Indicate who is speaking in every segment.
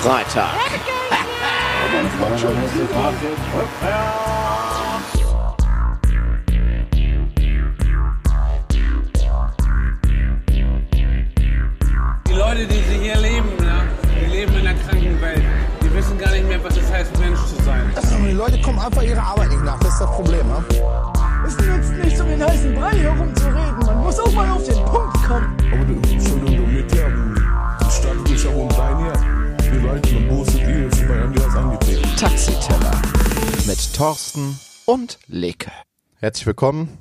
Speaker 1: Freitag.
Speaker 2: Die Leute, die sie hier leben, ne, die leben in einer kranken Welt. Die wissen gar nicht mehr, was es heißt, Mensch zu sein.
Speaker 3: Die Leute kommen einfach ihrer Arbeit nicht nach, das ist das Problem. Ne?
Speaker 4: Es nützt nichts, um den heißen Brei herumzureden. Man muss auch mal auf den Punkt kommen.
Speaker 1: Taxiteller. Mit Thorsten und Leke.
Speaker 5: Herzlich willkommen.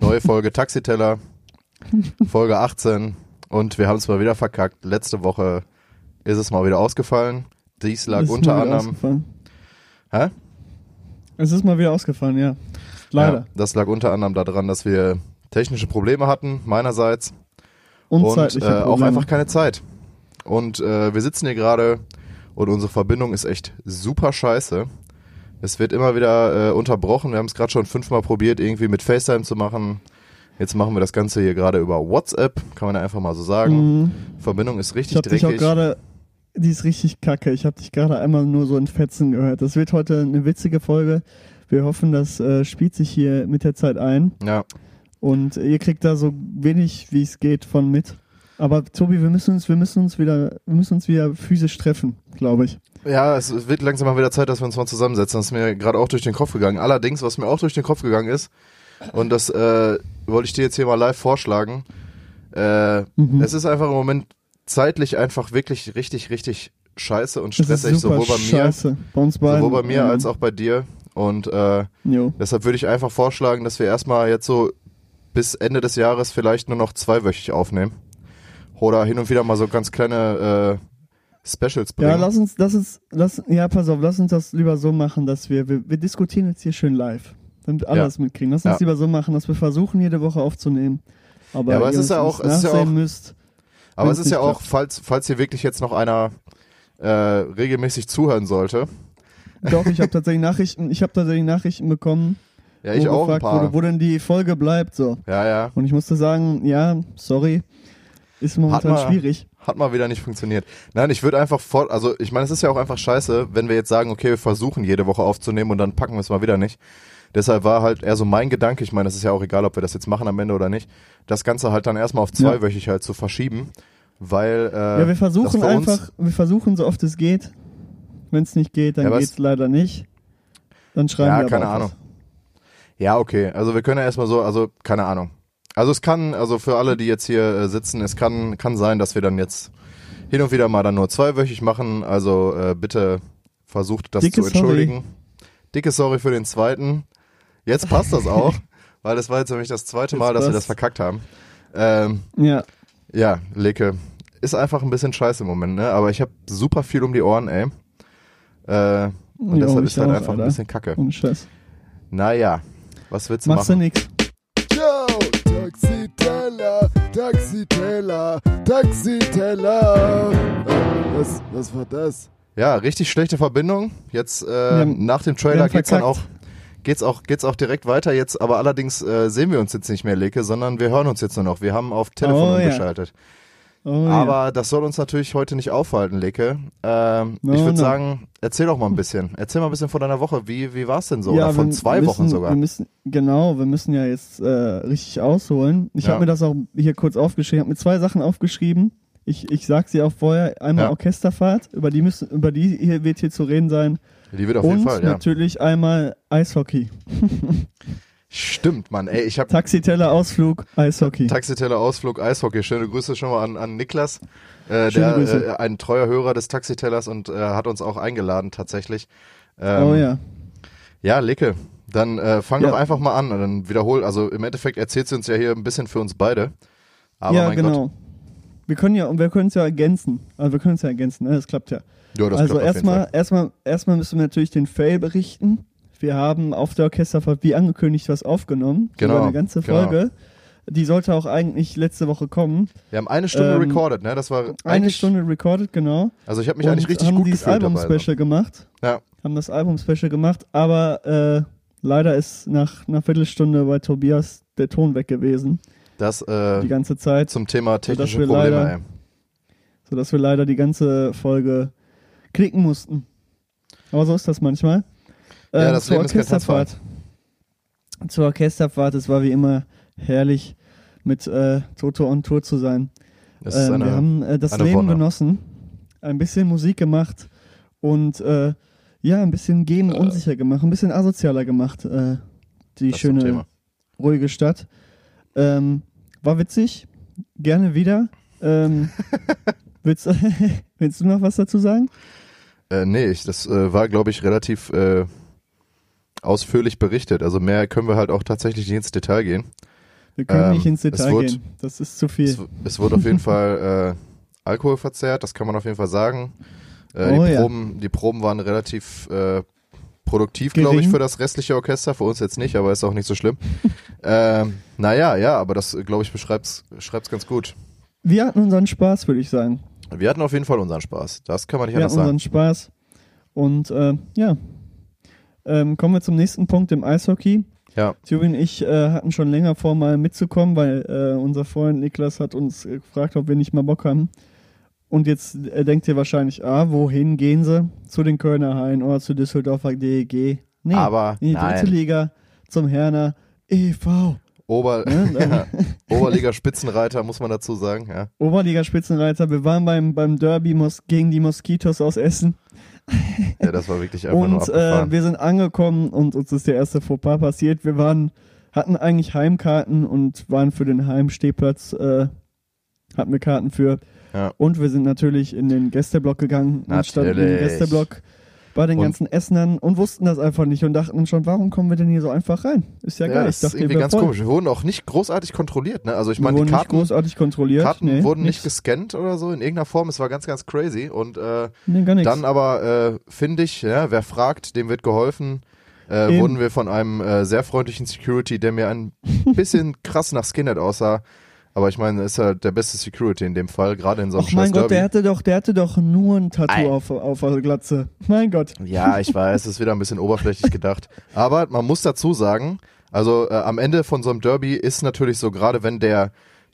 Speaker 5: Neue Folge Taxiteller. Folge 18. Und wir haben es mal wieder verkackt. Letzte Woche ist es mal wieder ausgefallen. Dies lag
Speaker 6: ist
Speaker 5: unter anderem. Hä?
Speaker 6: Es ist mal wieder ausgefallen, ja. Leider.
Speaker 5: Ja, das lag unter anderem daran, dass wir technische Probleme hatten, meinerseits.
Speaker 6: Und,
Speaker 5: Und äh, auch einfach keine Zeit. Und äh, wir sitzen hier gerade und unsere Verbindung ist echt super scheiße. Es wird immer wieder äh, unterbrochen. Wir haben es gerade schon fünfmal probiert, irgendwie mit FaceTime zu machen. Jetzt machen wir das Ganze hier gerade über WhatsApp, kann man ja einfach mal so sagen.
Speaker 6: Mhm.
Speaker 5: Verbindung ist
Speaker 6: Ich
Speaker 5: richtig
Speaker 6: habe dich auch
Speaker 5: dreckig.
Speaker 6: gerade, die ist richtig kacke. Ich habe dich gerade einmal nur so in Fetzen gehört. Das wird heute eine witzige Folge. Wir hoffen, das äh, spielt sich hier mit der Zeit ein.
Speaker 5: Ja,
Speaker 6: Und ihr kriegt da so wenig, wie es geht, von mit. Aber Tobi, wir müssen uns, wir müssen uns wieder, wir müssen uns wieder physisch treffen, glaube ich.
Speaker 5: ja, es wird langsam mal wieder Zeit, dass wir uns mal zusammensetzen. Das ist mir gerade auch durch den Kopf gegangen. Allerdings, was mir auch durch den Kopf gegangen ist, und das äh, wollte ich dir jetzt hier mal live vorschlagen, äh,
Speaker 6: Mhm.
Speaker 5: es ist einfach im Moment zeitlich einfach wirklich richtig, richtig scheiße und stressig, sowohl bei mir,
Speaker 6: scheiße. Bei uns beiden.
Speaker 5: sowohl bei mir
Speaker 6: ähm,
Speaker 5: als auch bei dir. Und äh, deshalb würde ich einfach vorschlagen, dass wir erstmal jetzt so bis Ende des Jahres vielleicht nur noch zweiwöchig aufnehmen. Oder hin und wieder mal so ganz kleine äh, Specials bringen.
Speaker 6: Ja, lass uns, lass uns, lass, ja, pass auf, lass uns das lieber so machen, dass wir, wir, wir diskutieren jetzt hier schön live, damit alle
Speaker 5: Ja.
Speaker 6: das mitkriegen. Lass uns
Speaker 5: Ja.
Speaker 6: lieber so machen, dass wir versuchen, jede Woche aufzunehmen. Aber,
Speaker 5: Ja, aber es ist ja auch- es ist ja auch-
Speaker 6: müsst.
Speaker 5: Aber es ist ja auch, falls, falls hier wirklich jetzt noch einer äh, regelmäßig zuhören sollte.
Speaker 6: Doch, ich habe tatsächlich Nachrichten, ich habe tatsächlich Nachrichten bekommen,
Speaker 5: Ja, ich
Speaker 6: wo
Speaker 5: auch ein paar.
Speaker 6: wurde, wo denn die Folge bleibt, so.
Speaker 5: ja, ja.
Speaker 6: Und ich musste sagen, ja, sorry, ist momentan
Speaker 5: mal-
Speaker 6: schwierig.
Speaker 5: Hat mal wieder nicht funktioniert. Nein, ich würde einfach vor, also ich meine, es ist ja auch einfach scheiße, wenn wir jetzt sagen, okay, wir versuchen jede Woche aufzunehmen und dann packen wir es mal wieder nicht. Deshalb war halt eher so mein Gedanke, ich meine, es ist ja auch egal, ob wir das jetzt machen am Ende oder nicht, das Ganze halt dann erstmal auf
Speaker 6: Ja.
Speaker 5: zweiwöchig halt zu verschieben, weil äh,
Speaker 6: Ja, wir versuchen einfach, wir versuchen so oft es geht. Wenn es nicht geht, dann
Speaker 5: Ja,
Speaker 6: geht's leider nicht. Dann schreiben
Speaker 5: Ja,
Speaker 6: wir aber
Speaker 5: keine Ahnung.
Speaker 6: was.
Speaker 5: Ja, okay. Also wir können ja erstmal so, also keine Ahnung. Also es kann, also für alle, die jetzt hier äh, sitzen, es kann, kann sein, dass wir dann jetzt hin und wieder mal dann nur zweiwöchig machen. Also äh, bitte versucht das
Speaker 6: Dicke
Speaker 5: zu entschuldigen. Dicke Sorry für den zweiten. Jetzt passt das auch, weil das war jetzt nämlich das zweite Mal,
Speaker 6: Jetzt
Speaker 5: dass wir
Speaker 6: passt.
Speaker 5: das verkackt haben. Ähm,
Speaker 6: Ja,
Speaker 5: ja, Leke. Ist einfach ein bisschen scheiße im Moment, ne? Aber ich habe super viel um die Ohren, ey. Äh, und
Speaker 6: Jo,
Speaker 5: deshalb ist halt
Speaker 6: auch,
Speaker 5: einfach ein
Speaker 6: Alter.
Speaker 5: bisschen kacke.
Speaker 6: ohne Scheiß.
Speaker 5: Naja, was willst du
Speaker 6: Machst du
Speaker 5: machen?
Speaker 6: nix.
Speaker 3: Yo, Taxiteller, Taxiteller, Taxiteller. Äh, Was, was war das?
Speaker 5: Ja, richtig schlechte Verbindung. Jetzt äh, nach dem Trailer geht's dann auch geht's auch geht's auch direkt weiter jetzt, aber allerdings äh, sehen wir uns jetzt nicht mehr, Leke, sondern wir hören uns jetzt nur noch. Wir haben auf Telefon
Speaker 6: Oh, ja. Oh,
Speaker 5: Aber das soll uns natürlich heute nicht aufhalten, Leke. Ähm,
Speaker 6: No,
Speaker 5: ich würde
Speaker 6: no.
Speaker 5: sagen, erzähl doch mal ein bisschen. Erzähl mal ein bisschen von deiner Woche. Wie wie war's denn so?
Speaker 6: ja.
Speaker 5: Oder von
Speaker 6: wir
Speaker 5: zwei
Speaker 6: müssen,
Speaker 5: Wochen sogar.
Speaker 6: Wir müssen, genau, wir müssen ja jetzt äh, richtig ausholen. Ich
Speaker 5: Ja.
Speaker 6: habe mir das auch hier kurz aufgeschrieben. Ich habe mir zwei Sachen aufgeschrieben. Ich, ich sag sie auch vorher. Einmal
Speaker 5: Ja.
Speaker 6: Orchesterfahrt, über die müssen, über die hier wird hier zu reden sein.
Speaker 5: Die wird auf
Speaker 6: Und
Speaker 5: jeden Fall, ja.
Speaker 6: natürlich einmal Eishockey.
Speaker 5: Stimmt, Mann. Ey, ich habe
Speaker 6: Taxiteller Ausflug, Eishockey.
Speaker 5: Taxiteller Ausflug Eishockey. Schöne Grüße schon mal an, an Niklas, äh,
Speaker 6: Schöne
Speaker 5: der
Speaker 6: Grüße.
Speaker 5: äh, ein treuer Hörer des Taxitellers und äh, hat uns auch eingeladen tatsächlich. Ähm,
Speaker 6: oh ja.
Speaker 5: Ja, Licke. Dann äh, fang
Speaker 6: Ja.
Speaker 5: doch einfach mal an und dann wiederhol. Also im Endeffekt erzählt sie uns ja hier ein bisschen für uns beide. Aber
Speaker 6: ja,
Speaker 5: mein
Speaker 6: genau.
Speaker 5: Gott.
Speaker 6: Wir können ja, und wir können es ja ergänzen. Also wir können es ja ergänzen, ne? Das klappt ja.
Speaker 5: Ja, das
Speaker 6: also erstmal, erstmal, erstmal müssen wir natürlich den Fail berichten. Wir haben auf der Orchesterfahrt wie angekündigt was aufgenommen.
Speaker 5: Genau,
Speaker 6: Über eine ganze
Speaker 5: genau.
Speaker 6: Folge. Die sollte auch eigentlich letzte Woche kommen.
Speaker 5: Wir haben eine Stunde
Speaker 6: ähm,
Speaker 5: recorded, ne? Das war
Speaker 6: Eine Stunde recorded, genau.
Speaker 5: Also ich habe mich
Speaker 6: und
Speaker 5: eigentlich richtig
Speaker 6: haben
Speaker 5: gut
Speaker 6: dieses
Speaker 5: gefühlt dabei.
Speaker 6: Album-Special gemacht.
Speaker 5: So. Ja,
Speaker 6: Haben das Album-Special gemacht, aber äh, leider ist nach einer Viertelstunde bei Tobias der Ton weg gewesen.
Speaker 5: das äh,
Speaker 6: Die ganze Zeit.
Speaker 5: zum Thema technische Probleme,
Speaker 6: leider-
Speaker 5: ey.
Speaker 6: sodass wir leider die ganze Folge knicken mussten. Aber so ist das manchmal.
Speaker 5: Ja,
Speaker 6: Ähm,
Speaker 5: das
Speaker 6: zur
Speaker 5: Leben
Speaker 6: Orchesterfahrt. Zur Orchesterfahrt, es war wie immer herrlich, mit äh, Toto on Tour zu sein. Ähm,
Speaker 5: eine,
Speaker 6: wir haben äh, das Leben
Speaker 5: Wonne.
Speaker 6: genossen, ein bisschen Musik gemacht und äh, ja, ein bisschen gehen unsicher gemacht, ein bisschen asozialer gemacht. Äh, die
Speaker 5: das
Speaker 6: schöne, ruhige Stadt. Ähm, war witzig, gerne wieder. Ähm, willst, willst du noch was dazu sagen?
Speaker 5: Äh, nee, ich, das äh, war, glaube ich, relativ äh, ausführlich berichtet. Also mehr können wir halt auch tatsächlich nicht ins Detail gehen.
Speaker 6: Wir können
Speaker 5: Ähm,
Speaker 6: nicht ins
Speaker 5: es
Speaker 6: Detail
Speaker 5: wurde-
Speaker 6: gehen. Das ist zu viel.
Speaker 5: Es, es wurde auf jeden Fall äh, Alkohol verzehrt, das kann man auf jeden Fall sagen. Äh,
Speaker 6: Oh
Speaker 5: die,
Speaker 6: ja.
Speaker 5: Proben, die Proben waren relativ äh, produktiv, glaube ich, für das restliche Orchester. Für uns jetzt nicht, aber ist auch nicht so schlimm. ähm, naja, ja, aber das, glaube ich, beschreibt's schreibt's ganz gut.
Speaker 6: Wir hatten unseren Spaß, würde ich sagen.
Speaker 5: Wir hatten auf jeden Fall unseren Spaß. Das kann man nicht
Speaker 6: Wir
Speaker 5: anders
Speaker 6: hatten
Speaker 5: sagen.
Speaker 6: unseren Spaß. Und äh, ja, ähm, kommen wir zum nächsten Punkt im Eishockey.
Speaker 5: Ja.
Speaker 6: Thüringen und ich äh, hatten schon länger vor, mal mitzukommen, weil äh, unser Freund Niklas hat uns äh, gefragt, ob wir nicht mal Bock haben. Und jetzt denkt ihr wahrscheinlich, ah, wohin gehen sie? Zu den Kölner Haien oder zu Düsseldorfer DEG? Nee,
Speaker 5: Aber
Speaker 6: in die dritte
Speaker 5: nein.
Speaker 6: Liga zum Herner e.V.
Speaker 5: Ober
Speaker 6: Ne?
Speaker 5: ja, Oberliga-Spitzenreiter, muss man dazu sagen. Ja.
Speaker 6: Oberliga-Spitzenreiter. Wir waren beim, beim Derby gegen die Moskitos aus Essen.
Speaker 5: ja, das war wirklich einfach nur
Speaker 6: Und äh,
Speaker 5: abgefahren.
Speaker 6: wir sind angekommen und uns ist der erste Fauxpas passiert. Wir waren, hatten eigentlich Heimkarten und waren für den Heimstehplatz, äh, hatten wir Karten für.
Speaker 5: Ja.
Speaker 6: Und wir sind natürlich in den Gästeblock gegangen und standen im
Speaker 5: Natürlich.
Speaker 6: Gästeblock bei den
Speaker 5: Und-
Speaker 6: ganzen Essenern und wussten das einfach nicht und dachten schon, warum kommen wir denn hier so einfach rein? Ist ja,
Speaker 5: ja,
Speaker 6: geil.
Speaker 5: das
Speaker 6: Ich
Speaker 5: ist
Speaker 6: dachte,
Speaker 5: irgendwie
Speaker 6: wir
Speaker 5: ganz
Speaker 6: voll.
Speaker 5: komisch. Wir wurden auch nicht großartig kontrolliert. Ne? Also ich meine, die
Speaker 6: nicht
Speaker 5: Karten,
Speaker 6: großartig kontrolliert.
Speaker 5: Karten
Speaker 6: nee,
Speaker 5: wurden nicht
Speaker 6: nichts.
Speaker 5: gescannt oder so in irgendeiner Form. Es war ganz, ganz crazy. Und äh,
Speaker 6: Nee,
Speaker 5: dann aber äh, finde ich, ja, wer fragt, dem wird geholfen. Äh, wurden wir von einem äh, sehr freundlichen Security, der mir ein bisschen krass nach Skinhead aussah. Aber ich meine, ist ja der beste Security in dem Fall, gerade in so einem
Speaker 6: Ach mein Gott,
Speaker 5: Derby.
Speaker 6: der hatte doch, der hatte doch nur ein Tattoo auf, auf der Glatze. Mein Gott.
Speaker 5: Ja, ich weiß, es ist wieder ein bisschen oberflächlich gedacht. Aber man muss dazu sagen, also äh, am Ende von so einem Derby ist natürlich so, gerade wenn der,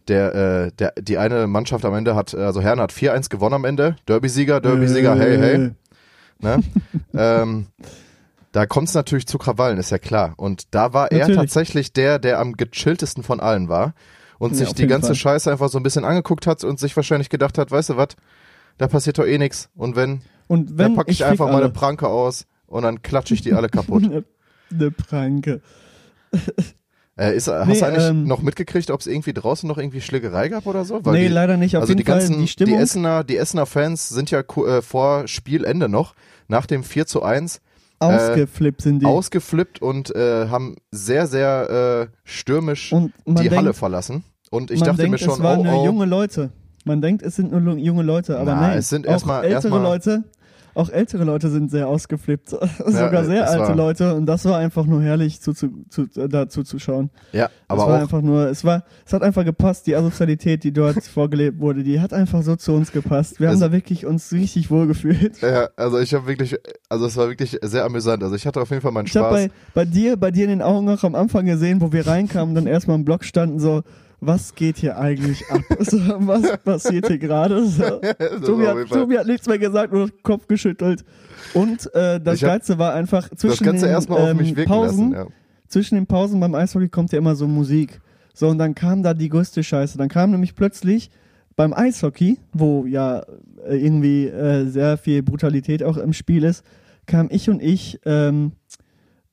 Speaker 5: der, äh, der, die eine Mannschaft am Ende hat, äh, also Herren hat 4-1 gewonnen am Ende, Derby-Sieger, Derby-Sieger, hey, hey,
Speaker 6: Äh,
Speaker 5: ne? ähm, da kommt es natürlich zu Krawallen, ist ja klar. Und da war er
Speaker 6: Natürlich.
Speaker 5: tatsächlich der, der am gechilltesten von allen war und
Speaker 6: Ja,
Speaker 5: sich die ganze
Speaker 6: Fall.
Speaker 5: Scheiße einfach so ein bisschen angeguckt hat und sich wahrscheinlich gedacht hat, weißt du was, da passiert doch eh nix. Und wenn,
Speaker 6: Und wenn
Speaker 5: dann packe ich,
Speaker 6: fick
Speaker 5: einfach mal
Speaker 6: alle.
Speaker 5: eine Pranke aus und dann klatsche ich die alle kaputt.
Speaker 6: Eine, Pranke.
Speaker 5: äh, ist, hast
Speaker 6: Nee,
Speaker 5: du eigentlich
Speaker 6: ähm,
Speaker 5: noch mitgekriegt, ob es irgendwie draußen noch irgendwie Schlägerei gab oder so? Weil
Speaker 6: nee,
Speaker 5: die,
Speaker 6: leider nicht. Auf
Speaker 5: also
Speaker 6: jeden
Speaker 5: die
Speaker 6: Fall
Speaker 5: ganzen,
Speaker 6: die
Speaker 5: die,
Speaker 6: Stimmung.
Speaker 5: Essener, die Essener Fans sind ja äh, vor Spielende noch, nach dem 4 zu 1,
Speaker 6: ausgeflippt sind die.
Speaker 5: ausgeflippt und äh, haben sehr, sehr äh, stürmisch die
Speaker 6: denkt,
Speaker 5: Halle verlassen. Und ich dachte
Speaker 6: denkt,
Speaker 5: mir schon,
Speaker 6: es waren
Speaker 5: oh,
Speaker 6: nur
Speaker 5: oh,
Speaker 6: junge Leute. Man denkt, es sind nur junge Leute, aber
Speaker 5: Na,
Speaker 6: nein.
Speaker 5: es sind erstmal-
Speaker 6: ältere
Speaker 5: erstmal-
Speaker 6: Leute. Auch ältere Leute sind sehr ausgeflippt. Sogar
Speaker 5: äh,
Speaker 6: sehr
Speaker 5: es
Speaker 6: alte
Speaker 5: war-
Speaker 6: Leute. Und das war einfach nur herrlich zu, zu, zu, äh, dazu zu schauen.
Speaker 5: ja,
Speaker 6: Es
Speaker 5: aber
Speaker 6: war
Speaker 5: auch,
Speaker 6: einfach nur, es war, es hat einfach gepasst. Die Asozialität, die dort vorgelebt wurde, die hat einfach so zu uns gepasst. Wir haben
Speaker 5: Es-
Speaker 6: da wirklich uns richtig wohl gefühlt.
Speaker 5: ja, also ich habe wirklich, also es war wirklich sehr amüsant. Also ich hatte auf jeden Fall meinen
Speaker 6: Ich habe
Speaker 5: Spaß.
Speaker 6: bei, bei dir, bei dir in den Augen auch am Anfang gesehen, wo wir reinkamen dann erstmal im Block standen, so, was geht hier eigentlich ab? So, was passiert hier gerade? So. Tobi, hat, Tobi hat nichts mehr gesagt, nur Kopf geschüttelt. Und äh, das
Speaker 5: hab
Speaker 6: Geilste war einfach zwischen den ähm, Pausen,
Speaker 5: lassen. Ja.
Speaker 6: zwischen den Pausen beim Eishockey kommt ja immer so Musik. So, und dann kam da die größte Scheiße. Dann kam nämlich plötzlich beim Eishockey, wo ja äh, irgendwie äh, sehr viel Brutalität auch im Spiel ist, kam ich und ich, ähm,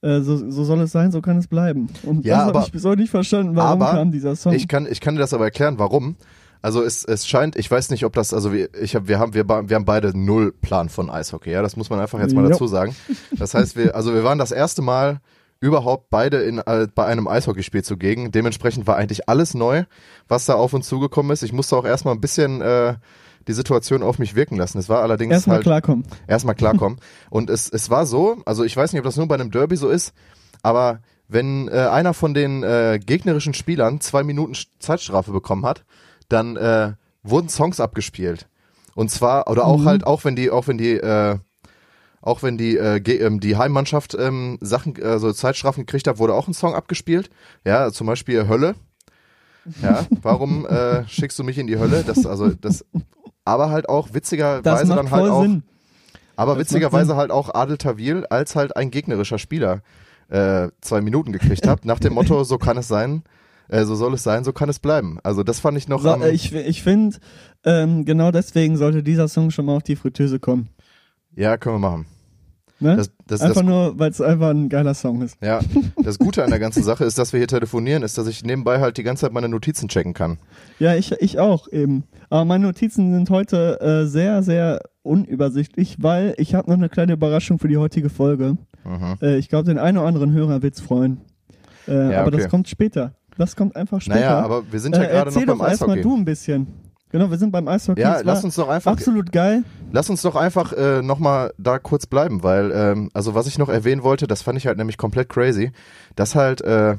Speaker 6: äh, so, so soll es sein, so kann es bleiben. Und
Speaker 5: Ja,
Speaker 6: das habe ich bis heute nicht verstanden, warum
Speaker 5: aber
Speaker 6: kam dieser Song.
Speaker 5: Ich kann, ich kann dir das aber erklären, warum. Also es, es scheint, ich weiß nicht, ob das, also wir, ich hab, wir haben, wir, wir haben beide null Plan von Eishockey, ja, das muss man einfach jetzt mal
Speaker 6: Jo.
Speaker 5: dazu sagen. Das heißt, wir, also wir waren das erste Mal überhaupt beide in, äh, bei einem Eishockeyspiel zugegen. Dementsprechend war eigentlich alles neu, was da auf uns zugekommen ist. Ich musste auch erstmal ein bisschen äh, die Situation auf mich wirken lassen. Es war allerdings
Speaker 6: Erstmal
Speaker 5: halt
Speaker 6: klarkommen.
Speaker 5: erstmal klarkommen. Und es, es war so, also ich weiß nicht, ob das nur bei einem Derby so ist, aber wenn äh, einer von den äh, gegnerischen Spielern zwei Minuten Zeitstrafe bekommen hat, dann äh, wurden Songs abgespielt. Und zwar, oder auch halt, auch wenn die, auch wenn die, äh, auch wenn die, äh, ähm, die Heimmannschaft ähm, Sachen, äh, so Zeitstrafen gekriegt hat, wurde auch ein Song abgespielt. Ja, zum Beispiel Hölle. Ja, warum äh, schickst du mich in die Hölle? Das, also, das, aber halt auch witzigerweise dann halt auch
Speaker 6: Sinn.
Speaker 5: Aber
Speaker 6: Das
Speaker 5: witzigerweise halt auch Adel Tawil als halt ein gegnerischer Spieler äh, zwei Minuten gekriegt hat, nach dem Motto, so kann es sein, äh, so soll es sein, so kann es bleiben. Also das fand ich noch
Speaker 6: So, äh, ich ich finde, ähm, genau deswegen sollte dieser Song schon mal auf die Fritteuse kommen.
Speaker 5: Ja, können wir machen.
Speaker 6: Ne?
Speaker 5: Das, das,
Speaker 6: einfach
Speaker 5: das,
Speaker 6: nur, weil es einfach ein geiler Song ist.
Speaker 5: ja, das Gute an der ganzen Sache ist, dass wir hier telefonieren, ist, dass ich nebenbei halt die ganze Zeit meine Notizen checken kann.
Speaker 6: Ja, ich, ich auch eben. Aber meine Notizen sind heute äh, sehr, sehr unübersichtlich, weil ich habe noch eine kleine Überraschung für die heutige Folge.
Speaker 5: Mhm.
Speaker 6: Äh, ich glaube, den einen oder anderen Hörer wird's freuen. Äh,
Speaker 5: Ja,
Speaker 6: aber das
Speaker 5: okay.
Speaker 6: kommt später. Das kommt einfach später.
Speaker 5: Naja, aber wir sind ja
Speaker 6: äh,
Speaker 5: gerade noch
Speaker 6: erzähl
Speaker 5: beim
Speaker 6: doch erstmal
Speaker 5: Eishockey.
Speaker 6: du ein bisschen. Genau, wir sind beim Eishockey.
Speaker 5: Ja, lass uns doch einfach,
Speaker 6: Absolut geil.
Speaker 5: lass uns doch einfach äh, nochmal da kurz bleiben, weil, ähm, also was ich noch erwähnen wollte, das fand ich halt nämlich komplett crazy, dass halt, äh,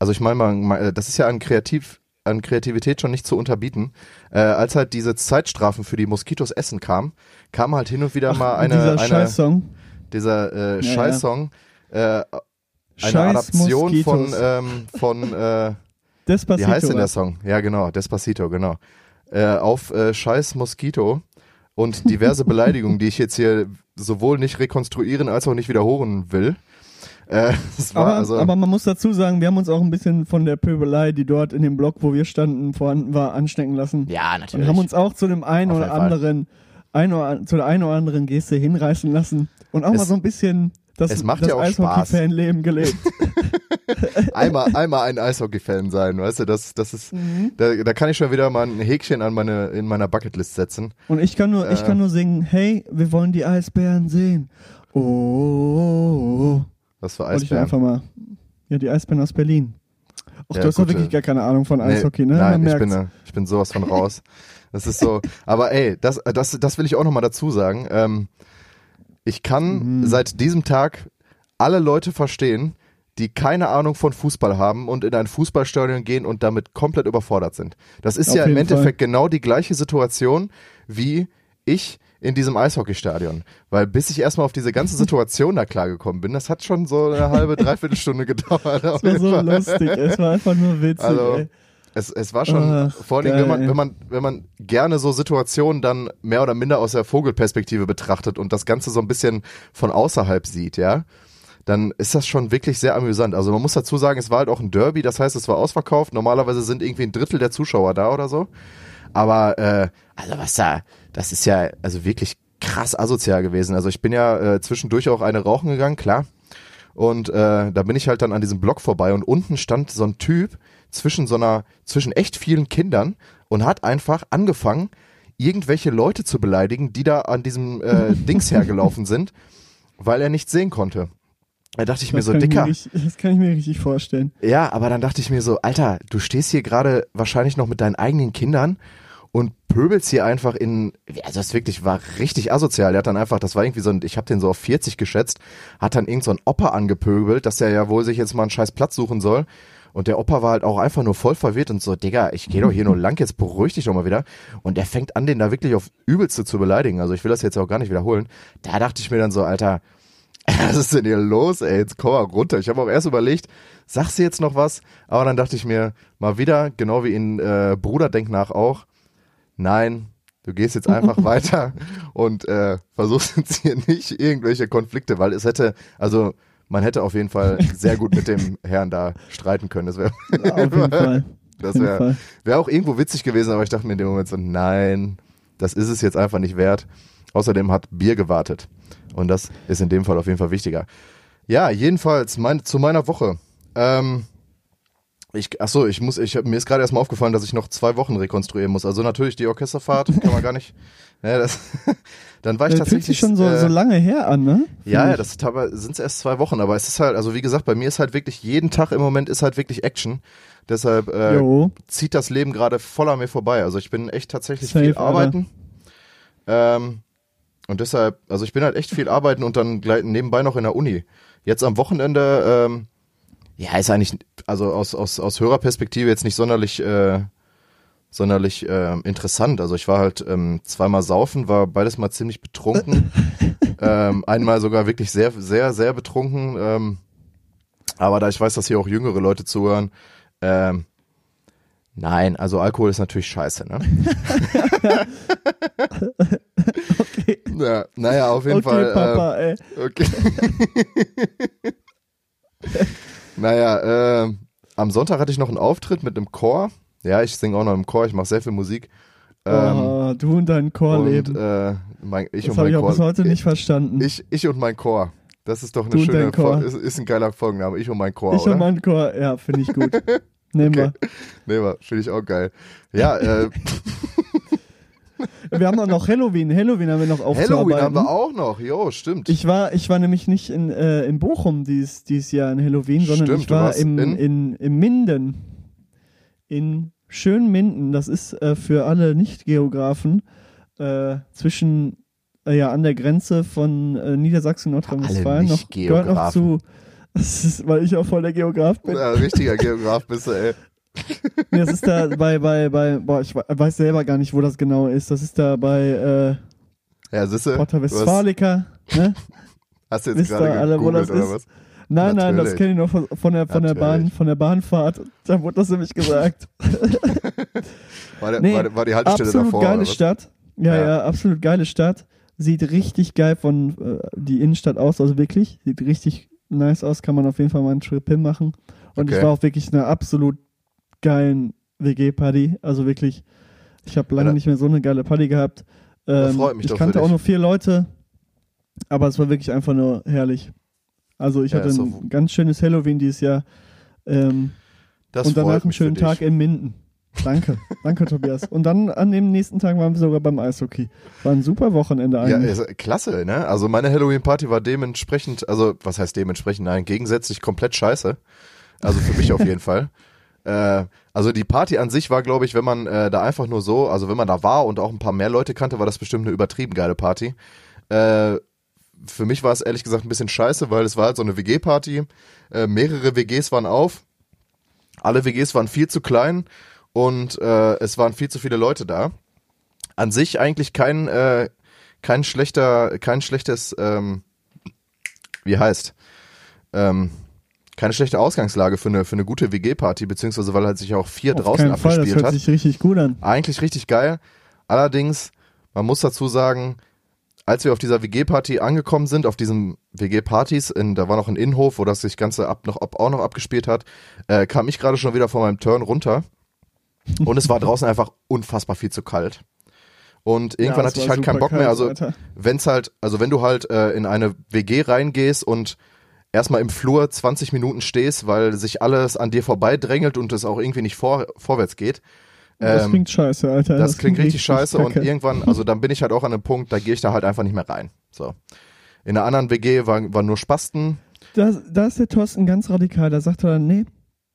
Speaker 5: also ich meine mal, äh, das ist ja an Kreativ, an Kreativität schon nicht zu unterbieten. Äh, als halt diese Zeitstrafen für die Moskitos Essen kam, kam halt hin und wieder mal eine,
Speaker 6: dieser
Speaker 5: eine
Speaker 6: Scheißsong.
Speaker 5: dieser äh,
Speaker 6: Ja,
Speaker 5: Scheißsong, äh, eine
Speaker 6: Scheiß
Speaker 5: Adaption von,
Speaker 6: Moskitos.
Speaker 5: ähm, von äh,
Speaker 6: Despacito.
Speaker 5: wie heißt denn der. Song? Ja, genau, Despacito, genau. Äh, auf äh, Scheiß Moskito und diverse Beleidigungen, die ich jetzt hier sowohl nicht rekonstruieren als auch nicht wiederholen will. Äh,
Speaker 6: Aber,
Speaker 5: also,
Speaker 6: aber man muss dazu sagen, wir haben uns auch ein bisschen von der Pöbelei, die dort in dem Block, wo wir standen, vorhanden war, anstecken lassen.
Speaker 1: Ja,
Speaker 6: Und haben uns auch zu dem einen
Speaker 5: Auf
Speaker 6: oder anderen, ein oder, zu der einen oder anderen Geste hinreißen lassen. Und auch
Speaker 5: Es-
Speaker 6: mal so ein bisschen das,
Speaker 5: es macht
Speaker 6: das
Speaker 5: ja auch
Speaker 6: Eishockey-Fan-Leben gelebt.
Speaker 5: einmal, einmal ein Eishockey-Fan sein, weißt du, das, das ist,
Speaker 6: Mhm.
Speaker 5: da, da kann ich schon wieder mal ein Häkchen an meine, in meiner Bucketlist setzen.
Speaker 6: Und ich kann nur, ich
Speaker 5: Äh.
Speaker 6: kann nur singen, hey, wir wollen die Eisbären sehen. Oh, oh, oh.
Speaker 5: Was für
Speaker 6: Wollte ich
Speaker 5: Eisbären.
Speaker 6: einfach mal. Ja, die Eisbären aus Berlin. Ach,
Speaker 5: Ja,
Speaker 6: du hast doch wirklich gar keine Ahnung von
Speaker 5: Nee,
Speaker 6: Eishockey, ne?
Speaker 5: Nein, ich bin, ich bin sowas von raus. Das ist so. Aber ey, das, das, das will ich auch nochmal dazu sagen. Ähm, ich kann
Speaker 6: Mhm.
Speaker 5: seit diesem Tag alle Leute verstehen, die keine Ahnung von Fußball haben und in ein Fußballstadion gehen und damit komplett überfordert sind. Das ist
Speaker 6: Auf
Speaker 5: ja im Endeffekt genau die gleiche Situation wie ich in diesem Eishockeystadion. Weil bis ich erstmal auf diese ganze Situation da klargekommen bin, das hat schon so eine halbe, dreiviertel Stunde gedauert.
Speaker 6: Es war so
Speaker 5: Fall.
Speaker 6: lustig, es war einfach nur witzig,
Speaker 5: Also,
Speaker 6: ey.
Speaker 5: Es, es war schon,
Speaker 6: Ach,
Speaker 5: vor allem, wenn man, wenn man, wenn man gerne so Situationen dann mehr oder minder aus der Vogelperspektive betrachtet und das Ganze so ein bisschen von außerhalb sieht, ja, dann ist das schon wirklich sehr amüsant. Also man muss dazu sagen, es war halt auch ein Derby, das heißt, es war ausverkauft. Normalerweise sind irgendwie ein Drittel der Zuschauer da oder so. Aber äh, also was da, das ist ja also wirklich krass asozial gewesen. Also ich bin ja äh, zwischendurch auch eine rauchen gegangen, klar. Und äh, da bin ich halt dann an diesem Block vorbei und unten stand so ein Typ zwischen so einer, zwischen echt vielen Kindern und hat einfach angefangen, irgendwelche Leute zu beleidigen, die da an diesem äh, Dings hergelaufen sind, weil er nichts sehen konnte. Da dachte ich mir
Speaker 6: Das
Speaker 5: so,
Speaker 6: kann ich
Speaker 5: Dicker,
Speaker 6: mir das kann ich mir richtig vorstellen.
Speaker 5: ja, aber dann dachte ich mir so, Alter, du stehst hier gerade wahrscheinlich noch mit deinen eigenen Kindern und pöbelst hier einfach in, also das wirklich war richtig asozial. Der hat dann einfach, das war irgendwie so ein, ich habe den so auf 40 geschätzt, hat dann irgend so ein Opa angepöbelt, dass der ja wohl sich jetzt mal einen scheiß Platz suchen soll. Und der Opa war halt auch einfach nur voll verwirrt und so, Digga, ich gehe doch hier nur lang, jetzt beruhig dich doch mal wieder. Und der fängt an, den da wirklich auf übelste zu beleidigen. Also ich will das jetzt auch gar nicht wiederholen. Da dachte ich mir dann so, Alter, was ist denn hier los, ey? Jetzt komm mal runter. Ich habe auch erst überlegt, sagst du jetzt noch was? Aber dann dachte ich mir, mal wieder, genau wie in äh, Bruder denk nach auch, nein, du gehst jetzt einfach weiter und äh, versuchst jetzt hier nicht irgendwelche Konflikte, weil es hätte, also man hätte auf jeden Fall sehr gut mit dem Herrn da streiten können. Das wäre
Speaker 6: Ja, auf jeden Fall.
Speaker 5: das wäre wär auch irgendwo witzig gewesen, aber ich dachte mir in dem Moment so, nein, das ist es jetzt einfach nicht wert. Außerdem hat Bier gewartet. Und das ist in dem Fall auf jeden Fall wichtiger. Ja, jedenfalls mein, zu meiner Woche. Ähm, ich, achso, ich muss, ich, mir ist gerade erstmal aufgefallen, dass ich noch zwei Wochen rekonstruieren muss. Also natürlich die Orchesterfahrt, kann man gar nicht. Ja, das, dann war ich
Speaker 6: Das fühlt
Speaker 5: tatsächlich.
Speaker 6: sich schon so,
Speaker 5: äh,
Speaker 6: so lange her an, ne?
Speaker 5: ja, ja, das sind es erst zwei Wochen, aber es ist halt, also wie gesagt, bei mir ist halt wirklich jeden Tag im Moment ist halt wirklich Action. Deshalb äh,
Speaker 6: Jo.
Speaker 5: zieht das Leben gerade voll an mir vorbei. Also ich bin echt tatsächlich
Speaker 6: Safe,
Speaker 5: viel
Speaker 6: Alter.
Speaker 5: arbeiten. Ähm, und deshalb, also ich bin halt echt viel arbeiten und dann gleich nebenbei noch in der Uni. Jetzt am Wochenende, ähm, ja, ist eigentlich, also aus, aus, aus Hörerperspektive jetzt nicht sonderlich, äh, sonderlich äh, interessant. Also ich war halt ähm, zweimal saufen, war beides mal ziemlich betrunken. ähm, einmal sogar wirklich sehr, sehr, sehr betrunken. Ähm, aber da ich weiß, dass hier auch jüngere Leute zuhören, ähm, nein, also Alkohol ist natürlich scheiße, ne?
Speaker 6: Okay,
Speaker 5: Ja, naja, auf jeden
Speaker 6: okay
Speaker 5: Fall.
Speaker 6: Papa, ey.
Speaker 5: Äh, okay. naja, äh, am Sonntag hatte ich noch einen Auftritt mit einem Chor. Ja, ich singe auch noch im Chor, ich mache sehr viel Musik. Ähm,
Speaker 6: oh, du und dein
Speaker 5: und
Speaker 6: Chorleben.
Speaker 5: äh, mein, ich
Speaker 6: das
Speaker 5: und
Speaker 6: habe ich auch
Speaker 5: Chor.
Speaker 6: bis heute nicht verstanden.
Speaker 5: Ich, ich und mein Chor. Das ist doch eine
Speaker 6: Du und
Speaker 5: schöne
Speaker 6: dein Chor.
Speaker 5: Fol- ist, ist ein geiler Folgenname. Ich und mein Chor,
Speaker 6: Ich
Speaker 5: oder?
Speaker 6: und mein Chor, ja, finde ich gut. Nehmen wir.
Speaker 5: nee, aber finde ich auch geil. Ja, äh,
Speaker 6: Wir haben auch noch Halloween. Halloween haben wir noch aufzuarbeiten.
Speaker 5: Halloween haben wir auch noch. Jo, stimmt.
Speaker 6: Ich war, ich war nämlich nicht in, äh, in Bochum dies, dieses Jahr in Halloween, sondern
Speaker 5: Stimmt,
Speaker 6: ich war im,
Speaker 5: in-
Speaker 6: in, in Minden. In Schönminden. Das ist äh, für alle Nicht-Geografen äh, zwischen, äh, ja, an der Grenze von äh, Niedersachsen und Nordrhein-Westfalen. Noch, gehört noch zu, das ist, weil ich auch voll der Geograf bin.
Speaker 5: ja, richtiger Geograf bist du, ey.
Speaker 6: Nee, das ist da bei, bei, bei, boah, ich we- weiß selber gar nicht, wo das genau ist. Das ist da bei äh,
Speaker 5: Ja,
Speaker 6: Porta Westfalica. Ne?
Speaker 5: hast du jetzt
Speaker 6: Wisst
Speaker 5: gerade
Speaker 6: alle, wo das
Speaker 5: oder
Speaker 6: ist?
Speaker 5: was?
Speaker 6: Nein, nein, das
Speaker 5: Natürlich.
Speaker 6: kenne ich noch von, von, der, von, der Bahn,
Speaker 5: Natürlich.
Speaker 6: von der Bahnfahrt. Da wurde das nämlich gesagt.
Speaker 5: War, der,
Speaker 6: Nee,
Speaker 5: war, der- war die Haltestelle
Speaker 6: absolut
Speaker 5: davor?
Speaker 6: geile? Stadt. Ja,
Speaker 5: Ja.
Speaker 6: ja, absolut geile Stadt. Sieht richtig geil von äh, die Innenstadt aus, also wirklich. Sieht richtig nice aus, kann man auf jeden Fall mal einen Trip hin machen. Und
Speaker 5: Okay.
Speaker 6: ich war auch wirklich in einer absolut geilen WG-Party. Also wirklich, ich habe lange
Speaker 5: Ja,
Speaker 6: nicht mehr so eine geile Party gehabt. Ähm,
Speaker 5: freut mich
Speaker 6: ich kannte auch nur vier Leute, aber es war wirklich einfach nur herrlich. Also ich
Speaker 5: Ja,
Speaker 6: hatte ein ganz schönes Halloween dieses Jahr. Ähm, und danach einen schönen. Tag in Minden. Danke, danke Tobias. Und dann an dem nächsten Tag waren wir sogar beim Eishockey. War ein super Wochenende
Speaker 5: Ja,
Speaker 6: eigentlich.
Speaker 5: ist, klasse, ne? Also meine Halloween-Party war dementsprechend, also was heißt dementsprechend? Nein, gegensätzlich komplett scheiße. Also für mich auf jeden Fall. Äh, also die Party an sich war, glaube ich, wenn man äh, da einfach nur so, also wenn man da war und auch ein paar mehr Leute kannte, war das bestimmt eine übertrieben geile Party. Äh, für mich war es ehrlich gesagt ein bisschen scheiße, weil es war halt so eine WG-Party. Äh, mehrere WGs waren auf. Alle WGs waren viel zu klein und äh, es waren viel zu viele Leute da. An sich eigentlich kein, äh, kein schlechter, kein schlechtes, ähm, wie heißt, ähm, keine schlechte Ausgangslage für eine, für eine gute WG-Party, beziehungsweise weil halt sich auch vier
Speaker 6: Auf
Speaker 5: draußen
Speaker 6: keinen Fall, das
Speaker 5: abgespielt
Speaker 6: hört
Speaker 5: hat.
Speaker 6: sich richtig gut an.
Speaker 5: Eigentlich richtig geil. Allerdings, man muss dazu sagen, als wir auf dieser WG-Party angekommen sind, auf diesen WG-Partys, in- da war noch ein Innenhof, wo das sich Ganze ab, noch, ab, auch noch abgespielt hat, äh, kam ich gerade schon wieder von meinem Turn runter. Und es war draußen einfach unfassbar viel zu kalt. Und irgendwann
Speaker 6: Ja,
Speaker 5: hatte ich halt keinen Bock mehr.
Speaker 6: kalt,
Speaker 5: Also,
Speaker 6: Alter.
Speaker 5: wenn's halt, also wenn du halt äh, in eine WG reingehst und erstmal im Flur 20 Minuten stehst, weil sich alles an dir vorbeidrängelt und es auch irgendwie nicht vor, vorwärts geht.
Speaker 6: Das
Speaker 5: ähm,
Speaker 6: klingt scheiße, Alter.
Speaker 5: das, klingt richtig scheiße und irgendwann, also dann bin ich halt auch an einem Punkt, da gehe ich da halt einfach nicht mehr rein. So. In einer anderen WG waren war nur Spasten.
Speaker 6: Da, da ist der Thorsten ganz radikal. Da sagt er dann, nee,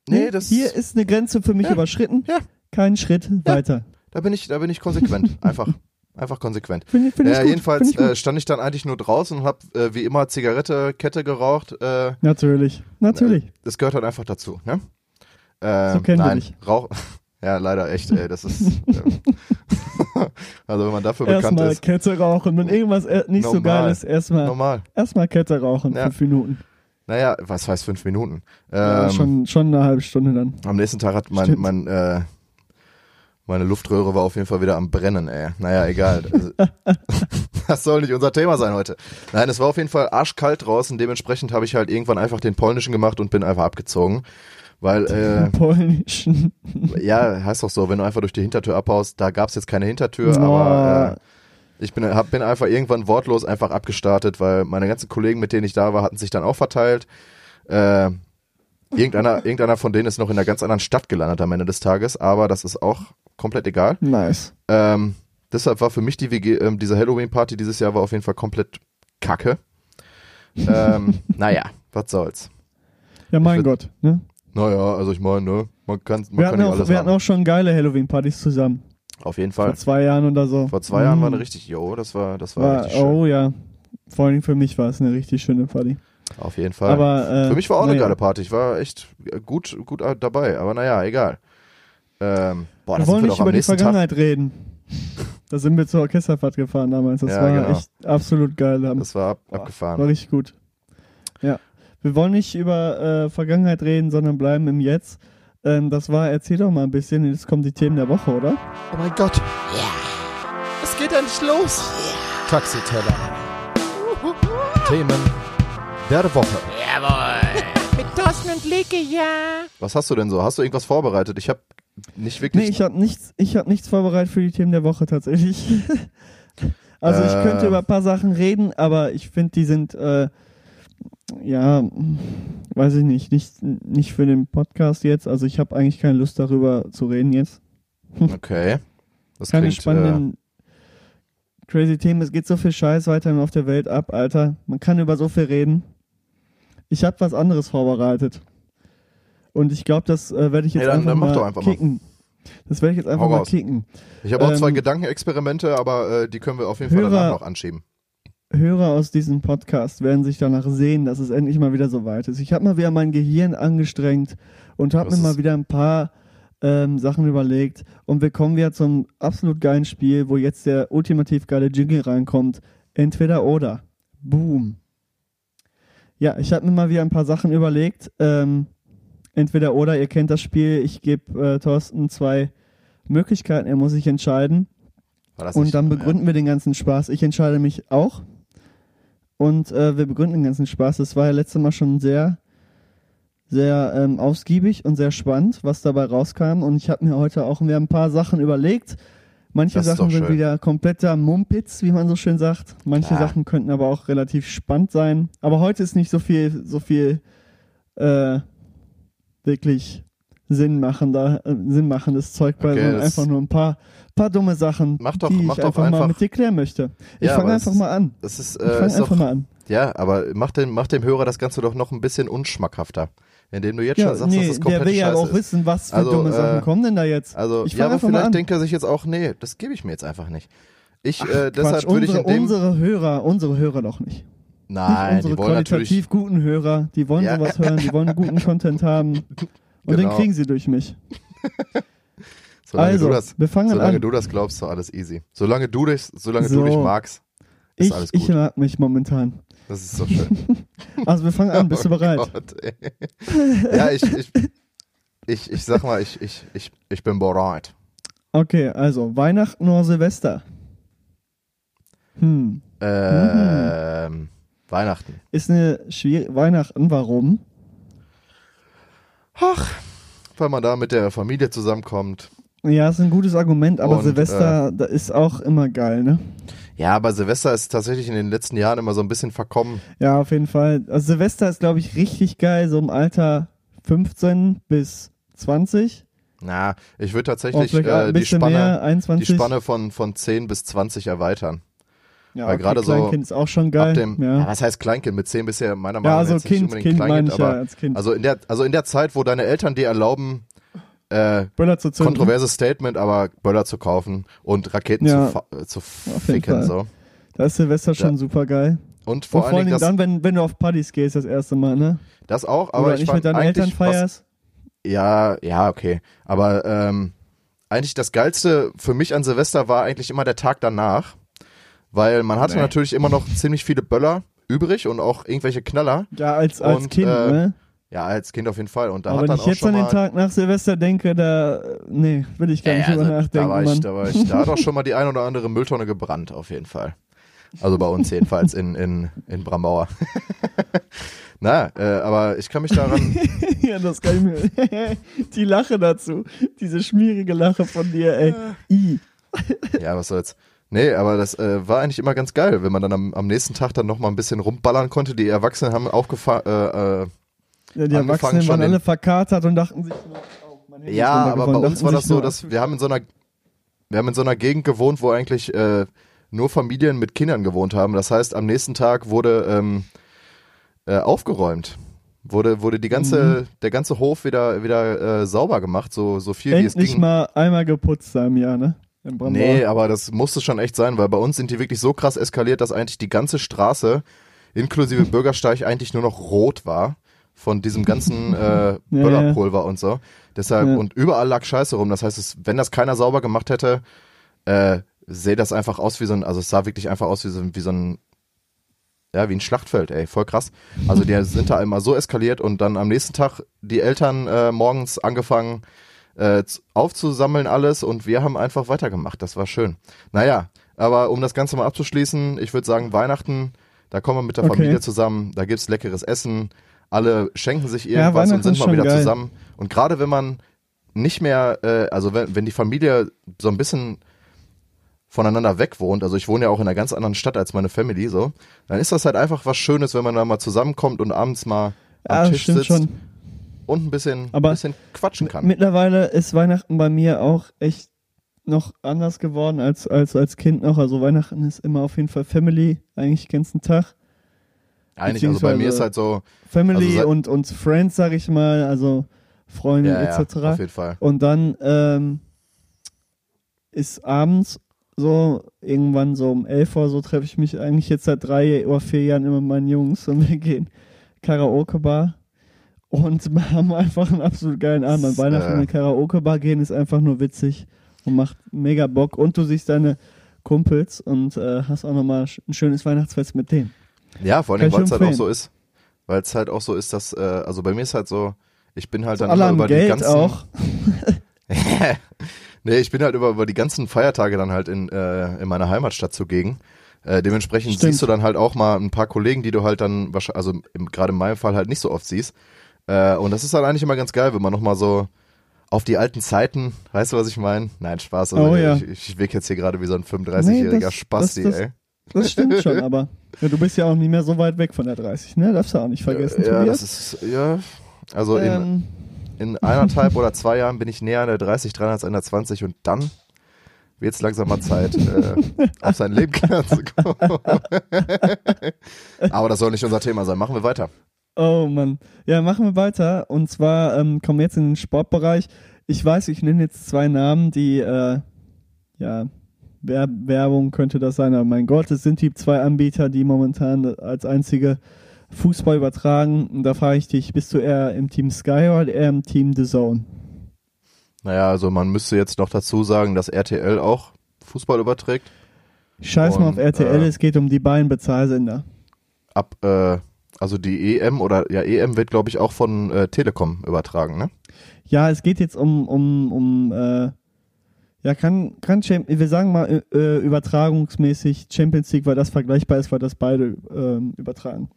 Speaker 5: Nee,
Speaker 6: nee
Speaker 5: das-
Speaker 6: hier ist eine Grenze für mich
Speaker 5: Ja,
Speaker 6: überschritten.
Speaker 5: ja.
Speaker 6: Kein Schritt weiter.
Speaker 5: Da bin ich, da bin ich konsequent. Einfach, einfach konsequent.
Speaker 6: Finde ich, find ich
Speaker 5: Ja,
Speaker 6: gut.
Speaker 5: jedenfalls
Speaker 6: Find ich
Speaker 5: äh, stand ich dann eigentlich nur draußen und habe äh, wie immer Zigarette, Kette geraucht. Äh,
Speaker 6: natürlich, natürlich.
Speaker 5: das gehört halt einfach dazu. Ne? Ähm,
Speaker 6: So kennen wir
Speaker 5: nein,
Speaker 6: dich.
Speaker 5: Rauch. Ja, leider echt. Ey, das ist. ähm, also wenn man dafür bekannt
Speaker 6: Erstmal
Speaker 5: ist,
Speaker 6: Kette rauchen. Wenn irgendwas äh, nicht so
Speaker 5: Normal.
Speaker 6: geil ist, erstmal
Speaker 5: normal.
Speaker 6: erstmal Kette rauchen.
Speaker 5: Ja.
Speaker 6: Fünf Minuten.
Speaker 5: Naja, was heißt fünf Minuten?
Speaker 6: Ja,
Speaker 5: Ähm,
Speaker 6: schon, schon eine halbe Stunde dann.
Speaker 5: Am nächsten Tag hat mein,
Speaker 6: Stimmt.
Speaker 5: mein äh, meine Luftröhre war auf jeden Fall wieder am Brennen, ey. Naja, egal. Also, das soll nicht unser Thema sein heute. Nein, es war auf jeden Fall arschkalt draußen. Dementsprechend habe ich halt irgendwann einfach den polnischen gemacht und bin einfach abgezogen. Weil, äh,
Speaker 6: Polnischen.
Speaker 5: ja, heißt doch so, wenn du einfach durch die Hintertür abhaust, da gab's jetzt keine Hintertür,
Speaker 6: Oh.
Speaker 5: aber äh, ich bin, hab, bin einfach irgendwann wortlos einfach abgestartet, weil meine ganzen Kollegen, mit denen ich da war, hatten sich dann auch verteilt. Äh, irgendeiner, irgendeiner von denen ist noch in einer ganz anderen Stadt gelandet am Ende des Tages, aber das ist auch komplett egal.
Speaker 6: Nice.
Speaker 5: Ähm, deshalb war für mich die WG, ähm, diese Halloween-Party dieses Jahr war auf jeden Fall komplett kacke. ähm, naja, was soll's.
Speaker 6: Ja, mein Gott. Ne?
Speaker 5: Naja, also ich meine, ne, man kann, man
Speaker 6: Wir,
Speaker 5: kann
Speaker 6: hatten auch,
Speaker 5: alles
Speaker 6: wir hatten
Speaker 5: haben.
Speaker 6: auch schon geile Halloween-Partys zusammen.
Speaker 5: Auf jeden
Speaker 6: Vor
Speaker 5: Fall.
Speaker 6: zwei Jahren oder so.
Speaker 5: Vor zwei Jahren war
Speaker 6: Mhm.
Speaker 5: eine richtig, jo, das war, das war,
Speaker 6: War,
Speaker 5: richtig schön.
Speaker 6: oh ja. Vor allem für mich war es eine richtig schöne Party.
Speaker 5: Auf jeden Fall.
Speaker 6: Aber, äh,
Speaker 5: Für mich war auch eine
Speaker 6: naja.
Speaker 5: geile Party. Ich war echt gut, gut dabei. Aber naja, egal. Ähm, boah,
Speaker 6: Wir wollen
Speaker 5: wir
Speaker 6: nicht über die
Speaker 5: nächsten Tag.
Speaker 6: Vergangenheit reden. Da sind wir zur Orchesterfahrt gefahren damals. Das
Speaker 5: Ja,
Speaker 6: war
Speaker 5: genau.
Speaker 6: echt absolut geil. Da-
Speaker 5: Das war ab,
Speaker 6: Boah,
Speaker 5: abgefahren.
Speaker 6: War richtig gut. Ja. Wir wollen nicht über äh, Vergangenheit reden, sondern bleiben im Jetzt. Ähm, das war, erzähl doch mal ein bisschen, jetzt kommen die Themen der Woche, oder?
Speaker 5: Oh mein Gott. Ja. Es geht endlich los.
Speaker 1: Taxiteller. Themen der Woche.
Speaker 7: Mit Thorsten und Leke, ja.
Speaker 5: Was hast du denn so? Hast du irgendwas vorbereitet? Ich habe nicht wirklich.
Speaker 6: Nee, ich habe nichts, ich hab nichts vorbereitet für die Themen der Woche tatsächlich. also ich
Speaker 5: Äh.
Speaker 6: könnte über ein paar Sachen reden, aber ich finde, die sind, äh, ja, weiß ich nicht, nicht, nicht für den Podcast jetzt. Also ich habe eigentlich keine Lust darüber zu reden jetzt.
Speaker 5: okay. Das
Speaker 6: Keine
Speaker 5: klingt, äh,
Speaker 6: spannenden, crazy Themen. Es geht so viel Scheiß weiterhin auf der Welt ab, Alter. Man kann über so viel reden. Ich habe was anderes vorbereitet. Und ich glaube, das äh, werde ich jetzt
Speaker 5: Nee, dann-
Speaker 6: einfach,
Speaker 5: dann mach
Speaker 6: mal
Speaker 5: doch einfach mal.
Speaker 6: kicken. Das werde ich jetzt einfach
Speaker 5: Hau
Speaker 6: mal
Speaker 5: raus.
Speaker 6: kicken.
Speaker 5: ich habe auch zwei
Speaker 6: ähm,
Speaker 5: Gedankenexperimente, aber äh, die können wir auf jeden Fall
Speaker 6: Hörer-
Speaker 5: danach noch anschieben.
Speaker 6: Hörer aus diesem Podcast werden sich danach sehen, dass es endlich mal wieder so weit ist. Ich habe mal wieder mein Gehirn angestrengt und habe mir mal wieder ein paar ähm, Sachen überlegt. Und wir kommen wieder zum absolut geilen Spiel, wo jetzt der ultimativ geile Jingle reinkommt. Entweder oder. Boom. Ja, ich habe mir mal wieder ein paar Sachen überlegt. Ähm, entweder oder, ihr kennt das Spiel. Ich gebe äh, Thorsten zwei Möglichkeiten. Er muss sich entscheiden. Und dann begründen wir den ganzen Spaß. Ich entscheide mich auch. Und äh, wir begründen den ganzen Spaß. Das war ja letztes Mal schon sehr, sehr ähm, ausgiebig und sehr spannend, was dabei rauskam. Und ich habe mir heute auch wieder ein paar Sachen überlegt. Manche
Speaker 5: Das
Speaker 6: Sachen sind
Speaker 5: schön.
Speaker 6: wieder kompletter Mumpitz, wie man so schön sagt. Manche
Speaker 5: Ja.
Speaker 6: Sachen könnten aber auch relativ spannend sein. Aber heute ist nicht so viel, so viel äh, wirklich sinnmachender, äh, sinnmachendes Zeug bei,
Speaker 5: Okay,
Speaker 6: sondern einfach nur ein paar, paar dumme Sachen,
Speaker 5: Mach doch-
Speaker 6: die
Speaker 5: mach
Speaker 6: ich
Speaker 5: doch
Speaker 6: einfach, mal
Speaker 5: einfach-
Speaker 6: mit dir klären möchte. Ich
Speaker 5: Ja,
Speaker 6: fange einfach
Speaker 5: es-
Speaker 6: mal an.
Speaker 5: Das ist,
Speaker 6: Ich
Speaker 5: äh,
Speaker 6: fange
Speaker 5: ist
Speaker 6: einfach
Speaker 5: doch,
Speaker 6: mal an.
Speaker 5: ja, aber mach dem, mach dem Hörer das Ganze doch noch ein bisschen unschmackhafter. Indem du jetzt
Speaker 6: Ja,
Speaker 5: schon sagst,
Speaker 6: nee,
Speaker 5: dass das
Speaker 6: der
Speaker 5: komplett
Speaker 6: will ja auch
Speaker 5: ist.
Speaker 6: wissen, was für
Speaker 5: Also,
Speaker 6: dumme
Speaker 5: äh,
Speaker 6: Sachen kommen denn da jetzt.
Speaker 5: Also,
Speaker 6: ich
Speaker 5: ja,
Speaker 6: fange
Speaker 5: aber
Speaker 6: einfach mal
Speaker 5: vielleicht denkt er sich jetzt auch, nee, das gebe ich mir jetzt einfach nicht. Ich, äh,
Speaker 6: Quatsch,
Speaker 5: deshalb würde ich
Speaker 6: unsere,
Speaker 5: in dem,
Speaker 6: unsere Hörer, unsere Hörer doch nicht.
Speaker 5: nein,
Speaker 6: nicht unsere
Speaker 5: die wollen
Speaker 6: qualitativ guten Hörer, die wollen
Speaker 5: Ja.
Speaker 6: sowas hören, die wollen guten Content haben. Und den
Speaker 5: Genau.
Speaker 6: kriegen sie durch mich.
Speaker 5: solange
Speaker 6: also,
Speaker 5: du das,
Speaker 6: wir fangen
Speaker 5: solange
Speaker 6: an.
Speaker 5: du das glaubst, ist alles easy. Solange du dich, solange
Speaker 6: So.
Speaker 5: du dich magst, ist
Speaker 6: Ich,
Speaker 5: alles
Speaker 6: ich
Speaker 5: gut.
Speaker 6: mag mich momentan.
Speaker 5: Das ist so schön.
Speaker 6: Also wir fangen an, bist du
Speaker 5: Oh
Speaker 6: bereit?
Speaker 5: Gott, ja, ich, ich, ich, ich sag mal, ich, ich, ich, ich bin bereit.
Speaker 6: Okay, also Weihnachten oder Silvester? Hm,
Speaker 5: Ähm, Weihnachten.
Speaker 6: ist eine schwierige Weihnachten, warum?
Speaker 5: Ach, weil man da mit der Familie zusammenkommt.
Speaker 6: Ja, ist ein gutes Argument, aber
Speaker 5: Und,
Speaker 6: Silvester, da ist auch immer geil, ne?
Speaker 5: Ja, aber Silvester ist tatsächlich in den letzten Jahren immer so ein bisschen verkommen.
Speaker 6: Ja, auf jeden Fall. Also Silvester ist, glaube ich, richtig geil, so im Alter 15 bis 20.
Speaker 5: Na, ich würde tatsächlich
Speaker 6: vielleicht
Speaker 5: äh, die, Spanne,
Speaker 6: mehr,
Speaker 5: die
Speaker 6: 21.
Speaker 5: Spanne von, von 10 bis 20 erweitern.
Speaker 6: ja,
Speaker 5: weil gerade so
Speaker 6: Kleinkind ist auch schon geil.
Speaker 5: Ab dem, ja.
Speaker 6: ja.
Speaker 5: was heißt Kleinkind? Mit 10 bisher meiner Meinung
Speaker 6: ja,
Speaker 5: nach
Speaker 6: also
Speaker 5: jetzt nicht
Speaker 6: Kind,
Speaker 5: unbedingt
Speaker 6: Kind
Speaker 5: Kleinkind,
Speaker 6: ja
Speaker 5: aber
Speaker 6: als Kind.
Speaker 5: also in der also in der Zeit, wo deine Eltern dir erlauben, äh,
Speaker 6: Böller zu zünden.
Speaker 5: kontroverses Statement, aber Böller zu kaufen und Raketen
Speaker 6: Ja,
Speaker 5: zu, zu ficken so.
Speaker 6: Da ist Silvester schon
Speaker 5: Ja.
Speaker 6: super geil.
Speaker 5: Und
Speaker 6: Und
Speaker 5: vor
Speaker 6: vor
Speaker 5: allen Dingen
Speaker 6: dann, wenn, wenn du auf Partys gehst das erste Mal, ne?
Speaker 5: das auch, aber
Speaker 6: Oder
Speaker 5: ich
Speaker 6: nicht mit deinen Eltern
Speaker 5: eigentlich was,
Speaker 6: feierst.
Speaker 5: Ja, ja, okay. Aber ähm, eigentlich das Geilste für mich an Silvester war eigentlich immer der Tag danach. Weil man hatte
Speaker 6: Nee.
Speaker 5: natürlich immer noch ziemlich viele Böller übrig und auch irgendwelche Knaller.
Speaker 6: Ja, als, als
Speaker 5: Und,
Speaker 6: Kind,
Speaker 5: äh,
Speaker 6: ne?
Speaker 5: Ja, als Kind auf jeden Fall. Und da
Speaker 6: Aber
Speaker 5: hat
Speaker 6: wenn
Speaker 5: dann
Speaker 6: ich
Speaker 5: auch
Speaker 6: jetzt
Speaker 5: schon
Speaker 6: an den
Speaker 5: mal,
Speaker 6: Tag nach Silvester denke, da, nee, will ich gar nicht
Speaker 5: ja,
Speaker 6: drüber
Speaker 5: also,
Speaker 6: nachdenken,
Speaker 5: da, war ich, da, war ich, da hat auch schon mal die ein oder andere Mülltonne gebrannt, auf jeden Fall. Also bei uns jedenfalls in, in, in Brambauer. Na, äh, aber ich kann mich daran,
Speaker 6: ja, das kann ich mir. Die Lache dazu. Diese schmierige Lache von dir, ey. I.
Speaker 5: ja, was soll's. Nee, aber das äh, war eigentlich immer ganz geil, wenn man dann am, am nächsten Tag dann noch mal ein bisschen rumballern konnte. Die Erwachsenen haben aufgefahren, äh, äh,
Speaker 6: Ja, die Erwachsenen waren alle verkatert und dachten sich nur, oh, mein Handy
Speaker 5: ja, aber bei uns war das so, dass wir haben in so einer, wir haben in so einer Gegend gewohnt, wo eigentlich äh, nur Familien mit Kindern gewohnt haben. Das heißt, am nächsten Tag wurde ähm, äh, aufgeräumt. Wurde, wurde die ganze, der ganze Hof wieder, wieder äh, sauber gemacht, so, so viel wie es
Speaker 6: Endlich
Speaker 5: ging.
Speaker 6: mal einmal geputzt im Jahr, ne? Im.
Speaker 5: Nee, aber das musste schon echt sein, weil bei uns sind die wirklich so krass eskaliert, dass eigentlich die ganze Straße inklusive Bürgersteig eigentlich nur noch rot war von diesem ganzen äh, Böllerpulver und so. Deshalb,
Speaker 6: Ja.
Speaker 5: und überall lag Scheiße rum. Das heißt, es, wenn das keiner sauber gemacht hätte, äh, sähe das einfach aus wie so ein, also es sah wirklich einfach aus wie so, wie so ein, ja, wie ein Schlachtfeld, ey, voll krass. Also die sind da immer so eskaliert und dann am nächsten Tag die Eltern äh, morgens angefangen äh, aufzusammeln alles und wir haben einfach weitergemacht. Das war schön. Naja, Aber um das Ganze mal abzuschließen, ich würde sagen, Weihnachten, da kommen wir mit der
Speaker 6: Okay.
Speaker 5: Familie zusammen, da gibt's leckeres Essen, alle schenken sich
Speaker 6: Ja,
Speaker 5: irgendwas und
Speaker 6: Weihnachten
Speaker 5: sind mal wieder
Speaker 6: geil.
Speaker 5: zusammen. Und gerade wenn man nicht mehr, äh, also wenn, wenn die Familie so ein bisschen voneinander weg wohnt, also ich wohne ja auch in einer ganz anderen Stadt als meine Family, so, dann ist das halt einfach was Schönes, wenn man da mal zusammenkommt und abends mal am
Speaker 6: Ja,
Speaker 5: Tisch sitzt
Speaker 6: schon.
Speaker 5: und ein bisschen,
Speaker 6: Aber
Speaker 5: ein bisschen quatschen kann.
Speaker 6: Mittlerweile ist Weihnachten bei mir auch echt noch anders geworden als, als als Kind noch. Also Weihnachten ist immer auf jeden Fall Family, eigentlich den ganzen Tag.
Speaker 5: Eigentlich, also bei mir ist halt so,
Speaker 6: Family
Speaker 5: Also
Speaker 6: und, und Friends, sag ich mal, also Freunde
Speaker 5: ja, ja,
Speaker 6: etc.
Speaker 5: auf jeden Fall.
Speaker 6: Und dann ähm, ist abends so, irgendwann so um 11 Uhr, so treffe ich mich eigentlich jetzt seit drei oder vier Jahren immer mit meinen Jungs und wir gehen Karaoke-Bar und haben einfach einen absolut geilen Abend. An Weihnachten
Speaker 5: äh,
Speaker 6: in eine Karaoke-Bar gehen ist einfach nur witzig und macht mega Bock. Und du siehst deine Kumpels und äh, hast auch nochmal ein schönes Weihnachtsfest mit denen.
Speaker 5: Ja, vor allem, weil es halt auch so ist. Weil es halt auch so ist, dass, äh, also bei mir ist halt so, ich bin halt dann
Speaker 6: Alle
Speaker 5: immer über die
Speaker 6: Geld
Speaker 5: ganzen.
Speaker 6: auch.
Speaker 5: nee, ich bin halt über, über die ganzen Feiertage dann halt in, äh, in meiner Heimatstadt zugegen. Äh, dementsprechend
Speaker 6: Stimmt.
Speaker 5: siehst du dann halt auch mal ein paar Kollegen, die du halt dann, wahrscheinlich, also gerade in meinem Fall halt nicht so oft siehst. Äh, und das ist halt eigentlich immer ganz geil, wenn man nochmal so auf die alten Zeiten, weißt du, was ich meine? Nein, Spaß. Also
Speaker 6: Oh, ja.
Speaker 5: ich, ich wirke jetzt hier gerade wie so ein 35-jähriger
Speaker 6: Nee,
Speaker 5: Spasti,
Speaker 6: das- das-
Speaker 5: ey.
Speaker 6: Das stimmt schon, aber ja, du bist ja auch nicht mehr so weit weg von der 30, ne? Darfst du auch nicht vergessen,
Speaker 5: ja,
Speaker 6: Tobias.
Speaker 5: das ist, ja, also in,
Speaker 6: ähm,
Speaker 5: in eineinhalb oder zwei Jahren bin ich näher an der 30, 300 als an der 20 und dann wird es langsam mal Zeit, äh, auf sein Leben klarzukommen. Aber das soll nicht unser Thema sein. Machen wir weiter.
Speaker 6: oh Mann. Ja, machen wir weiter. Und zwar ähm, kommen wir jetzt in den Sportbereich. Ich weiß, ich nenne jetzt zwei Namen, die, äh, ja, Werbung könnte das sein, aber mein Gott, es sind die zwei Anbieter, die momentan als einzige Fußball übertragen. Und da frage ich dich, bist du eher im Team Sky oder eher im Team The Zone?
Speaker 5: Naja, also man müsste jetzt noch dazu sagen, dass RTL auch Fußball überträgt.
Speaker 6: Scheiß mal auf RTL,
Speaker 5: äh,
Speaker 6: es geht um die beiden Bezahlsender.
Speaker 5: Ab, äh, also die EM oder ja, EM wird, glaube ich, auch von äh, Telekom übertragen, ne?
Speaker 6: Ja, es geht jetzt um, um, um äh, ja, kann, kann wir sagen mal äh, übertragungsmäßig Champions League, weil das vergleichbar ist, weil das beide ähm, übertragen.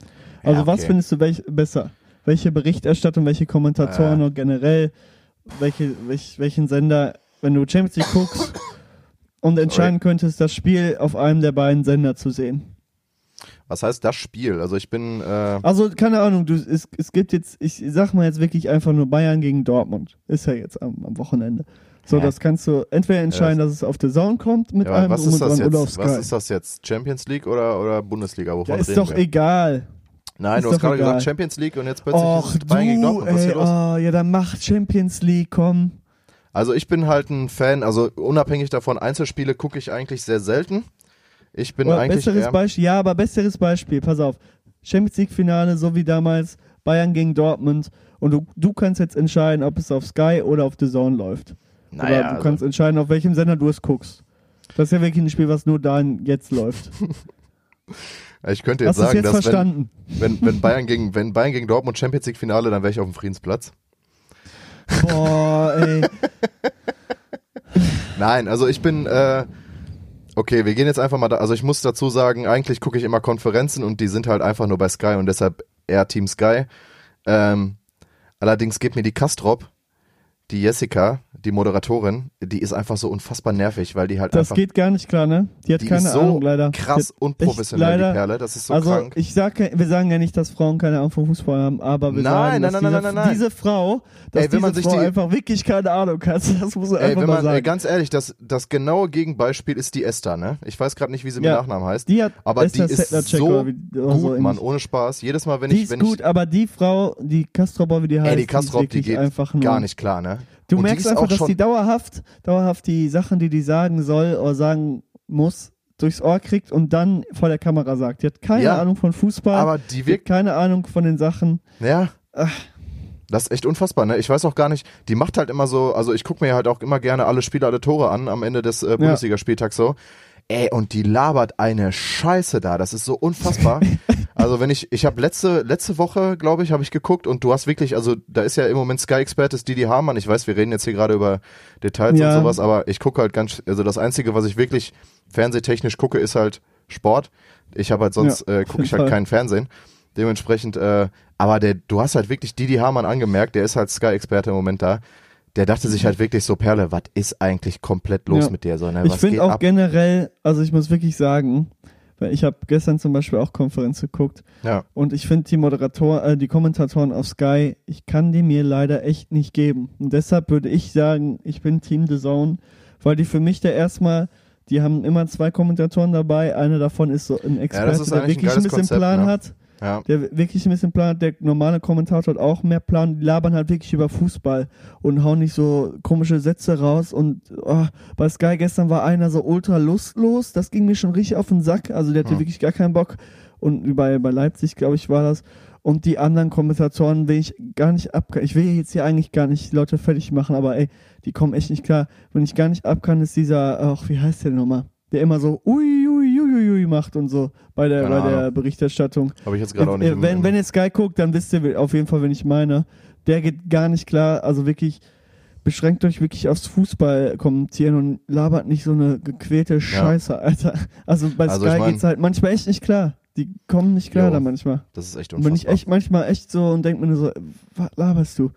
Speaker 6: Also
Speaker 5: Ja,
Speaker 6: was
Speaker 5: okay.
Speaker 6: findest du welch, besser? Welche Berichterstattung, welche Kommentatoren
Speaker 5: Äh.
Speaker 6: und generell, welche, welch, welchen Sender, wenn du Champions League guckst und entscheiden könntest, das Spiel auf einem der beiden Sender zu sehen?
Speaker 5: Was heißt das Spiel? Also ich bin, äh,
Speaker 6: Also, keine Ahnung, du, es, es gibt jetzt, ich sag mal jetzt wirklich einfach nur Bayern gegen Dortmund. Ist ja jetzt am, am Wochenende. So,
Speaker 5: Hä?
Speaker 6: das kannst du entweder entscheiden, dass es auf The Zone kommt mit
Speaker 5: ja,
Speaker 6: allem
Speaker 5: was ist das
Speaker 6: oder auf
Speaker 5: jetzt?
Speaker 6: Sky.
Speaker 5: Was ist das jetzt? Champions League oder, oder Bundesliga?
Speaker 6: ja,
Speaker 5: Wovon
Speaker 6: ist
Speaker 5: reden
Speaker 6: doch
Speaker 5: wir?
Speaker 6: egal.
Speaker 5: Nein,
Speaker 6: ist
Speaker 5: du hast gerade
Speaker 6: egal.
Speaker 5: gesagt Champions League und jetzt plötzlich
Speaker 6: Och,
Speaker 5: ist es Bayern gegen
Speaker 6: du,
Speaker 5: Dortmund. Was ist
Speaker 6: ey,
Speaker 5: los?
Speaker 6: oh, ja, dann macht Champions League, komm.
Speaker 5: Also ich bin halt ein Fan, also unabhängig davon, Einzelspiele gucke ich eigentlich sehr selten. Ich bin
Speaker 6: Oder
Speaker 5: eigentlich
Speaker 6: besseres Beispiel, ja, aber besseres Beispiel, pass auf. Champions League Finale, so wie damals Bayern gegen Dortmund und du, du kannst jetzt entscheiden, ob es auf Sky oder auf The Zone läuft.
Speaker 5: Naja,
Speaker 6: Oder du
Speaker 5: also,
Speaker 6: kannst entscheiden, auf welchem Sender du es guckst. Das ist ja wirklich ein Spiel, was nur da jetzt läuft.
Speaker 5: ich könnte jetzt
Speaker 6: Hast
Speaker 5: sagen,
Speaker 6: jetzt
Speaker 5: dass wenn,
Speaker 6: verstanden?
Speaker 5: wenn, wenn, Bayern gegen, wenn Bayern gegen Dortmund Champions League Finale, dann wäre ich auf dem Friedensplatz.
Speaker 6: Boah, ey.
Speaker 5: Nein, also ich bin, äh, okay, wir gehen jetzt einfach mal da, also ich muss dazu sagen, eigentlich gucke ich immer Konferenzen und die sind halt einfach nur bei Sky und deshalb eher Team Sky. Ähm, allerdings geht mir die Kastrop, die Jessica, die Moderatorin, die ist einfach so unfassbar nervig, weil die halt
Speaker 6: Das
Speaker 5: einfach,
Speaker 6: geht gar nicht klar, ne? Die hat
Speaker 5: die
Speaker 6: keine
Speaker 5: ist so
Speaker 6: Ahnung, leider.
Speaker 5: krass
Speaker 6: Die
Speaker 5: unprofessionell,
Speaker 6: leider-
Speaker 5: die Perle, das ist so
Speaker 6: also,
Speaker 5: krank.
Speaker 6: ich sag, wir sagen ja nicht, dass Frauen keine Ahnung vom Fußball haben, aber wir
Speaker 5: Nein,
Speaker 6: sagen,
Speaker 5: nein,
Speaker 6: dass
Speaker 5: nein,
Speaker 6: diese,
Speaker 5: nein, nein, nein.
Speaker 6: diese Frau, dass
Speaker 5: Ey, wenn man sich
Speaker 6: Frau
Speaker 5: die-
Speaker 6: einfach wirklich keine Ahnung hat. Das muss man
Speaker 5: Ey,
Speaker 6: einfach
Speaker 5: wenn
Speaker 6: mal
Speaker 5: man, ey,
Speaker 6: sagen.
Speaker 5: ganz ehrlich, das, das genaue Gegenbeispiel ist die Esther, ne? Ich weiß gerade nicht, wie sie mit
Speaker 6: Ja.
Speaker 5: Nachnamen heißt.
Speaker 6: Die hat
Speaker 5: aber
Speaker 6: Esther
Speaker 5: die ist so
Speaker 6: wie- oder so
Speaker 5: gut, Mann, ohne Spaß. Jedes Mal, wenn
Speaker 6: Die
Speaker 5: ich,
Speaker 6: ist
Speaker 5: wenn
Speaker 6: gut,
Speaker 5: ich,
Speaker 6: aber die Frau, die Kastrop, wie die heißt,
Speaker 5: ey, die Kastrop,
Speaker 6: ist
Speaker 5: die geht
Speaker 6: einfach
Speaker 5: gar nicht klar, ne?
Speaker 6: Du
Speaker 5: Und
Speaker 6: merkst einfach, dass die dauerhaft, dauerhaft die Sachen, die die sagen soll oder sagen muss, durchs Ohr kriegt und dann vor der Kamera sagt. Die hat keine
Speaker 5: Ja,
Speaker 6: Ahnung von Fußball,
Speaker 5: Aber die wirkt,
Speaker 6: keine Ahnung von den Sachen.
Speaker 5: ja.
Speaker 6: Ach.
Speaker 5: Das ist echt unfassbar, ne? Ich weiß auch gar nicht, die macht halt immer so, also ich gucke mir halt auch immer gerne alle Spiele, alle Tore an am Ende des äh, Bundesligaspieltags so. Ey, und die labert eine Scheiße da, das ist so unfassbar. Also wenn ich, ich habe letzte letzte Woche, glaube ich, habe ich geguckt und du hast wirklich, also da ist ja im Moment Sky-Experte ist Didi Hamann. Ich weiß, wir reden jetzt hier gerade über Details
Speaker 6: Ja.
Speaker 5: und sowas, aber ich gucke halt ganz, also das Einzige, was ich wirklich fernsehtechnisch gucke, ist halt Sport. Ich habe halt sonst
Speaker 6: Ja,
Speaker 5: äh, gucke ich halt
Speaker 6: Fall.
Speaker 5: kein Fernsehen. Dementsprechend, äh, aber der, du hast halt wirklich Didi Hamann angemerkt, der ist halt Sky-Experte im Moment da. Der dachte sich halt wirklich so, Perle, was ist eigentlich komplett los
Speaker 6: Ja.
Speaker 5: mit dir? So, ne?
Speaker 6: Ich finde auch
Speaker 5: ab?
Speaker 6: generell, also ich muss wirklich sagen, weil ich habe gestern zum Beispiel auch Konferenz geguckt
Speaker 5: Ja.
Speaker 6: und ich finde die Moderator, äh, die Kommentatoren auf Sky, ich kann die mir leider echt nicht geben. Und deshalb würde ich sagen, ich bin Team The Zone, weil die für mich da erstmal, die haben immer zwei Kommentatoren dabei, einer davon ist so ein Experte,
Speaker 5: ist
Speaker 6: der
Speaker 5: ein
Speaker 6: wirklich ein,
Speaker 5: geiles
Speaker 6: bisschen
Speaker 5: Konzept,
Speaker 6: Plan
Speaker 5: ne?
Speaker 6: hat.
Speaker 5: Ja.
Speaker 6: Der wirklich ein bisschen Plan hat, der normale Kommentator hat auch mehr Plan, die labern halt wirklich über Fußball und hauen nicht so komische Sätze raus und oh, bei Sky gestern war einer so ultra lustlos, das ging mir schon richtig auf den Sack, also der hatte
Speaker 5: Hm.
Speaker 6: wirklich gar keinen Bock und bei, bei Leipzig, glaube ich, war das und die anderen Kommentatoren will ich gar nicht ab, ich will jetzt hier eigentlich gar nicht Leute fertig machen, aber ey, die kommen echt nicht klar, wenn ich gar nicht ab kann, ist dieser, ach, wie heißt der nochmal? Der immer so ui, ui, ui, ui, ui macht und so bei der,
Speaker 5: Keine
Speaker 6: bei der
Speaker 5: Ahnung.
Speaker 6: Berichterstattung.
Speaker 5: Habe ich jetzt gerade auch nicht.
Speaker 6: Äh,
Speaker 5: im-
Speaker 6: wenn, wenn ihr Sky guckt, dann wisst ihr auf jeden Fall, wen ich meine. Der geht gar nicht klar. Also wirklich, beschränkt euch wirklich aufs Fußball kommentieren und labert nicht so eine gequälte Scheiße, Alter. Also bei
Speaker 5: Also
Speaker 6: Sky
Speaker 5: ich mein-
Speaker 6: geht's halt manchmal echt nicht klar. Die kommen nicht klar
Speaker 5: Jo,
Speaker 6: da manchmal.
Speaker 5: das ist echt
Speaker 6: Und bin ich
Speaker 5: unfassbar.
Speaker 6: echt manchmal echt so und denk mir nur so, was laberst du?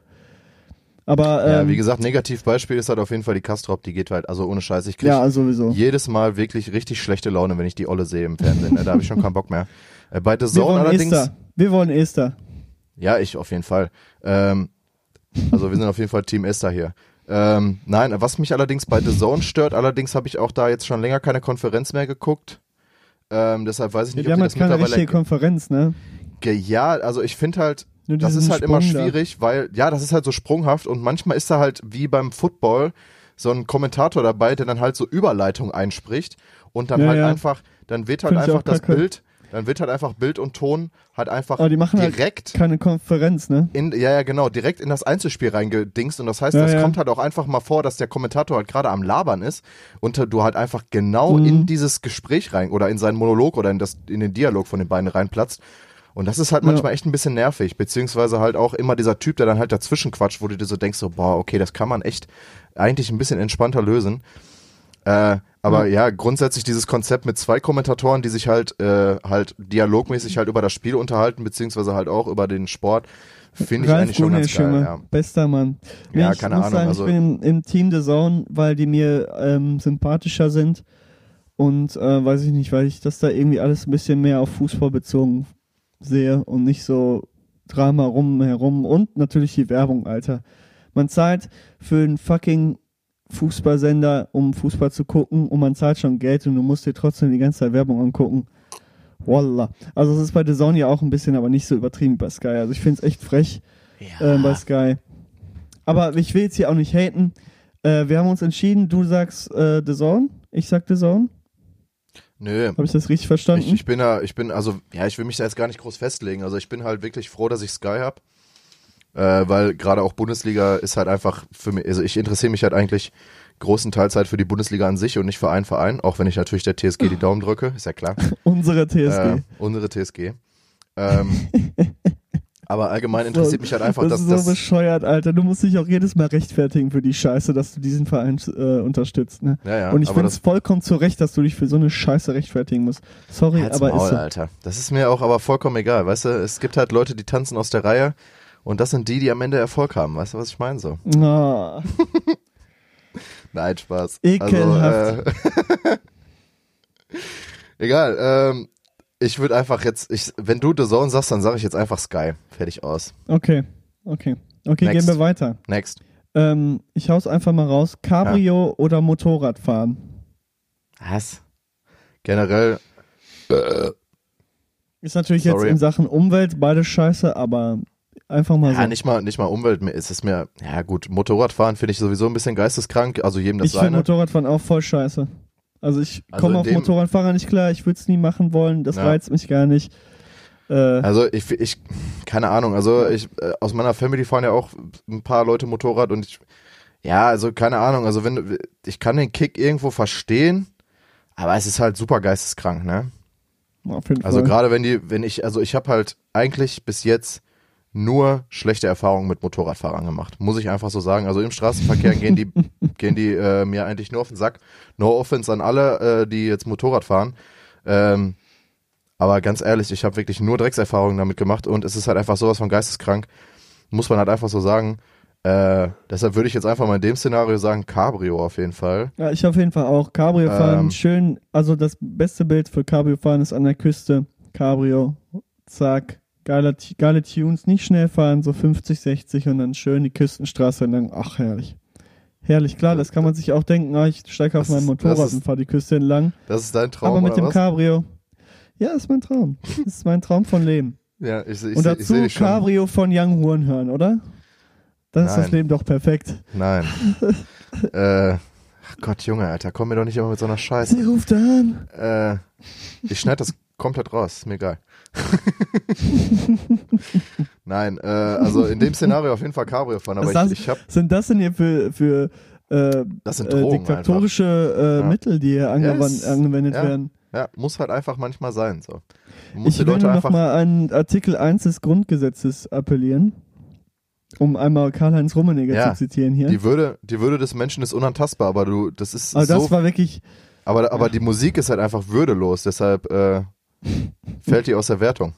Speaker 6: Aber
Speaker 5: Ja,
Speaker 6: ähm,
Speaker 5: wie gesagt, Negativbeispiel ist halt auf jeden Fall die Kastrop, die geht halt, also ohne Scheiß, ich krieg
Speaker 6: ja, sowieso.
Speaker 5: jedes Mal wirklich richtig schlechte Laune, wenn ich die Olle sehe im Fernsehen. Ne? Da habe ich schon keinen Bock mehr. Äh, bei The
Speaker 6: Wir
Speaker 5: Zone
Speaker 6: wollen
Speaker 5: allerdings,
Speaker 6: Esther. Wir wollen Esther.
Speaker 5: ja, ich auf jeden Fall. Ähm, also wir sind auf jeden Fall Team Esther hier. Ähm, nein, was mich allerdings bei The Zone stört, allerdings habe ich auch da jetzt schon länger keine Konferenz mehr geguckt. Ähm, deshalb weiß ich
Speaker 6: Wir
Speaker 5: nicht, ob
Speaker 6: haben
Speaker 5: die
Speaker 6: jetzt
Speaker 5: das
Speaker 6: keine
Speaker 5: mittlerweile...
Speaker 6: richtige Konferenz, ne?
Speaker 5: Ja, also ich finde halt,
Speaker 6: Nur
Speaker 5: das ist halt immer
Speaker 6: Sprung da.
Speaker 5: schwierig, weil, ja, das ist halt so sprunghaft und manchmal ist da halt wie beim Football so ein Kommentator dabei, der dann halt so Überleitung einspricht und dann
Speaker 6: Ja,
Speaker 5: halt
Speaker 6: ja.
Speaker 5: einfach, dann wird halt
Speaker 6: Find
Speaker 5: einfach das
Speaker 6: kacke.
Speaker 5: Bild, dann wird halt einfach Bild und Ton halt einfach
Speaker 6: Aber die machen halt
Speaker 5: direkt
Speaker 6: keine Konferenz, ne?
Speaker 5: in, ja, ja, genau, direkt in das Einzelspiel reingedingst und das heißt,
Speaker 6: Ja,
Speaker 5: das kommt halt auch einfach mal vor, dass der Kommentator halt gerade am Labern ist und du halt einfach genau
Speaker 6: Mhm.
Speaker 5: in dieses Gespräch rein oder in seinen Monolog oder in, das, in den Dialog von den beiden reinplatzt. Und das ist halt
Speaker 6: Ja.
Speaker 5: manchmal echt ein bisschen nervig, beziehungsweise halt auch immer dieser Typ, der dann halt dazwischen quatscht, wo du dir so denkst, so, boah, okay, das kann man echt eigentlich ein bisschen entspannter lösen. Äh, aber ja. grundsätzlich dieses Konzept mit zwei Kommentatoren, die sich halt äh, halt dialogmäßig halt über das Spiel unterhalten, beziehungsweise halt auch über den Sport, finde ich eigentlich schon ganz geil. Ja.
Speaker 6: Bester Mann.
Speaker 5: Ja,
Speaker 6: ich
Speaker 5: keine
Speaker 6: muss
Speaker 5: Ahnung,
Speaker 6: Sagen,
Speaker 5: also-
Speaker 6: ich bin im, im Team The Zone, weil die mir ähm, sympathischer sind. Und äh, weiß ich nicht, weil ich das da irgendwie alles ein bisschen mehr auf Fußball bezogen sehe und nicht so Drama rumherum. Und natürlich die Werbung, Alter. Man zahlt für einen fucking Fußballsender, um Fußball zu gucken und man zahlt schon Geld und du musst dir trotzdem die ganze Zeit Werbung angucken. Wallah. Also es ist bei The Zone ja auch ein bisschen, aber nicht so übertrieben bei Sky. Also ich finde es echt frech äh, bei Sky. Aber ich will jetzt hier auch nicht haten. Äh, wir haben uns entschieden, du sagst äh, The Zone, ich sag The Zone.
Speaker 5: Nö.
Speaker 6: Habe ich das richtig verstanden?
Speaker 5: Ich, ich bin da, ich bin, also, ja, ich will mich da jetzt gar nicht groß festlegen. Also ich bin halt wirklich froh, dass ich Sky hab. Äh, weil gerade auch Bundesliga ist halt einfach für mich, also ich interessiere mich halt eigentlich großenteils halt für die Bundesliga an sich und nicht für einen Verein, auch wenn ich natürlich der TSG die Daumen drücke, ist ja klar.
Speaker 6: Unsere TSG.
Speaker 5: Äh, unsere TSG. Ähm, aber allgemein interessiert mich halt einfach,
Speaker 6: das
Speaker 5: dass
Speaker 6: ist so
Speaker 5: das.
Speaker 6: bescheuert, Alter. Du musst dich auch jedes Mal rechtfertigen für die Scheiße, dass du diesen Verein äh, unterstützt. Ne?
Speaker 5: Ja, ja,
Speaker 6: Und ich finde es vollkommen zu Recht, dass du dich für so eine Scheiße rechtfertigen musst. Sorry,
Speaker 5: Halt's
Speaker 6: aber
Speaker 5: Maul,
Speaker 6: ist so.
Speaker 5: Alter. Das ist mir auch aber vollkommen egal, weißt du? Es gibt halt Leute, die tanzen aus der Reihe und das sind die, die am Ende Erfolg haben. Weißt du, was ich meine so?
Speaker 6: Ah.
Speaker 5: Nein, Spaß.
Speaker 6: Ekelhaft.
Speaker 5: Also, äh, egal. Ähm, ich würde einfach jetzt, ich, wenn du The Zone sagst, dann sage ich jetzt einfach Sky. Fertig aus.
Speaker 6: Okay, okay. Okay,
Speaker 5: Next.
Speaker 6: gehen wir weiter.
Speaker 5: Next.
Speaker 6: Ähm, ich hau's einfach mal raus. Cabrio oder Motorradfahren?
Speaker 5: Was? Generell.
Speaker 6: Ist natürlich
Speaker 5: Sorry.
Speaker 6: jetzt in Sachen Umwelt beides scheiße, aber einfach mal
Speaker 5: Ja,
Speaker 6: so.
Speaker 5: nicht mal, nicht mal Umwelt. mir- Es ist mir, ja gut, Motorradfahren finde ich sowieso ein bisschen geisteskrank. Also jedem das
Speaker 6: ich finde
Speaker 5: seine.
Speaker 6: Motorradfahren auch voll scheiße. Also ich
Speaker 5: Also
Speaker 6: komme
Speaker 5: in
Speaker 6: auf Motorradfahrer nicht klar, ich würde es nie machen wollen, das
Speaker 5: Ja.
Speaker 6: reizt mich gar nicht. Äh,
Speaker 5: Also ich, ich, keine Ahnung, also ich, äh, aus meiner Family fahren ja auch ein paar Leute Motorrad und ich, ja, also keine Ahnung, also wenn, du- ich kann den Kick irgendwo verstehen, aber es ist halt super geisteskrank, ne?
Speaker 6: Auf jeden
Speaker 5: Also gerade wenn die, wenn ich, also ich habe halt eigentlich bis jetzt nur schlechte Erfahrungen mit Motorradfahrern gemacht, muss ich einfach so sagen. Also im Straßenverkehr gehen die, gehen die äh, mir eigentlich nur auf den Sack. No offense an alle, äh, die jetzt Motorrad fahren. Ähm, aber ganz ehrlich, ich habe wirklich nur Dreckserfahrungen damit gemacht und es ist halt einfach sowas von geisteskrank. Muss man halt einfach so sagen. Äh, deshalb würde ich jetzt einfach mal in dem Szenario sagen, Cabrio auf jeden Fall.
Speaker 6: Ja, ich auf jeden Fall auch. Cabrio fahren,
Speaker 5: Ähm.
Speaker 6: schön. Also das beste Bild für Cabrio fahren ist an der Küste. Cabrio, zack. Geile, geile Tunes, nicht schnell fahren, so 50, 60 und dann schön die Küstenstraße entlang. Ach, herrlich. Herrlich, klar, das kann man sich auch denken, ah, ich steige auf
Speaker 5: Das
Speaker 6: mein Motorrad
Speaker 5: das ist-
Speaker 6: und fahre die Küste entlang.
Speaker 5: Das ist dein Traum,
Speaker 6: Aber mit dem
Speaker 5: was?
Speaker 6: Cabrio. Ja, ist mein Traum. Das ist mein Traum von Leben.
Speaker 5: Ja, ich, ich,
Speaker 6: und
Speaker 5: ich, ich
Speaker 6: dazu
Speaker 5: dich schon.
Speaker 6: Cabrio von Young Horn hören, oder? Dann ist das
Speaker 5: Nein.
Speaker 6: Leben doch perfekt.
Speaker 5: Nein. äh, ach Gott, Junge, Alter, komm mir doch nicht immer mit so einer Scheiße.
Speaker 6: Sie ruft an.
Speaker 5: Äh, ich schneide das komplett raus, ist mir egal. Nein, äh, also in dem Szenario auf jeden Fall Cabrio fahren, aber
Speaker 6: Was
Speaker 5: ich,
Speaker 6: das-
Speaker 5: ich habe
Speaker 6: sind das denn hier für, für äh,
Speaker 5: Das
Speaker 6: äh,
Speaker 5: Drogen
Speaker 6: diktatorische äh,
Speaker 5: Ja.
Speaker 6: Mittel, die hier
Speaker 5: Yes.
Speaker 6: angewendet
Speaker 5: Ja.
Speaker 6: werden?
Speaker 5: ja, muss halt einfach manchmal sein, so. Man
Speaker 6: Ich
Speaker 5: die
Speaker 6: will
Speaker 5: Leute
Speaker 6: nur noch
Speaker 5: einfach,
Speaker 6: mal an Artikel 1 des Grundgesetzes appellieren, um einmal Karl-Heinz Rummenigge
Speaker 5: Ja,
Speaker 6: zu zitieren hier.
Speaker 5: die Würde, die Würde des Menschen ist unantastbar, aber du, das ist
Speaker 6: also das
Speaker 5: so,
Speaker 6: war wirklich,
Speaker 5: aber, aber die Musik ist halt einfach würdelos, deshalb äh, fällt die aus der Wertung.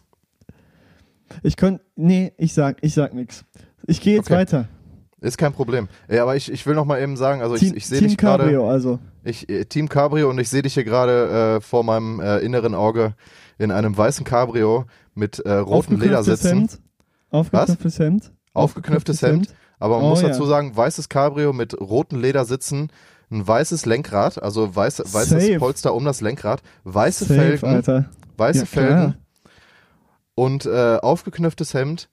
Speaker 6: ich könnte, nee, ich sag, ich sag nix. Ich gehe jetzt
Speaker 5: Okay.
Speaker 6: weiter.
Speaker 5: Ist kein Problem. Ja, aber ich, ich will noch mal eben sagen, also
Speaker 6: Team,
Speaker 5: ich, ich sehe
Speaker 6: Team
Speaker 5: dich gerade,
Speaker 6: Cabrio also.
Speaker 5: ich äh, Team Cabrio und ich sehe dich hier gerade äh, vor meinem äh, inneren Auge in einem weißen Cabrio mit äh, roten Ledersitzen,
Speaker 6: Hemd. Aufgeknöpftes Hemd.
Speaker 5: aufgeknöpftes Hemd, aber man
Speaker 6: Oh,
Speaker 5: muss
Speaker 6: ja.
Speaker 5: dazu sagen, weißes Cabrio mit roten Ledersitzen, ein weißes Lenkrad, also weiß, weißes
Speaker 6: Safe.
Speaker 5: Polster um das Lenkrad, weiße
Speaker 6: Safe,
Speaker 5: Felgen,
Speaker 6: Alter.
Speaker 5: Weiße
Speaker 6: Ja.
Speaker 5: Felgen und äh, aufgeknöpftes Hemd,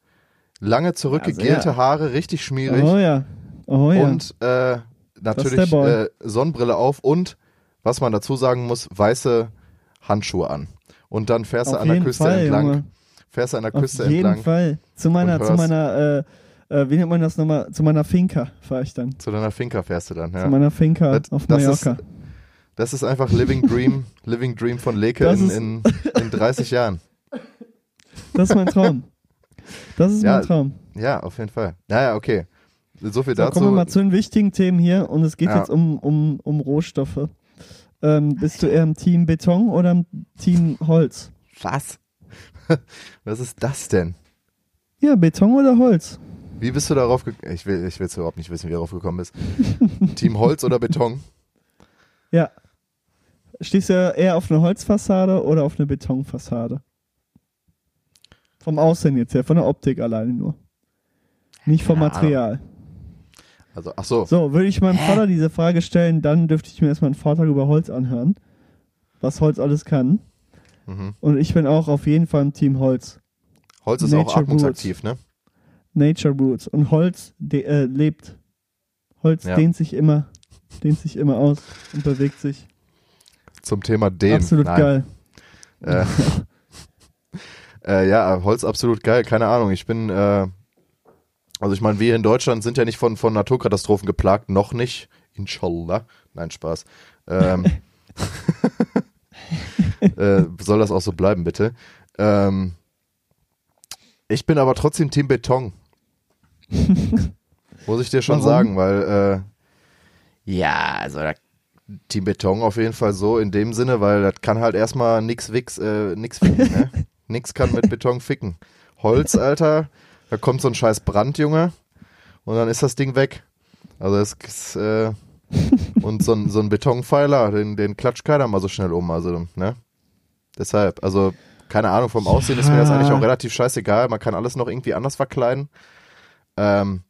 Speaker 5: lange zurückgegelte
Speaker 6: sehr.
Speaker 5: Haare, richtig schmierig.
Speaker 6: Oh ja. Oh ja.
Speaker 5: und äh, natürlich äh, Sonnenbrille auf und, was man dazu sagen muss, weiße Handschuhe an. Und dann fährst du
Speaker 6: Auf
Speaker 5: an der Küste
Speaker 6: Fall,
Speaker 5: entlang.
Speaker 6: Junge.
Speaker 5: Fährst du an der
Speaker 6: Auf
Speaker 5: Küste
Speaker 6: jeden
Speaker 5: entlang
Speaker 6: Fall. Zu meiner, zu meiner, äh, äh, wie nennt man das nochmal? Zu meiner Finca fahre ich dann.
Speaker 5: zu deiner Finca fährst du dann.
Speaker 6: Zu
Speaker 5: Ja.
Speaker 6: meiner Finca
Speaker 5: Das-
Speaker 6: auf
Speaker 5: das
Speaker 6: Mallorca.
Speaker 5: ist- Das ist einfach Living Dream, Living Dream von Leke in, in, in 30 Jahren.
Speaker 6: Das ist mein Traum. Das ist
Speaker 5: Ja,
Speaker 6: mein Traum.
Speaker 5: Ja, auf jeden Fall. Naja, okay. So viel
Speaker 6: So,
Speaker 5: dazu.
Speaker 6: kommen wir mal zu den wichtigen Themen hier und es geht
Speaker 5: Ja.
Speaker 6: jetzt um, um, um Rohstoffe. Ähm, bist du eher im Team Beton oder im Team Holz?
Speaker 5: Was? Was ist das denn?
Speaker 6: Ja, Beton oder Holz?
Speaker 5: Wie bist du darauf gekommen? Ich will ich will jetzt überhaupt nicht wissen, wie du darauf gekommen bist. Team Holz oder Beton?
Speaker 6: Ja. Stehst du eher auf eine Holzfassade oder auf eine Betonfassade? Vom Aussehen jetzt her, von der Optik alleine nur. Nicht vom
Speaker 5: Ja.
Speaker 6: Material.
Speaker 5: Also, ach so.
Speaker 6: So, würde ich meinem Vater diese Frage stellen, dann dürfte ich mir erstmal einen Vortrag über Holz anhören. Was Holz alles kann.
Speaker 5: Mhm.
Speaker 6: Und ich bin auch auf jeden Fall im Team Holz.
Speaker 5: Holz ist auch
Speaker 6: Nature
Speaker 5: atmungsaktiv, ne?
Speaker 6: Nature Roots. Und Holz äh, lebt. Holz
Speaker 5: Ja.
Speaker 6: dehnt sich immer, dehnt sich immer aus und bewegt sich.
Speaker 5: Zum Thema Dehnen.
Speaker 6: Absolut
Speaker 5: Nein.
Speaker 6: geil.
Speaker 5: Äh, äh, ja, Holz absolut geil. Keine Ahnung. Ich bin, äh, also ich meine, wir in Deutschland sind ja nicht von, von Naturkatastrophen geplagt, noch nicht. Inshallah. Nein, Spaß. Ähm, äh, soll das auch so bleiben, bitte. Ähm, ich bin aber trotzdem Team Beton. Muss ich dir schon
Speaker 6: Warum?
Speaker 5: sagen, weil äh, ja, also da, Team Beton auf jeden Fall so in dem Sinne, weil das kann halt erstmal nix wix, äh, nix ficken, ne? nix kann mit Beton ficken. Holz, Alter, da kommt so ein scheiß Brand, Junge, und dann ist das Ding weg. Also es ist, äh, und so ein, so ein Betonpfeiler, den, den klatscht keiner mal so schnell um, also, ne? Deshalb, also, keine Ahnung, vom Aussehen ist mir das eigentlich auch relativ scheißegal, man kann alles noch irgendwie anders verkleiden. Ähm,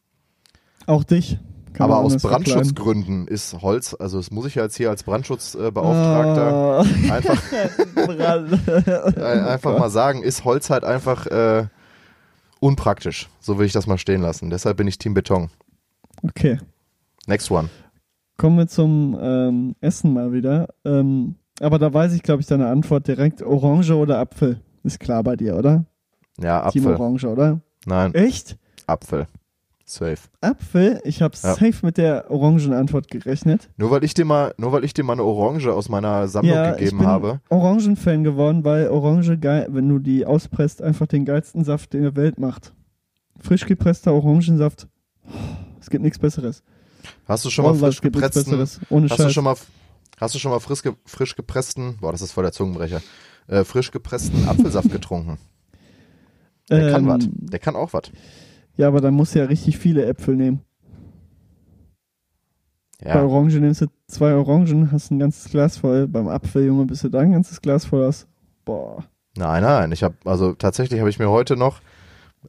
Speaker 6: Auch dich. Kann
Speaker 5: aber aus. Brandschutzgründen ist Holz, also das muss ich ja jetzt hier als Brandschutzbeauftragter
Speaker 6: Ah.
Speaker 5: einfach, äh, einfach mal sagen, ist Holz halt einfach äh, unpraktisch. So will ich das mal stehen lassen. Deshalb bin ich Team Beton.
Speaker 6: Okay.
Speaker 5: Next one.
Speaker 6: Kommen wir zum ähm, Essen mal wieder. Ähm, aber da weiß ich, glaube ich, deine Antwort direkt. Orange oder Apfel? Ist klar bei dir, oder?
Speaker 5: Ja,
Speaker 6: Team
Speaker 5: Apfel.
Speaker 6: Orange, oder?
Speaker 5: Nein,
Speaker 6: Echt?
Speaker 5: Apfel. Safe.
Speaker 6: Apfel, ich habe
Speaker 5: Ja.
Speaker 6: safe mit der Orangenantwort gerechnet.
Speaker 5: Nur weil ich dir mal, nur weil ich dir mal eine Orange aus meiner Sammlung
Speaker 6: ja, ich
Speaker 5: gegeben
Speaker 6: bin
Speaker 5: habe.
Speaker 6: Orangenfan geworden, weil Orange geil, wenn du die auspresst, einfach den geilsten Saft in der Welt macht. Frisch gepresster Orangensaft. Es gibt nichts Besseres.
Speaker 5: Hast du schon mal
Speaker 6: Wallah,
Speaker 5: frisch gepressten, hast du schon mal, hast du schon mal frisch, frisch gepressten, boah, das ist voll der Zungenbrecher, äh, frisch gepressten Apfelsaft getrunken? Der kann
Speaker 6: Ähm,
Speaker 5: was. Der kann auch was.
Speaker 6: Ja, aber dann musst du ja richtig viele Äpfel nehmen. Bei
Speaker 5: Ja.
Speaker 6: Orange nimmst du zwei Orangen, hast ein ganzes Glas voll. Beim Apfel, Junge, bis du da ein ganzes Glas voll hast. Boah.
Speaker 5: Nein, nein, ich habe, also tatsächlich habe ich mir heute noch,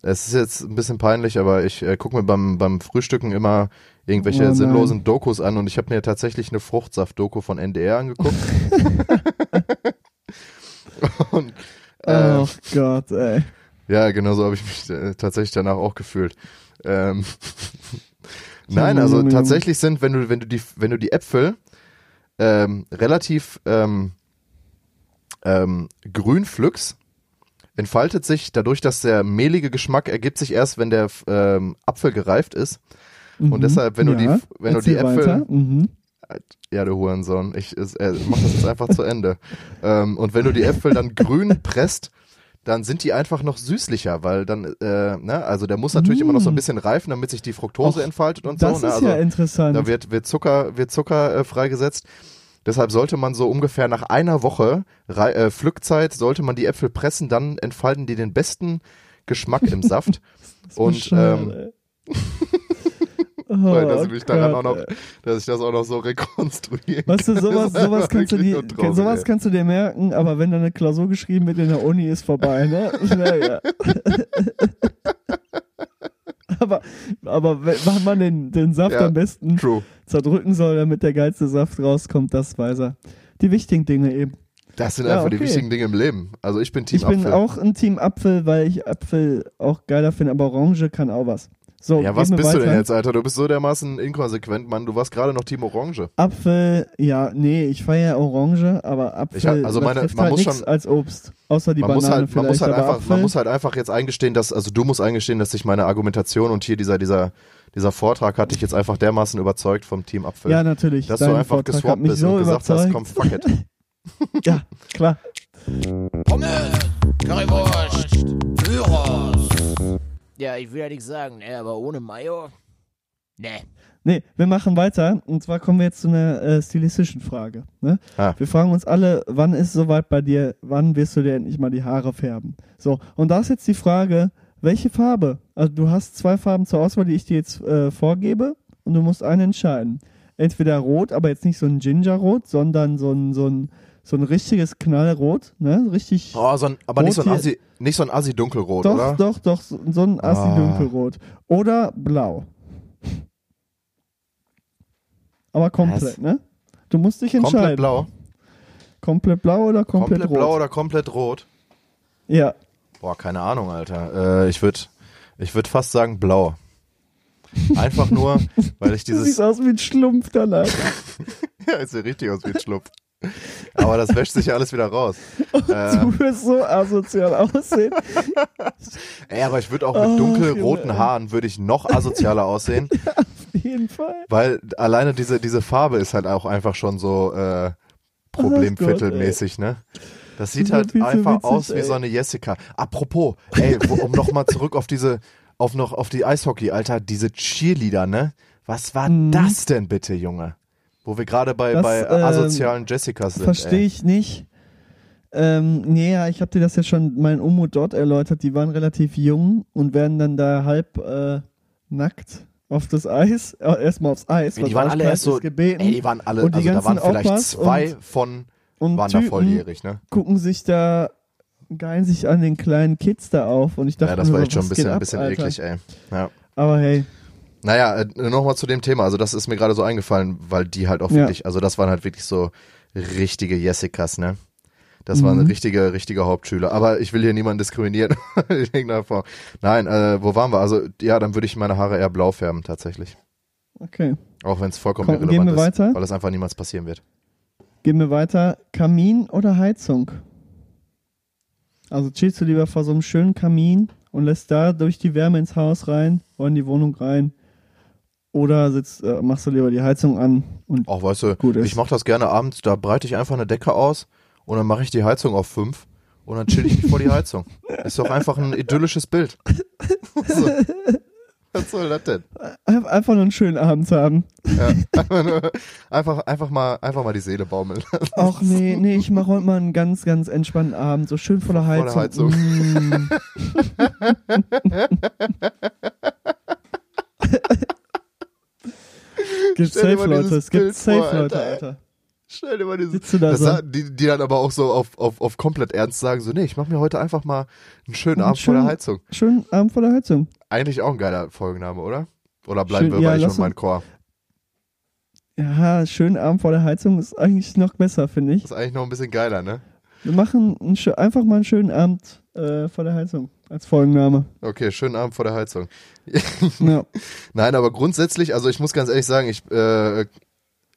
Speaker 5: es ist jetzt ein bisschen peinlich, aber ich äh, gucke mir beim, beim Frühstücken immer irgendwelche
Speaker 6: Oh
Speaker 5: sinnlosen Dokus an und ich habe mir tatsächlich eine Fruchtsaft-Doku von NDR angeguckt. und äh,
Speaker 6: oh Gott, ey.
Speaker 5: Ja, genau so habe ich mich äh, tatsächlich danach auch gefühlt. Ähm, Nein, also
Speaker 6: Junge,
Speaker 5: tatsächlich sind, wenn du, wenn du die, wenn du die Äpfel ähm, relativ ähm, ähm, grün pflückst, entfaltet sich dadurch, dass der mehlige Geschmack ergibt sich erst, wenn der ähm, Apfel gereift ist. Und
Speaker 6: Mhm.
Speaker 5: deshalb, wenn du die,
Speaker 6: Ja,
Speaker 5: wenn du die
Speaker 6: erzähl
Speaker 5: Äpfel.
Speaker 6: Mhm.
Speaker 5: ja, du Hurensohn, ich es- äh, mach das jetzt einfach zu Ende. Ähm, und wenn du die Äpfel dann grün presst, dann sind die einfach noch süßlicher, weil dann, äh, ne, also der muss natürlich immer noch so ein bisschen reifen, damit sich die Fructose
Speaker 6: Och,
Speaker 5: entfaltet und
Speaker 6: Das
Speaker 5: so. Ne?
Speaker 6: ist
Speaker 5: Also
Speaker 6: ja interessant.
Speaker 5: da wird, wird Zucker, wird Zucker äh, freigesetzt. Deshalb sollte man so ungefähr nach einer Woche Rei äh, Pflückzeit, sollte man die Äpfel pressen, dann entfalten die den besten Geschmack im Saft.
Speaker 6: Das
Speaker 5: und ähm,
Speaker 6: ey.
Speaker 5: weil,
Speaker 6: Oh
Speaker 5: dass, ich mich daran auch noch, dass ich das auch noch so rekonstruieren
Speaker 6: Weißt du, sowas, sowas, kannst du
Speaker 5: nur traurig,
Speaker 6: sowas
Speaker 5: ey.
Speaker 6: kannst du dir merken, aber wenn da eine Klausur geschrieben wird in der Uni, ist vorbei, ne? Naja. aber, aber wann man den, den Saft
Speaker 5: Ja,
Speaker 6: am besten
Speaker 5: True.
Speaker 6: zerdrücken soll, damit der geilste Saft rauskommt, das weiß er. Die wichtigen Dinge eben.
Speaker 5: Das sind
Speaker 6: Ja,
Speaker 5: einfach die
Speaker 6: okay.
Speaker 5: wichtigen Dinge im Leben. Also ich bin Team
Speaker 6: ich bin
Speaker 5: Apfel.
Speaker 6: auch ein Team Apfel, weil ich Apfel auch geiler finde, aber Orange kann auch was. So,
Speaker 5: ja, was bist du
Speaker 6: weiter.
Speaker 5: denn jetzt, Alter? Du bist so dermaßen inkonsequent, Mann. Du warst gerade noch Team Orange.
Speaker 6: Apfel, ja, nee, ich feiere Orange, aber Apfel
Speaker 5: Ich also meine- man
Speaker 6: halt
Speaker 5: muss
Speaker 6: nichts
Speaker 5: schon-
Speaker 6: als Obst. Außer die
Speaker 5: man
Speaker 6: Banane
Speaker 5: muss halt,
Speaker 6: vielleicht,
Speaker 5: man muss halt
Speaker 6: aber
Speaker 5: einfach,
Speaker 6: Apfel,
Speaker 5: man muss halt einfach jetzt eingestehen, dass, also du musst eingestehen, dass sich meine Argumentation und hier dieser, dieser, dieser Vortrag hat dich jetzt einfach dermaßen überzeugt vom Team Apfel.
Speaker 6: Ja, natürlich.
Speaker 5: dass du einfach
Speaker 6: Vortrag
Speaker 5: geswappt bist
Speaker 6: so
Speaker 5: und gesagt
Speaker 6: überzeugt.
Speaker 5: hast, komm, fuck it.
Speaker 6: Ja, klar.
Speaker 8: Pommes, Currywurst, Gyros. Ja, ich will ja nichts sagen, ne, aber ohne Mayo? Ne.
Speaker 6: Nee, wir machen weiter. Und zwar kommen wir jetzt zu einer äh, stilistischen Frage. Ne?
Speaker 5: Ah.
Speaker 6: Wir fragen uns alle, wann ist es soweit bei dir, wann wirst du dir endlich mal die Haare färben? So, und da ist jetzt die Frage, welche Farbe? Also du hast zwei Farben zur Auswahl, die ich dir jetzt äh, vorgebe und du musst eine entscheiden. Entweder rot, aber jetzt nicht so ein Gingerrot, sondern so ein, so ein, so ein richtiges Knallrot, ne? Richtig.
Speaker 5: Oh, so ein, aber nicht so ein Assi, nicht so ein Assi dunkelrot,
Speaker 6: doch,
Speaker 5: oder?
Speaker 6: doch, doch, so, so ein assi
Speaker 5: Ah.
Speaker 6: dunkelrot. Oder blau. Aber komplett,
Speaker 5: Was?
Speaker 6: ne? Du musst dich entscheiden.
Speaker 5: Komplett blau.
Speaker 6: Komplett blau oder komplett,
Speaker 5: Komplett
Speaker 6: rot?
Speaker 5: blau oder komplett rot?
Speaker 6: Ja.
Speaker 5: Boah, keine Ahnung, Alter. Äh, ich würde ich würd fast sagen blau. Einfach nur, weil ich
Speaker 6: Du
Speaker 5: dieses.
Speaker 6: siehst aus wie ein Schlumpf danach.
Speaker 5: ja, ist ja richtig aus wie ein Schlumpf. Aber das wäscht sich ja alles wieder raus. Äh,
Speaker 6: Du wirst so asozial aussehen.
Speaker 5: ey, aber ich würde auch mit
Speaker 6: Ach,
Speaker 5: dunkelroten
Speaker 6: Junge.
Speaker 5: Haaren würde ich noch asozialer aussehen,
Speaker 6: Auf jeden Fall.
Speaker 5: weil alleine diese, diese Farbe ist halt auch einfach schon so äh, Problemviertelmäßig, ne? Das sieht
Speaker 6: Das
Speaker 5: halt einfach
Speaker 6: witzig,
Speaker 5: aus wie
Speaker 6: ey.
Speaker 5: so eine Jessica. Apropos, ey, wo, um nochmal zurück auf diese, auf noch auf die Eishockey, Alter, diese Cheerleader, ne? Was war
Speaker 6: Mhm.
Speaker 5: das denn bitte, Junge? Wo wir gerade bei,
Speaker 6: Das,
Speaker 5: bei
Speaker 6: ähm,
Speaker 5: asozialen Jessicas sind.
Speaker 6: Verstehe ich nicht. Ähm, nee, ja, ich habe dir das ja schon mein Unmut dort erläutert. Die waren relativ jung und werden dann da halb äh, nackt auf das Eis, äh, erstmal aufs Eis.
Speaker 5: Die
Speaker 6: was
Speaker 5: waren alle erst so,
Speaker 6: gebeten.
Speaker 5: ey, die waren alle,
Speaker 6: Und die
Speaker 5: also da waren
Speaker 6: ganzen
Speaker 5: vielleicht
Speaker 6: Oppas
Speaker 5: zwei
Speaker 6: und-
Speaker 5: von,
Speaker 6: und
Speaker 5: waren da
Speaker 6: Typen
Speaker 5: volljährig, ne?
Speaker 6: gucken sich da, geilen sich an den kleinen Kids da auf und ich dachte
Speaker 5: Ja, das war echt schon ein bisschen,
Speaker 6: ab,
Speaker 5: bisschen eklig, ey. Ja.
Speaker 6: Aber hey,
Speaker 5: Naja, äh, nochmal zu dem Thema. Also das ist mir gerade so eingefallen, weil die halt auch
Speaker 6: Ja.
Speaker 5: wirklich, also das waren halt wirklich so richtige Jessicas, ne? Das waren
Speaker 6: Mhm.
Speaker 5: richtige, richtige Hauptschüler. Aber ich will hier niemanden diskriminieren. Nein, äh, wo waren wir? Also ja, dann würde ich meine Haare eher blau färben tatsächlich.
Speaker 6: okay.
Speaker 5: Auch wenn es vollkommen
Speaker 6: Komm,
Speaker 5: irrelevant
Speaker 6: gehen wir
Speaker 5: ist,
Speaker 6: weiter?
Speaker 5: weil es einfach niemals passieren wird.
Speaker 6: Gehen wir weiter. Kamin oder Heizung? Also chillst du lieber vor so einem schönen Kamin und lässt da durch die Wärme ins Haus rein oder in die Wohnung rein. Oder sitzt, äh, machst du lieber die Heizung an und
Speaker 5: Auch weißt du,
Speaker 6: Gut ist.
Speaker 5: ich mache das gerne abends, da breite ich einfach eine Decke aus und dann mache ich die Heizung auf fünf und dann chill ich mich vor die Heizung. Ist doch einfach ein idyllisches Bild. so. Was soll das denn?
Speaker 6: ein- einfach nur einen schönen Abend haben.
Speaker 5: Ja, einfach, nur, einfach, einfach, mal, einfach mal die Seele baumeln.
Speaker 6: Ach nee, nee, ich mache heute mal einen ganz, ganz entspannten Abend, so schön voller Heizung.
Speaker 5: Heizung.
Speaker 6: Mm. gibt safe Leute, es gibt safe
Speaker 5: vor,
Speaker 6: Leute,
Speaker 5: Alter.
Speaker 6: Alter.
Speaker 5: Stell dir mal diese,
Speaker 6: da so?
Speaker 5: die, die dann aber auch so auf, auf, auf komplett ernst sagen, so, nee, ich mache mir heute einfach mal einen schönen
Speaker 6: Einen
Speaker 5: Abend vor der
Speaker 6: schönen-
Speaker 5: Heizung.
Speaker 6: Schönen Abend vor der Heizung.
Speaker 5: Eigentlich auch ein geiler Folgenname, oder? Oder bleiben
Speaker 6: Schön-
Speaker 5: wir
Speaker 6: ja,
Speaker 5: bei ich
Speaker 6: lass
Speaker 5: und mein Chor?
Speaker 6: Ja, schönen Abend vor der Heizung ist eigentlich noch besser, finde ich.
Speaker 5: Ist eigentlich noch ein bisschen geiler, ne?
Speaker 6: Wir machen einen, einfach mal einen schönen Abend äh, vor der Heizung als Folgenname.
Speaker 5: Okay, schönen Abend vor der Heizung.
Speaker 6: Ja.
Speaker 5: Nein, aber grundsätzlich, also ich muss ganz ehrlich sagen, ich, äh,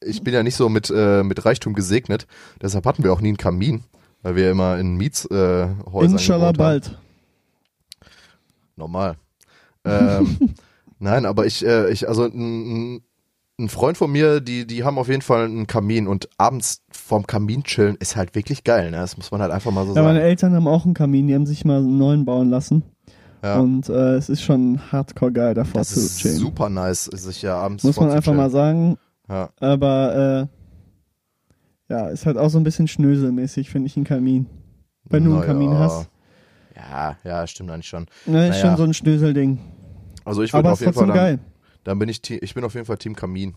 Speaker 5: ich bin ja nicht so mit, äh, mit Reichtum gesegnet. Deshalb hatten wir auch nie einen Kamin, weil wir immer in Mietshäusern äh, Häusern
Speaker 6: Inshallah bald.
Speaker 5: Normal. Ähm, nein, aber ich, äh, ich also ein Freund von mir, die, die haben auf jeden Fall einen Kamin und abends vorm Kamin chillen ist halt wirklich geil, ne? Das muss man halt einfach mal so
Speaker 6: Ja, meine
Speaker 5: sagen.
Speaker 6: Eltern haben auch einen Kamin, die haben sich mal einen neuen bauen lassen.
Speaker 5: Ja.
Speaker 6: Und äh, es ist schon hardcore geil, davor
Speaker 5: Das
Speaker 6: zu
Speaker 5: ist
Speaker 6: chillen.
Speaker 5: super nice, sich ja abends
Speaker 6: Muss man einfach mal sagen.
Speaker 5: Ja.
Speaker 6: Aber äh, ja, ist halt auch so ein bisschen schnöselmäßig, finde ich, ein Kamin. Wenn du einen
Speaker 5: Naja.
Speaker 6: Kamin hast.
Speaker 5: Ja, ja, stimmt eigentlich schon.
Speaker 6: Ne, ist
Speaker 5: Naja.
Speaker 6: schon so ein Schnöselding.
Speaker 5: Also ich würde auf jeden Fall dann,
Speaker 6: geil.
Speaker 5: dann bin ich, ich bin auf jeden Fall Team Kamin.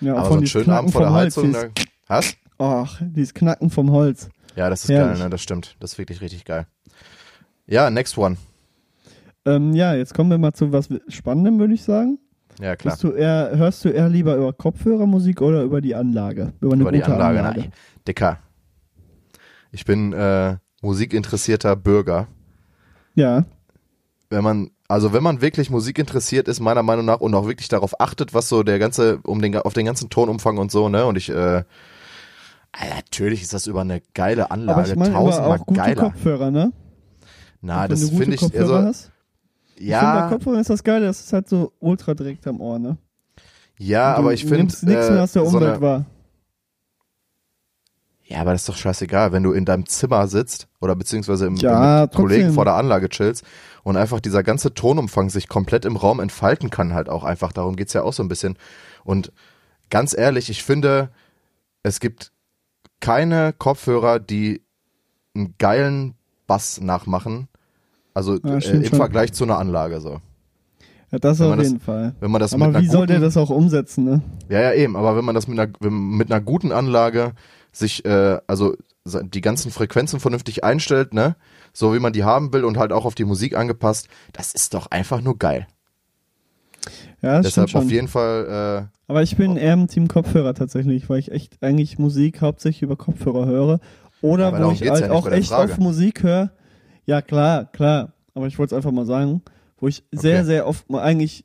Speaker 6: Ja, auch
Speaker 5: Aber
Speaker 6: von
Speaker 5: so einen schönen Abend vor der. Heizung. Da, was?
Speaker 6: Ach, dieses Knacken vom Holz.
Speaker 5: Ja, das ist
Speaker 6: Herrlich.
Speaker 5: geil, ne? Das stimmt. Das ist wirklich richtig geil. Ja, next one.
Speaker 6: Ähm, ja, jetzt kommen wir mal zu was Spannendem, würde ich sagen.
Speaker 5: Ja, klar.
Speaker 6: Du eher, hörst du eher lieber über Kopfhörermusik oder über die Anlage? Über eine
Speaker 5: Über die Anlage.
Speaker 6: Anlage.
Speaker 5: Nein. Dicker. Ich bin äh, musikinteressierter Bürger.
Speaker 6: Ja,
Speaker 5: Wenn man, also wenn man wirklich Musik interessiert ist, meiner Meinung nach, und auch wirklich darauf achtet, was so der ganze, um den, auf den ganzen Tonumfang und so, ne? Und ich, äh, natürlich ist das über eine geile Anlage
Speaker 6: aber ich aber
Speaker 5: tausendmal
Speaker 6: auch gute
Speaker 5: geiler.
Speaker 6: Kopfhörer, ne?
Speaker 5: Na, das
Speaker 6: du
Speaker 5: finde ich,
Speaker 6: Kopfhörer
Speaker 5: also,
Speaker 6: hast. Ich finde, bei
Speaker 5: ja,
Speaker 6: Kopfhörern ist das geil, das ist halt so ultra direkt am Ohr, ne?
Speaker 5: ja,
Speaker 6: Du
Speaker 5: aber ich finde,
Speaker 6: nimmst nichts mehr aus der
Speaker 5: äh, so
Speaker 6: Umwelt wahr.
Speaker 5: Ja, aber das ist doch scheißegal, wenn du in deinem Zimmer sitzt oder beziehungsweise im,
Speaker 6: Ja,
Speaker 5: mit Kollegen vor der Anlage chillst und einfach dieser ganze Tonumfang sich komplett im Raum entfalten kann halt auch einfach. Darum geht's ja auch so ein bisschen. Und ganz ehrlich, ich finde, es gibt keine Kopfhörer, die einen geilen Bass nachmachen. Also
Speaker 6: Ja,
Speaker 5: äh, im
Speaker 6: schon.
Speaker 5: Vergleich zu einer Anlage so.
Speaker 6: Ja, das auf
Speaker 5: man das-
Speaker 6: jeden Fall.
Speaker 5: Wenn man das
Speaker 6: Aber
Speaker 5: mit
Speaker 6: wie soll der das auch umsetzen, ne?
Speaker 5: ja, ja, eben, aber wenn man das mit einer, mit einer guten Anlage sich, äh, also die ganzen Frequenzen vernünftig einstellt, ne, so wie man die haben will und halt auch auf die Musik angepasst, das ist doch einfach nur geil.
Speaker 6: Ja, das
Speaker 5: Deshalb auf jeden Fall, äh,
Speaker 6: Aber ich bin eher im Team Kopfhörer tatsächlich, weil ich echt eigentlich Musik hauptsächlich über Kopfhörer höre. Oder
Speaker 5: Aber
Speaker 6: wo ich halt
Speaker 5: ja
Speaker 6: auch echt
Speaker 5: Frage.
Speaker 6: auf Musik höre. Ja, klar, klar. Aber ich wollte es einfach mal sagen, wo ich sehr,
Speaker 5: Okay.
Speaker 6: sehr oft mal eigentlich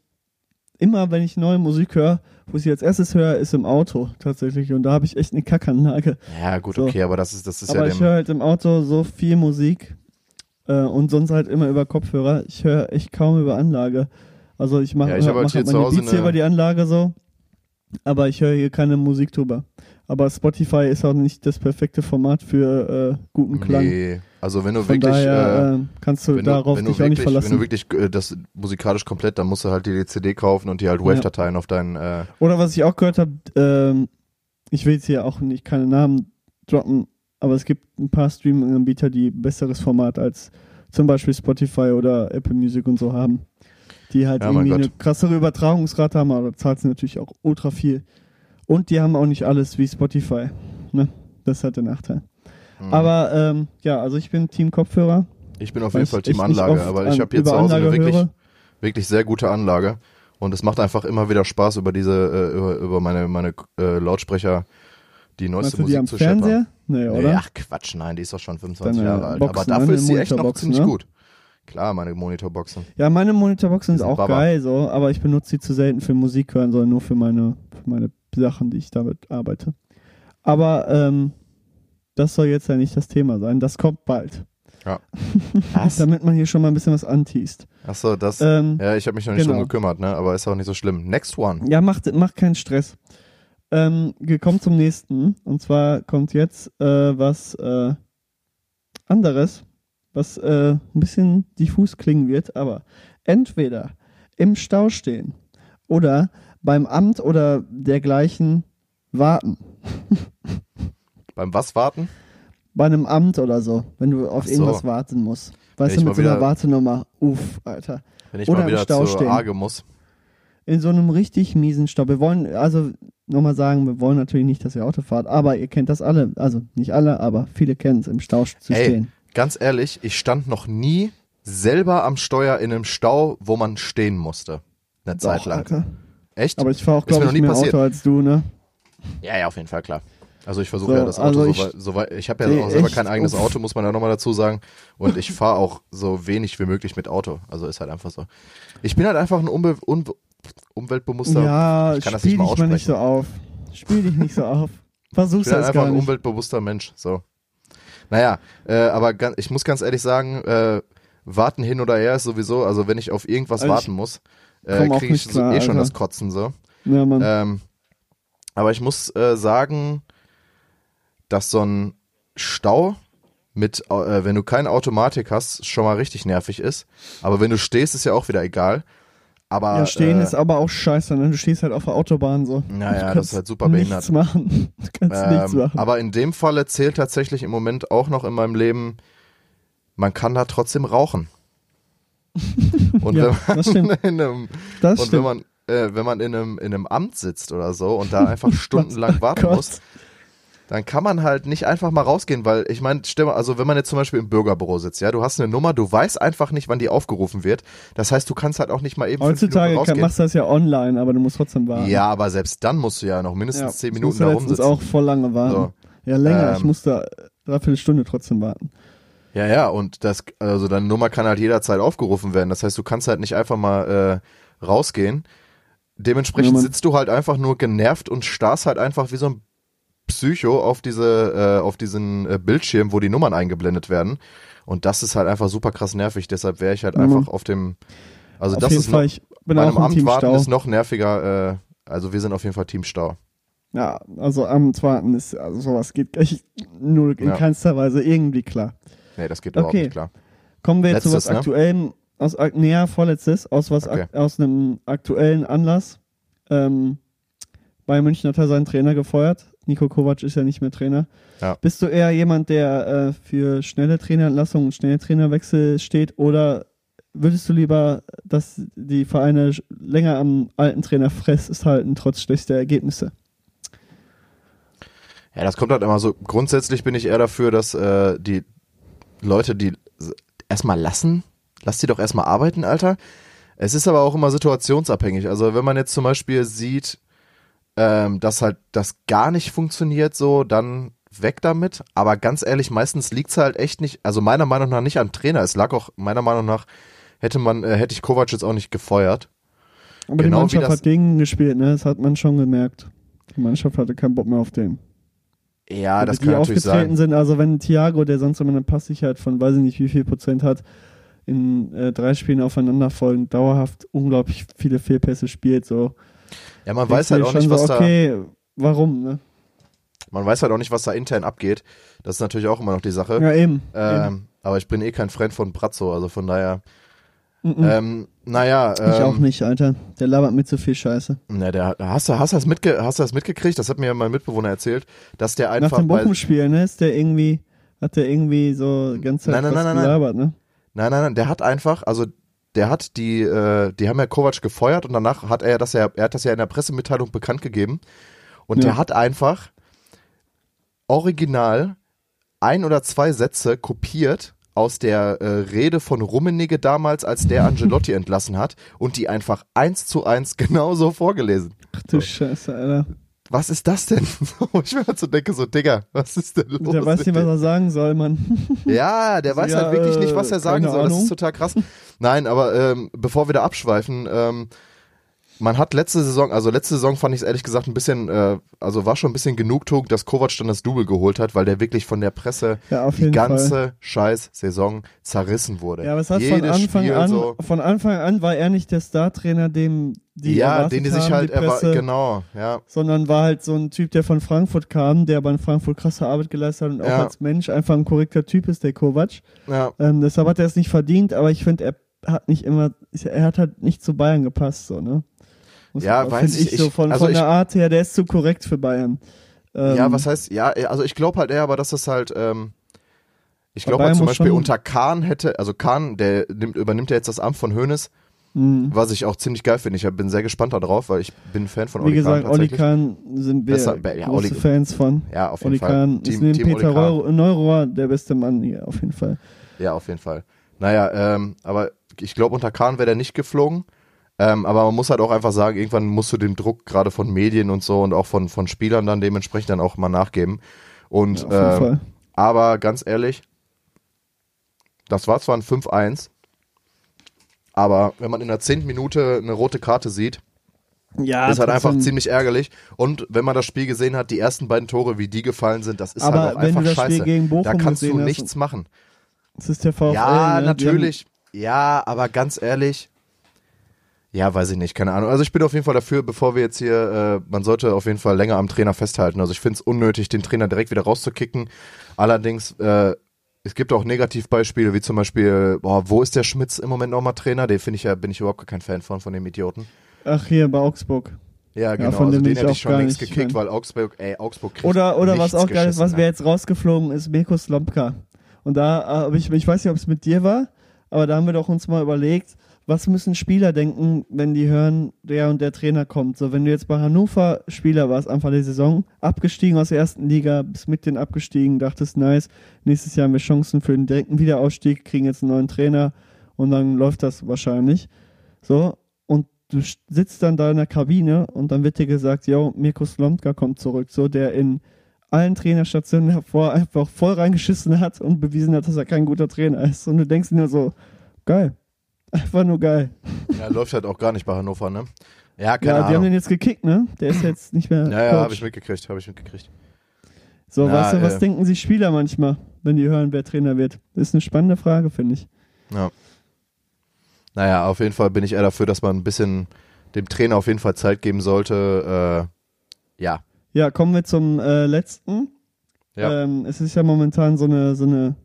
Speaker 6: immer, wenn ich neue Musik höre, wo ich sie als erstes höre, ist im Auto tatsächlich. Und da habe ich echt eine Kackanlage.
Speaker 5: ja gut,
Speaker 6: So.
Speaker 5: okay, aber das ist, das ist
Speaker 6: Aber
Speaker 5: ja
Speaker 6: ich
Speaker 5: dem,
Speaker 6: höre halt im Auto so viel Musik äh, und sonst halt immer über Kopfhörer. Ich höre echt kaum über Anlage. Also ich mache
Speaker 5: Ja, ich hab halt
Speaker 6: mach
Speaker 5: hier
Speaker 6: halt meine
Speaker 5: Hause
Speaker 6: Beats hier über die Anlage so, aber ich höre hier keine Musik drüber. Aber Spotify ist auch nicht das perfekte Format für äh, guten Klang.
Speaker 5: nee, also wenn du
Speaker 6: Von
Speaker 5: wirklich,
Speaker 6: daher
Speaker 5: äh,
Speaker 6: äh, kannst du
Speaker 5: wenn du,
Speaker 6: darauf
Speaker 5: du
Speaker 6: dich auch nicht
Speaker 5: wirklich, wenn
Speaker 6: verlassen.
Speaker 5: du wirklich äh, das musikalisch komplett, dann musst du halt die CD kaufen und die halt Wave-Dateien auf deinen, äh,
Speaker 6: Oder was ich auch gehört habe, ähm, ich will jetzt hier auch nicht keine Namen droppen, aber es gibt ein paar Streaming-Anbieter, die besseres Format als zum Beispiel Spotify oder Apple Music und so haben. Die halt
Speaker 5: Ja,
Speaker 6: irgendwie eine krassere Übertragungsrate haben, aber da zahlt sie natürlich auch ultra viel. Und die haben auch nicht alles wie Spotify. Ne? Das ist halt der Nachteil.
Speaker 5: Mhm.
Speaker 6: Aber ähm, ja, also ich bin Team Kopfhörer.
Speaker 5: ich bin auf jeden Fall Team Anlage, aber ich habe jetzt
Speaker 6: über
Speaker 5: zu Hause eine wirklich,
Speaker 6: höre.
Speaker 5: wirklich sehr gute Anlage und es macht einfach immer wieder Spaß über diese äh, über, über meine meine äh, Lautsprecher die neueste
Speaker 6: Meinst
Speaker 5: Musik
Speaker 6: die
Speaker 5: zu
Speaker 6: Fernseher?
Speaker 5: scheppern.
Speaker 6: Nee,
Speaker 5: Nee,
Speaker 6: oder?
Speaker 5: ach Quatsch, nein, die ist doch schon 25
Speaker 6: Deine
Speaker 5: Jahre alt,
Speaker 6: Boxen,
Speaker 5: aber dafür ist sie echt noch ziemlich
Speaker 6: ne?
Speaker 5: gut. Klar, meine Monitorboxen.
Speaker 6: Ja, meine Monitorboxen sind
Speaker 5: sind
Speaker 6: auch
Speaker 5: Baba.
Speaker 6: geil, so, aber ich benutze sie zu selten für Musik hören, sondern nur für meine, für meine Sachen, die ich damit arbeite. Aber ähm, das soll jetzt ja nicht das Thema sein. Das kommt bald.
Speaker 5: Ja. Was?
Speaker 6: Damit man hier schon mal ein bisschen was anteast.
Speaker 5: Achso, das.
Speaker 6: Ähm,
Speaker 5: ja, ich habe mich noch nicht
Speaker 6: genau.
Speaker 5: drum gekümmert, ne? Aber ist auch nicht so schlimm. Next one.
Speaker 6: Ja, macht, macht keinen Stress. Ähm, wir kommen zum nächsten. Und zwar kommt jetzt äh, was äh, anderes, was äh, ein bisschen diffus klingen wird, aber entweder im Stau stehen oder beim Amt oder dergleichen warten.
Speaker 5: Beim was warten?
Speaker 6: Bei einem Amt oder so, wenn du auf
Speaker 5: so.
Speaker 6: irgendwas warten musst. Weißt
Speaker 5: Wenn
Speaker 6: du, mit so einer Wartenummer. Uff, Alter.
Speaker 5: Wenn ich
Speaker 6: Oder
Speaker 5: mal
Speaker 6: im
Speaker 5: wieder
Speaker 6: Stau
Speaker 5: zur
Speaker 6: stehen.
Speaker 5: Arge muss.
Speaker 6: in so einem richtig miesen Stau. Wir wollen, also nochmal sagen, wir wollen natürlich nicht, dass ihr Auto fahrt, aber ihr kennt das alle, also nicht alle, aber viele kennen es, im Stau zu
Speaker 5: Ey,
Speaker 6: stehen.
Speaker 5: Ganz ehrlich, ich stand noch nie selber am Steuer in einem Stau, wo man stehen musste. Eine Zeit
Speaker 6: Doch,
Speaker 5: lang.
Speaker 6: Alter.
Speaker 5: Echt?
Speaker 6: Aber ich fahre auch, glaube
Speaker 5: noch
Speaker 6: ich,
Speaker 5: nie
Speaker 6: mehr
Speaker 5: passiert.
Speaker 6: Auto als du, ne?
Speaker 5: Ja, ja, auf jeden Fall, klar. Also ich versuche
Speaker 6: So,
Speaker 5: ja das Auto
Speaker 6: also
Speaker 5: so
Speaker 6: ich-
Speaker 5: weit, so weit, ich habe ja
Speaker 6: Nee,
Speaker 5: auch selber
Speaker 6: echt?
Speaker 5: kein eigenes
Speaker 6: Uff.
Speaker 5: Auto, muss man ja nochmal dazu sagen. Und ich fahre auch so wenig wie möglich mit Auto. Also ist halt einfach so. Ich bin halt einfach ein Umwel um umweltbewusster.
Speaker 6: ja,
Speaker 5: ich kann das nicht mal
Speaker 6: dich mal nicht
Speaker 5: aussprechen.
Speaker 6: so auf. Spiel dich nicht so auf.
Speaker 5: Ich
Speaker 6: Versuch's
Speaker 5: bin halt einfach ein umweltbewusster Mensch. So. Naja, äh, aber ganz, ich muss ganz ehrlich sagen, äh, warten hin oder her ist sowieso, also wenn ich auf irgendwas
Speaker 6: Also
Speaker 5: warten muss, äh, kriege ich
Speaker 6: klar,
Speaker 5: so, eh schon
Speaker 6: Alter.
Speaker 5: das Kotzen so.
Speaker 6: Ja, Mann.
Speaker 5: Ähm, aber ich muss äh, sagen, dass so ein Stau mit, äh, wenn du keine Automatik hast, schon mal richtig nervig ist. Aber wenn du stehst, ist ja auch wieder egal. Aber
Speaker 6: ja, stehen
Speaker 5: äh,
Speaker 6: ist aber auch scheiße, ne? Du stehst halt auf der Autobahn so.
Speaker 5: Naja, das ist halt super behindert.
Speaker 6: Nichts machen. Du kannst nichts
Speaker 5: ähm,
Speaker 6: machen.
Speaker 5: aber in dem Falle zählt tatsächlich im Moment auch noch in meinem Leben, man kann da trotzdem rauchen. Und
Speaker 6: Ja,
Speaker 5: wenn man
Speaker 6: das stimmt.
Speaker 5: in einem,
Speaker 6: Das
Speaker 5: und
Speaker 6: stimmt.
Speaker 5: wenn man äh, wenn man in einem in einem Amt sitzt oder so und da einfach stundenlang
Speaker 6: Oh
Speaker 5: warten muss, dann kann man halt nicht einfach mal rausgehen, weil ich meine, mal, also wenn man jetzt zum Beispiel im Bürgerbüro sitzt, ja, du hast eine Nummer, du weißt einfach nicht, wann die aufgerufen wird. Das heißt, du kannst halt auch nicht mal eben
Speaker 6: Heutzutage kann, machst du das ja online, aber du musst trotzdem warten.
Speaker 5: ja, aber selbst dann musst du ja noch mindestens
Speaker 6: Ja,
Speaker 5: zehn
Speaker 6: ich
Speaker 5: Minuten da rumsitzen.
Speaker 6: auch voll lange warten.
Speaker 5: So.
Speaker 6: Ja, länger. ich
Speaker 5: Ähm,
Speaker 6: musste dreiviertel Stunde trotzdem warten.
Speaker 5: Ja, ja, und das, also deine Nummer kann halt jederzeit aufgerufen werden. Das heißt, du kannst halt nicht einfach mal äh, rausgehen. Dementsprechend
Speaker 6: Ja,
Speaker 5: sitzt du halt einfach nur genervt und starrst halt einfach wie so ein Psycho auf diese, äh, auf diesen äh, Bildschirm, wo die Nummern eingeblendet werden. Und das ist halt einfach super krass nervig. Deshalb wäre ich halt
Speaker 6: Ja,
Speaker 5: einfach auf dem, also
Speaker 6: Auf
Speaker 5: das ist
Speaker 6: Fall,
Speaker 5: noch,
Speaker 6: ich bin
Speaker 5: bei einem Amt
Speaker 6: Team
Speaker 5: warten
Speaker 6: Stau.
Speaker 5: ist noch nerviger. Äh, also wir sind auf jeden Fall Team Stau.
Speaker 6: Ja, also Amt warten ist, also sowas geht echt null, in
Speaker 5: Ja.
Speaker 6: keinster Weise irgendwie klar.
Speaker 5: Nee, das geht überhaupt
Speaker 6: Okay.
Speaker 5: nicht klar.
Speaker 6: Kommen wir jetzt zu
Speaker 5: Letztes,
Speaker 6: was
Speaker 5: ne?
Speaker 6: Aktuellem, aus, näher, vorletztes, aus was,
Speaker 5: Okay.
Speaker 6: aus einem aktuellen Anlass. Ähm, Bayern München hat er seinen Trainer gefeuert. Nico Kovac ist ja nicht mehr Trainer.
Speaker 5: Ja.
Speaker 6: Bist du eher jemand, der äh, für schnelle Trainerentlassungen und schnelle Trainerwechsel steht oder würdest du lieber, dass die Vereine länger am alten Trainer festhalten, trotz schlechter Ergebnisse?
Speaker 5: Ja, das kommt halt immer so. Grundsätzlich bin ich eher dafür, dass äh, die Leute, die erstmal lassen, lass die doch erstmal arbeiten, Alter. Es ist aber auch immer situationsabhängig. Also wenn man jetzt zum Beispiel sieht, ähm, dass halt das gar nicht funktioniert, so, dann weg damit. Aber ganz ehrlich, meistens liegt's halt echt nicht, also meiner Meinung nach nicht am Trainer. Es lag auch, meiner Meinung nach, hätte man, äh, hätte ich Kovac jetzt auch nicht gefeuert.
Speaker 6: Aber
Speaker 5: Genau
Speaker 6: die
Speaker 5: wie
Speaker 6: Mannschaft
Speaker 5: das-
Speaker 6: hat gegen gespielt, ne? Das hat man schon gemerkt. Die Mannschaft hatte keinen Bock mehr auf den.
Speaker 5: Ja, das
Speaker 6: die
Speaker 5: kann natürlich
Speaker 6: aufgetreten
Speaker 5: sein.
Speaker 6: sind, also wenn Thiago, der sonst immer eine Passsicherheit von weiß ich nicht wie viel Prozent hat, in äh, drei Spielen aufeinanderfolgend dauerhaft unglaublich viele Fehlpässe spielt, so.
Speaker 5: Ja, man weiß halt auch nicht, was
Speaker 6: so,
Speaker 5: da.
Speaker 6: okay, warum, ne?
Speaker 5: Man weiß halt auch nicht, was da intern abgeht. Das ist natürlich auch immer noch die Sache.
Speaker 6: Ja, eben.
Speaker 5: Ähm, aber ich bin eh kein Freund von Brazzo, also von daher.
Speaker 6: Mhm.
Speaker 5: Ähm, naja, ähm,
Speaker 6: ich auch nicht, Alter. Der labert mit so viel Scheiße.
Speaker 5: Na, der, hast, du, hast, du das mitge hast du das mitgekriegt? Das hat mir mein Mitbewohner erzählt, dass der einfach.
Speaker 6: Nach dem Bochum-Spiel, ne, ist der irgendwie, hat der irgendwie so ganze Zeit
Speaker 5: Nein, nein, nein,
Speaker 6: gelabert, ne?
Speaker 5: Nein, nein, nein, der hat einfach, also der hat die, äh, die haben ja Kovac gefeuert und danach hat er das ja, er hat das ja in der Pressemitteilung bekannt gegeben. Und
Speaker 6: Ja.
Speaker 5: der hat einfach original ein oder zwei Sätze kopiert aus der äh, Rede von Rummenigge damals, als der Angelotti entlassen hat und die einfach eins zu eins genauso vorgelesen.
Speaker 6: Ach du Scheiße, Alter.
Speaker 5: Was ist das denn? ich mir halt so denke, so, Digga, was ist denn los?
Speaker 6: Der weiß nicht, was er sagen soll, Mann.
Speaker 5: Ja, der weiß
Speaker 6: Ja,
Speaker 5: halt wirklich nicht, was er
Speaker 6: äh,
Speaker 5: sagen soll. Das
Speaker 6: Ahnung.
Speaker 5: ist total krass. Nein, aber ähm, bevor wir da abschweifen, ähm, man hat letzte Saison, also letzte Saison fand ich es ehrlich gesagt ein bisschen, äh, also war schon ein bisschen Genugtuung, dass Kovac dann das Double geholt hat, weil der wirklich von der Presse
Speaker 6: Ja,
Speaker 5: die ganze
Speaker 6: Fall.
Speaker 5: scheiß Saison zerrissen wurde.
Speaker 6: Ja, aber es hat von Anfang
Speaker 5: Spiel
Speaker 6: an,
Speaker 5: so,
Speaker 6: von Anfang an war er nicht der Startrainer, dem die
Speaker 5: ja, den die sich
Speaker 6: haben,
Speaker 5: halt,
Speaker 6: die
Speaker 5: er war,
Speaker 6: Presse,
Speaker 5: genau, ja.
Speaker 6: sondern war halt so ein Typ, der von Frankfurt kam, der bei Frankfurt krasse Arbeit geleistet hat und auch
Speaker 5: Ja.
Speaker 6: als Mensch einfach ein korrekter Typ ist, der Kovac.
Speaker 5: ja.
Speaker 6: Ähm, deshalb hat er es nicht verdient, aber ich finde, er hat nicht immer, er hat halt nicht zu Bayern gepasst, so, ne? Muss
Speaker 5: Ja, weiß
Speaker 6: find
Speaker 5: ich,
Speaker 6: so
Speaker 5: ich-
Speaker 6: von,
Speaker 5: also
Speaker 6: von der
Speaker 5: ich-
Speaker 6: Art her, der ist zu korrekt für Bayern. Ähm,
Speaker 5: Ja, was heißt, ja, also ich glaube halt eher, aber dass das halt, ähm, ich glaube halt zum Beispiel unter Kahn hätte, also Kahn, der nimmt, übernimmt ja jetzt das Amt von Hoeneß,
Speaker 6: mh.
Speaker 5: was ich auch ziemlich geil finde. Ich bin sehr gespannt darauf, weil ich bin Fan von
Speaker 6: Wie
Speaker 5: Oli
Speaker 6: gesagt,
Speaker 5: Kahn
Speaker 6: Oli
Speaker 5: tatsächlich.
Speaker 6: Kahn sind wir
Speaker 5: Besser- ja,
Speaker 6: große
Speaker 5: Oli-
Speaker 6: Fans von.
Speaker 5: Ja, auf jeden
Speaker 6: Oli
Speaker 5: Fall.
Speaker 6: Kahn ist
Speaker 5: Team-
Speaker 6: neben
Speaker 5: Team Oli
Speaker 6: Peter Neurohr der beste Mann hier, auf jeden Fall.
Speaker 5: Ja, auf jeden Fall. Naja, ähm, aber ich glaube, unter Kahn wäre der nicht geflogen. Ähm, aber man muss halt auch einfach sagen, irgendwann musst du dem Druck gerade von Medien und so und auch von, von Spielern dann dementsprechend dann auch mal nachgeben. Und
Speaker 6: Ja, auf jeden
Speaker 5: äh,
Speaker 6: Fall.
Speaker 5: aber ganz ehrlich, das war zwar ein 5-1, aber wenn man in der 10. Minute eine rote Karte sieht,
Speaker 6: Ja,
Speaker 5: ist halt einfach ziemlich ärgerlich. Und wenn man das Spiel gesehen hat, die ersten beiden Tore, wie die gefallen sind, das ist
Speaker 6: Aber
Speaker 5: halt auch einfach scheiße. da kannst du
Speaker 6: hast
Speaker 5: nichts machen.
Speaker 6: Das ist der VfL.
Speaker 5: Ja,
Speaker 6: ne?
Speaker 5: natürlich. Ja, aber ganz ehrlich. Ja, weiß ich nicht, keine Ahnung. Also ich bin auf jeden Fall dafür, bevor wir jetzt hier, äh, man sollte auf jeden Fall länger am Trainer festhalten. Also ich finde es unnötig, den Trainer direkt wieder rauszukicken. Allerdings, äh, es gibt auch Negativbeispiele, wie zum Beispiel, boah, wo ist der Schmitz im Moment nochmal Trainer? Den finde ich ja, bin ich überhaupt kein Fan von, von dem Idioten.
Speaker 6: Ach, hier bei Augsburg.
Speaker 5: Ja, genau.
Speaker 6: von
Speaker 5: also den hätte ich schon längst gekickt, weil Augsburg, ey, Augsburg kriegt
Speaker 6: Oder, oder was auch geil ist, was wäre jetzt rausgeflogen ist, Mirko Slomka. Und da habe ich, ich weiß nicht, ob es mit dir war, aber da haben wir doch uns mal überlegt, was müssen Spieler denken, wenn die hören, der und der Trainer kommt. So, wenn du jetzt bei Hannover Spieler warst, Anfang der Saison, abgestiegen aus der ersten Liga, bist mit den abgestiegen, dachtest, nice, nächstes Jahr haben wir Chancen für den direkten Wiederaufstieg, kriegen jetzt einen neuen Trainer und dann läuft das wahrscheinlich. So, und du sitzt dann da in der Kabine und dann wird dir gesagt, yo, Mirko Slomka kommt zurück, so der in allen Trainerstationen davor einfach voll reingeschissen hat und bewiesen hat, dass er kein guter Trainer ist. Und du denkst dir nur so, geil. Einfach nur geil.
Speaker 5: Ja, läuft halt auch gar nicht bei Hannover, ne? Ja, keine
Speaker 6: ja, die haben
Speaker 5: Ahnung.
Speaker 6: den jetzt gekickt, ne? Der ist jetzt nicht mehr.
Speaker 5: Ja, ja, habe ich mitgekriegt, habe ich mitgekriegt.
Speaker 6: So,
Speaker 5: Na,
Speaker 6: weißt du, was
Speaker 5: äh,
Speaker 6: denken sich Spieler manchmal, wenn die hören, wer Trainer wird? Das ist eine spannende Frage, finde ich.
Speaker 5: Ja. Naja, auf jeden Fall bin ich eher dafür, dass man ein bisschen dem Trainer auf jeden Fall Zeit geben sollte. Äh, ja.
Speaker 6: Ja, kommen wir zum äh, letzten.
Speaker 5: Ja.
Speaker 6: Ähm, es ist ja momentan so eine, so eine,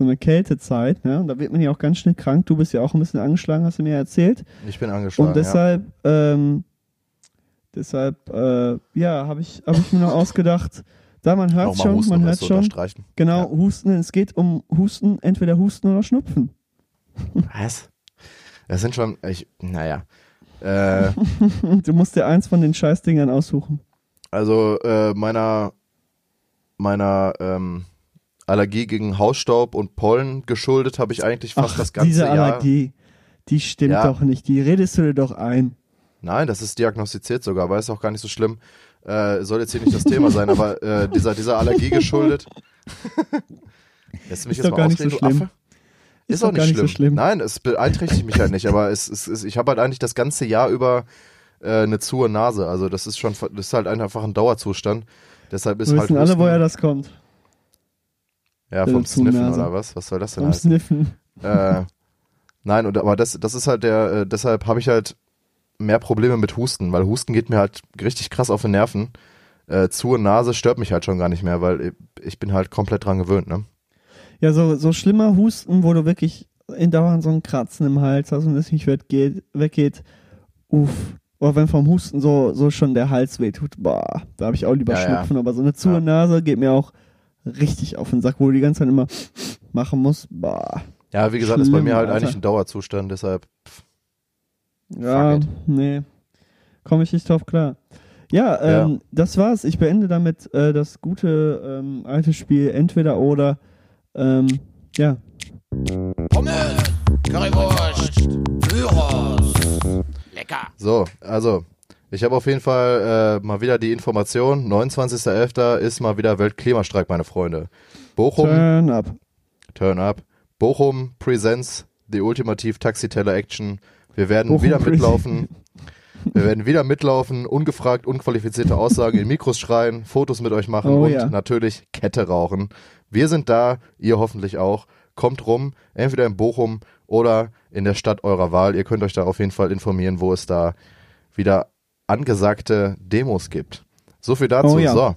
Speaker 6: so eine Kältezeit, ne? Und da wird man ja auch ganz schnell krank. Du bist ja auch ein bisschen angeschlagen, hast du mir erzählt.
Speaker 5: Ich bin angeschlagen.
Speaker 6: Und deshalb, ähm, deshalb, äh, ja, habe ich, hab ich mir noch ausgedacht, da man
Speaker 5: ja.
Speaker 6: hört schon,
Speaker 5: husten,
Speaker 6: man hört schon, genau, Husten, es geht um Husten, entweder Husten oder Schnupfen.
Speaker 5: Was? Das sind schon, ich, naja. Äh,
Speaker 6: du musst dir eins von den Scheißdingern aussuchen.
Speaker 5: also äh, meiner, meiner ähm, Allergie gegen Hausstaub und Pollen geschuldet habe ich eigentlich fast
Speaker 6: Ach,
Speaker 5: das ganze
Speaker 6: diese
Speaker 5: Jahr.
Speaker 6: Allergie, die stimmt
Speaker 5: Ja.
Speaker 6: doch nicht, die redest du dir doch ein.
Speaker 5: Nein, das ist diagnostiziert sogar, aber ist auch gar nicht so schlimm. Äh, soll jetzt hier nicht das Thema sein, aber äh, dieser, dieser Allergie geschuldet. Lässt mich
Speaker 6: Ist
Speaker 5: jetzt
Speaker 6: doch
Speaker 5: mal
Speaker 6: gar nicht so
Speaker 5: ausreden, du
Speaker 6: schlimm.
Speaker 5: Affe?
Speaker 6: Ist
Speaker 5: Ist, auch nicht
Speaker 6: nicht so
Speaker 5: schlimm.
Speaker 6: schlimm.
Speaker 5: Nein, es beeinträchtigt mich halt nicht, aber es, es, es, ich habe halt eigentlich das ganze Jahr über äh, eine zuhe Nase. Also das ist schon, das ist halt einfach ein Dauerzustand. Deshalb ist
Speaker 6: Wir
Speaker 5: halt
Speaker 6: wissen alle,
Speaker 5: Husten-
Speaker 6: woher das kommt.
Speaker 5: Ja,
Speaker 6: Deine
Speaker 5: vom Sniffen
Speaker 6: Zunase.
Speaker 5: oder was? Was soll das denn
Speaker 6: Vom
Speaker 5: heißen?
Speaker 6: Sniffen.
Speaker 5: äh, nein, und, aber das, das ist halt der, äh, deshalb habe ich halt mehr Probleme mit Husten, weil Husten geht mir halt richtig krass auf die Nerven. Äh, zu Nase stört mich halt schon gar nicht mehr, weil ich bin halt komplett dran gewöhnt, ne?
Speaker 6: Ja, so, so schlimmer Husten, wo du wirklich in dauernd so ein Kratzen im Hals hast und es nicht weggeht, weggeht. Uff. Oder wenn vom Husten so, so schon der Hals wehtut, boah, da habe ich auch lieber
Speaker 5: Ja, ja.
Speaker 6: Schnupfen. Aber so eine zuhe
Speaker 5: Ja.
Speaker 6: Nase geht mir auch richtig auf den Sack, wo du die ganze Zeit immer machen musst. Boah.
Speaker 5: Ja, wie gesagt, ist bei
Speaker 6: Schlimm,
Speaker 5: mir halt
Speaker 6: Alter.
Speaker 5: eigentlich ein Dauerzustand, deshalb.
Speaker 6: Ja,
Speaker 5: it.
Speaker 6: nee. Komme ich nicht drauf klar. Ja, ähm,
Speaker 5: Ja.
Speaker 6: das war's. Ich beende damit äh, das gute ähm, alte Spiel entweder oder. Ähm, ja.
Speaker 8: Pommes, Currywurst, Gyros. Lecker.
Speaker 5: So, also, ich habe auf jeden Fall äh, mal wieder die Information, 29.11. ist mal wieder Weltklimastreik, meine Freunde. Bochum,
Speaker 6: Turn up.
Speaker 5: Turn up. Bochum presents the ultimative Taxi-Teller Action. Wir werden
Speaker 6: Bochum
Speaker 5: wieder mitlaufen. Wir werden wieder mitlaufen, ungefragt, unqualifizierte Aussagen in Mikros schreien, Fotos mit euch machen
Speaker 6: Oh
Speaker 5: und
Speaker 6: ja.
Speaker 5: natürlich Kette rauchen. Wir sind da, ihr hoffentlich auch. Kommt rum, entweder in Bochum oder in der Stadt eurer Wahl. Ihr könnt euch da auf jeden Fall informieren, wo es da wieder angesagte Demos gibt. So viel dazu.
Speaker 6: Oh ja.
Speaker 5: So,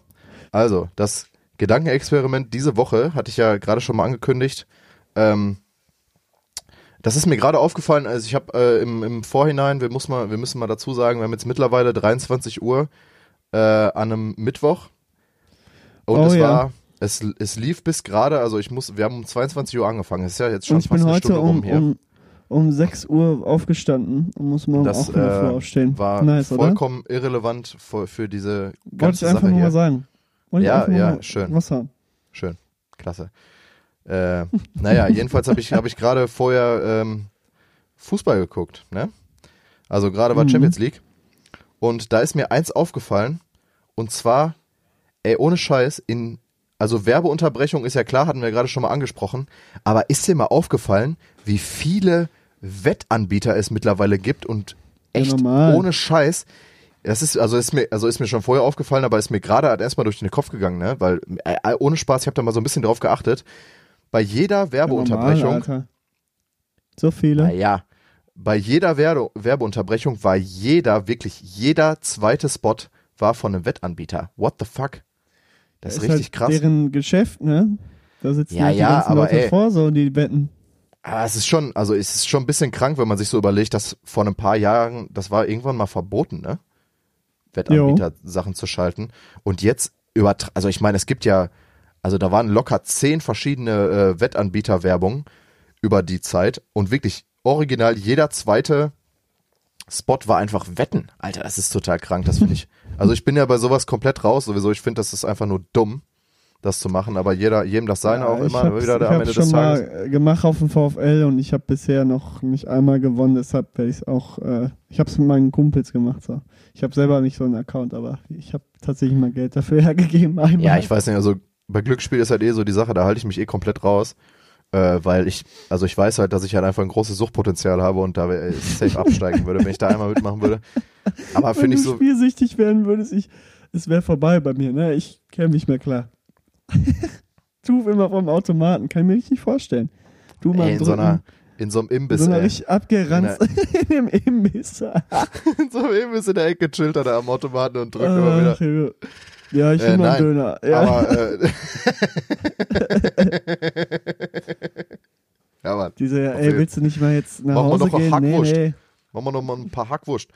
Speaker 5: also das Gedankenexperiment diese Woche hatte ich ja gerade schon mal angekündigt. Ähm, das ist mir gerade aufgefallen, also ich habe äh, im, im Vorhinein, wir, muss mal, wir müssen mal dazu sagen, wir haben jetzt mittlerweile 23 Uhr äh, an einem Mittwoch. Und
Speaker 6: Oh
Speaker 5: es
Speaker 6: ja.
Speaker 5: war, es, es lief bis gerade, also ich muss, wir haben um 22 Uhr angefangen. Es ist ja jetzt schon fast eine Stunde rum
Speaker 6: um,
Speaker 5: hier.
Speaker 6: um, um 6 Uhr aufgestanden und muss morgen
Speaker 5: das
Speaker 6: auch wieder früh
Speaker 5: äh,
Speaker 6: aufstehen.
Speaker 5: war
Speaker 6: nice, oder?
Speaker 5: vollkommen irrelevant für, für diese
Speaker 6: Wollte ich
Speaker 5: ganze
Speaker 6: einfach
Speaker 5: Sache
Speaker 6: nur
Speaker 5: hier.
Speaker 6: mal sagen. Wollte ich
Speaker 5: Ja, ja, schön.
Speaker 6: Was haben.
Speaker 5: Schön, klasse. Äh, naja, jedenfalls habe ich, hab ich gerade vorher ähm, Fußball geguckt. Ne? Also gerade war
Speaker 6: Mhm.
Speaker 5: Champions League. Und da ist mir eins aufgefallen. Und zwar, ey, ohne Scheiß, in, also Werbeunterbrechung ist ja klar, hatten wir gerade schon mal angesprochen. Aber ist dir mal aufgefallen, wie viele Wettanbieter es mittlerweile gibt und
Speaker 6: Ja,
Speaker 5: echt
Speaker 6: normal.
Speaker 5: ohne Scheiß. Das ist, also ist mir, also ist mir schon vorher aufgefallen, aber ist mir gerade halt erstmal durch den Kopf gegangen, ne? Weil, äh, ohne Spaß, ich habe da mal so ein bisschen drauf geachtet. Bei jeder Werbeunterbrechung,
Speaker 6: Alter. So viele.
Speaker 5: naja, bei jeder Werbe Werbeunterbrechung war jeder, wirklich jeder zweite Spot war von einem Wettanbieter. What the fuck? Das ist, richtig
Speaker 6: halt
Speaker 5: krass.
Speaker 6: deren Geschäft, ne? Da sitzen
Speaker 5: Ja,
Speaker 6: halt die
Speaker 5: ja,
Speaker 6: ganzen
Speaker 5: aber
Speaker 6: Leute
Speaker 5: ey.
Speaker 6: vor, so die wetten.
Speaker 5: Aber es ist schon, also es ist schon ein bisschen krank, wenn man sich so überlegt, dass vor ein paar Jahren, das war irgendwann mal verboten, ne? Wettanbieter-Sachen zu schalten. Und jetzt über, also ich meine, es gibt ja, also da waren locker zehn verschiedene äh, Wettanbieter-Werbungen über die Zeit und wirklich original jeder zweite Spot war einfach Wetten. Alter, das ist total krank, das finde ich. Also ich bin ja bei sowas komplett raus sowieso. Ich finde, das ist einfach nur dumm, das zu machen. Aber jeder, jedem das seine auch
Speaker 6: ich
Speaker 5: immer wieder
Speaker 6: ich
Speaker 5: am Ende
Speaker 6: schon
Speaker 5: des Tages.
Speaker 6: mal äh, gemacht auf dem VfL und ich habe bisher noch nicht einmal gewonnen, deshalb werde ich es auch, äh, ich habe es mit meinen Kumpels gemacht. So. Ich habe selber nicht so einen Account, aber ich habe tatsächlich mal Geld dafür hergegeben. Einmal.
Speaker 5: Ja, ich weiß nicht, also bei Glücksspiel ist halt eh so die Sache, da halte ich mich eh komplett raus. Äh, weil ich, also ich weiß halt, dass ich halt einfach ein großes Suchtpotenzial habe und da äh, safe absteigen würde, wenn ich da einmal mitmachen würde. Aber
Speaker 6: Wenn
Speaker 5: finde ich
Speaker 6: du
Speaker 5: so,
Speaker 6: spielsüchtig werden würdest, ich, es wäre vorbei bei mir, ne? Ich käme nicht mehr klar. du immer vom Automaten, kann ich mir richtig vorstellen. Du mal
Speaker 5: ey, in so einer, in so einem Imbiss,
Speaker 6: so einer richtig abgeranzt in dem Imbiss.
Speaker 5: in so einem Imbiss in der Ecke chillt er da am Automaten und drückt immer wieder.
Speaker 6: Ja, ich
Speaker 5: Äh,
Speaker 6: will mal einen Döner. Ja.
Speaker 5: Aber, äh, ja, Mann.
Speaker 6: Diese, ey, willst du nicht mal jetzt nach
Speaker 5: Machen wir
Speaker 6: Hause
Speaker 5: noch eine
Speaker 6: gehen? Nee, nee.
Speaker 5: Machen wir noch mal ein paar Hackwurst.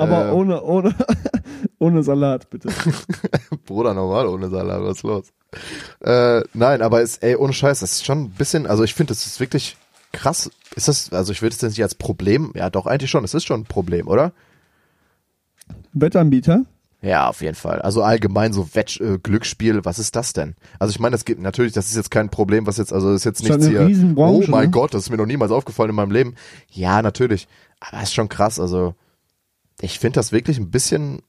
Speaker 6: Aber
Speaker 5: Äh,
Speaker 6: ohne, ohne, ohne Salat, bitte.
Speaker 5: Bruder, normal ohne Salat, was ist los? Äh, nein, aber ist, ey, ohne Scheiß, das ist schon ein bisschen, also ich finde, das ist wirklich krass. Ist das, also ich würde es jetzt nicht als Problem, ja doch, eigentlich schon, es ist schon ein Problem, oder?
Speaker 6: Wettanbieter?
Speaker 5: Ja, auf jeden Fall. Also allgemein so Wetsch, äh, Glücksspiel, was ist das denn? Also ich meine, das gibt natürlich, das ist jetzt kein Problem, was jetzt, also das ist jetzt nichts hier. Oh mein
Speaker 6: ne?
Speaker 5: Gott, das ist mir noch niemals aufgefallen in meinem Leben. Ja, natürlich. Aber das ist schon krass. Also ich finde das wirklich ein bisschen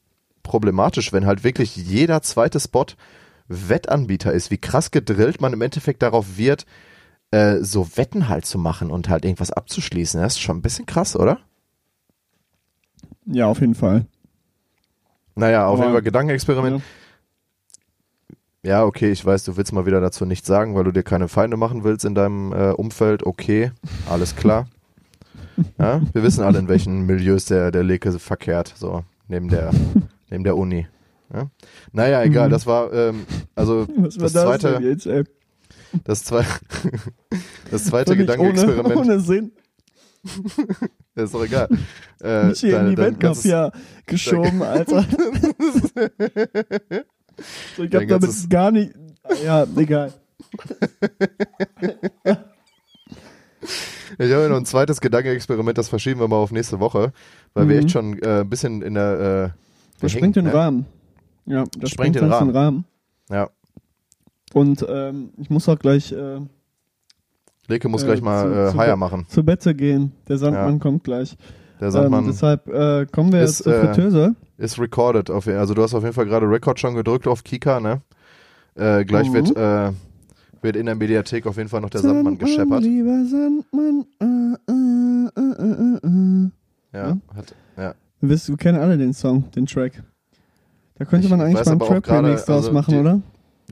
Speaker 5: problematisch, wenn halt wirklich jeder zweite Spot Wettanbieter ist. Wie krass gedrillt man im Endeffekt darauf wird, äh, so Wetten halt zu machen und halt irgendwas abzuschließen. Das ist schon ein bisschen krass, oder?
Speaker 6: Ja, auf jeden Fall.
Speaker 5: Naja, auf
Speaker 6: Aber-
Speaker 5: jeden Fall Gedankenexperiment. Ja, okay, ich weiß, du willst mal wieder dazu nichts sagen, weil du dir keine Feinde machen willst in deinem äh, Umfeld. Okay, alles klar. Ja, wir wissen alle, in welchen Milieus der, der Leke verkehrt, so neben der, neben der Uni. Ja? Naja, egal,
Speaker 6: Mhm.
Speaker 5: das war, ähm, also
Speaker 6: Was war
Speaker 5: das,
Speaker 6: das,
Speaker 5: zweite,
Speaker 6: jetzt,
Speaker 5: das, zwei, das zweite Gedankenexperiment,
Speaker 6: Ohne, ohne Sinn.
Speaker 5: ist doch egal. Äh,
Speaker 6: Nicht hier in die Weltmafia geschoben, Alter. so, ich hab damit gar nicht. Ja, egal.
Speaker 5: Ich habe noch ein zweites Gedankenexperiment, das verschieben wir mal auf nächste Woche, weil wir
Speaker 6: Mhm.
Speaker 5: echt schon äh, ein bisschen in der. Äh,
Speaker 6: Das sprengt den
Speaker 5: ne?
Speaker 6: Rahmen. Ja, das
Speaker 5: Sprengt den
Speaker 6: sonst
Speaker 5: Rahmen. Ja.
Speaker 6: Und ähm, ich muss auch gleich äh,
Speaker 5: Leke muss
Speaker 6: Äh,
Speaker 5: gleich mal
Speaker 6: zu-
Speaker 5: äh,
Speaker 6: zu
Speaker 5: Haier machen.
Speaker 6: zu Bette gehen. Der Sandmann
Speaker 5: Ja.
Speaker 6: kommt gleich.
Speaker 5: Der Sandmann
Speaker 6: ähm, deshalb äh, kommen wir
Speaker 5: ist,
Speaker 6: jetzt zur
Speaker 5: äh,
Speaker 6: Fritteuse.
Speaker 5: ist recorded. Auf, also du hast auf jeden Fall gerade Record schon gedrückt auf Kika, ne? Gleich
Speaker 6: Mhm.
Speaker 5: wird, wird in der Mediathek auf jeden Fall noch der Sandmann gescheppert.
Speaker 6: Lieber Sandmann. Äh, äh, äh, äh, äh, äh.
Speaker 5: Ja, hat, ja.
Speaker 6: Wir, wissen, wir kennen alle den Song, den Track. Da könnte
Speaker 5: Ich
Speaker 6: man eigentlich mal einen Trap-Remix draus
Speaker 5: also
Speaker 6: machen,
Speaker 5: die-
Speaker 6: oder?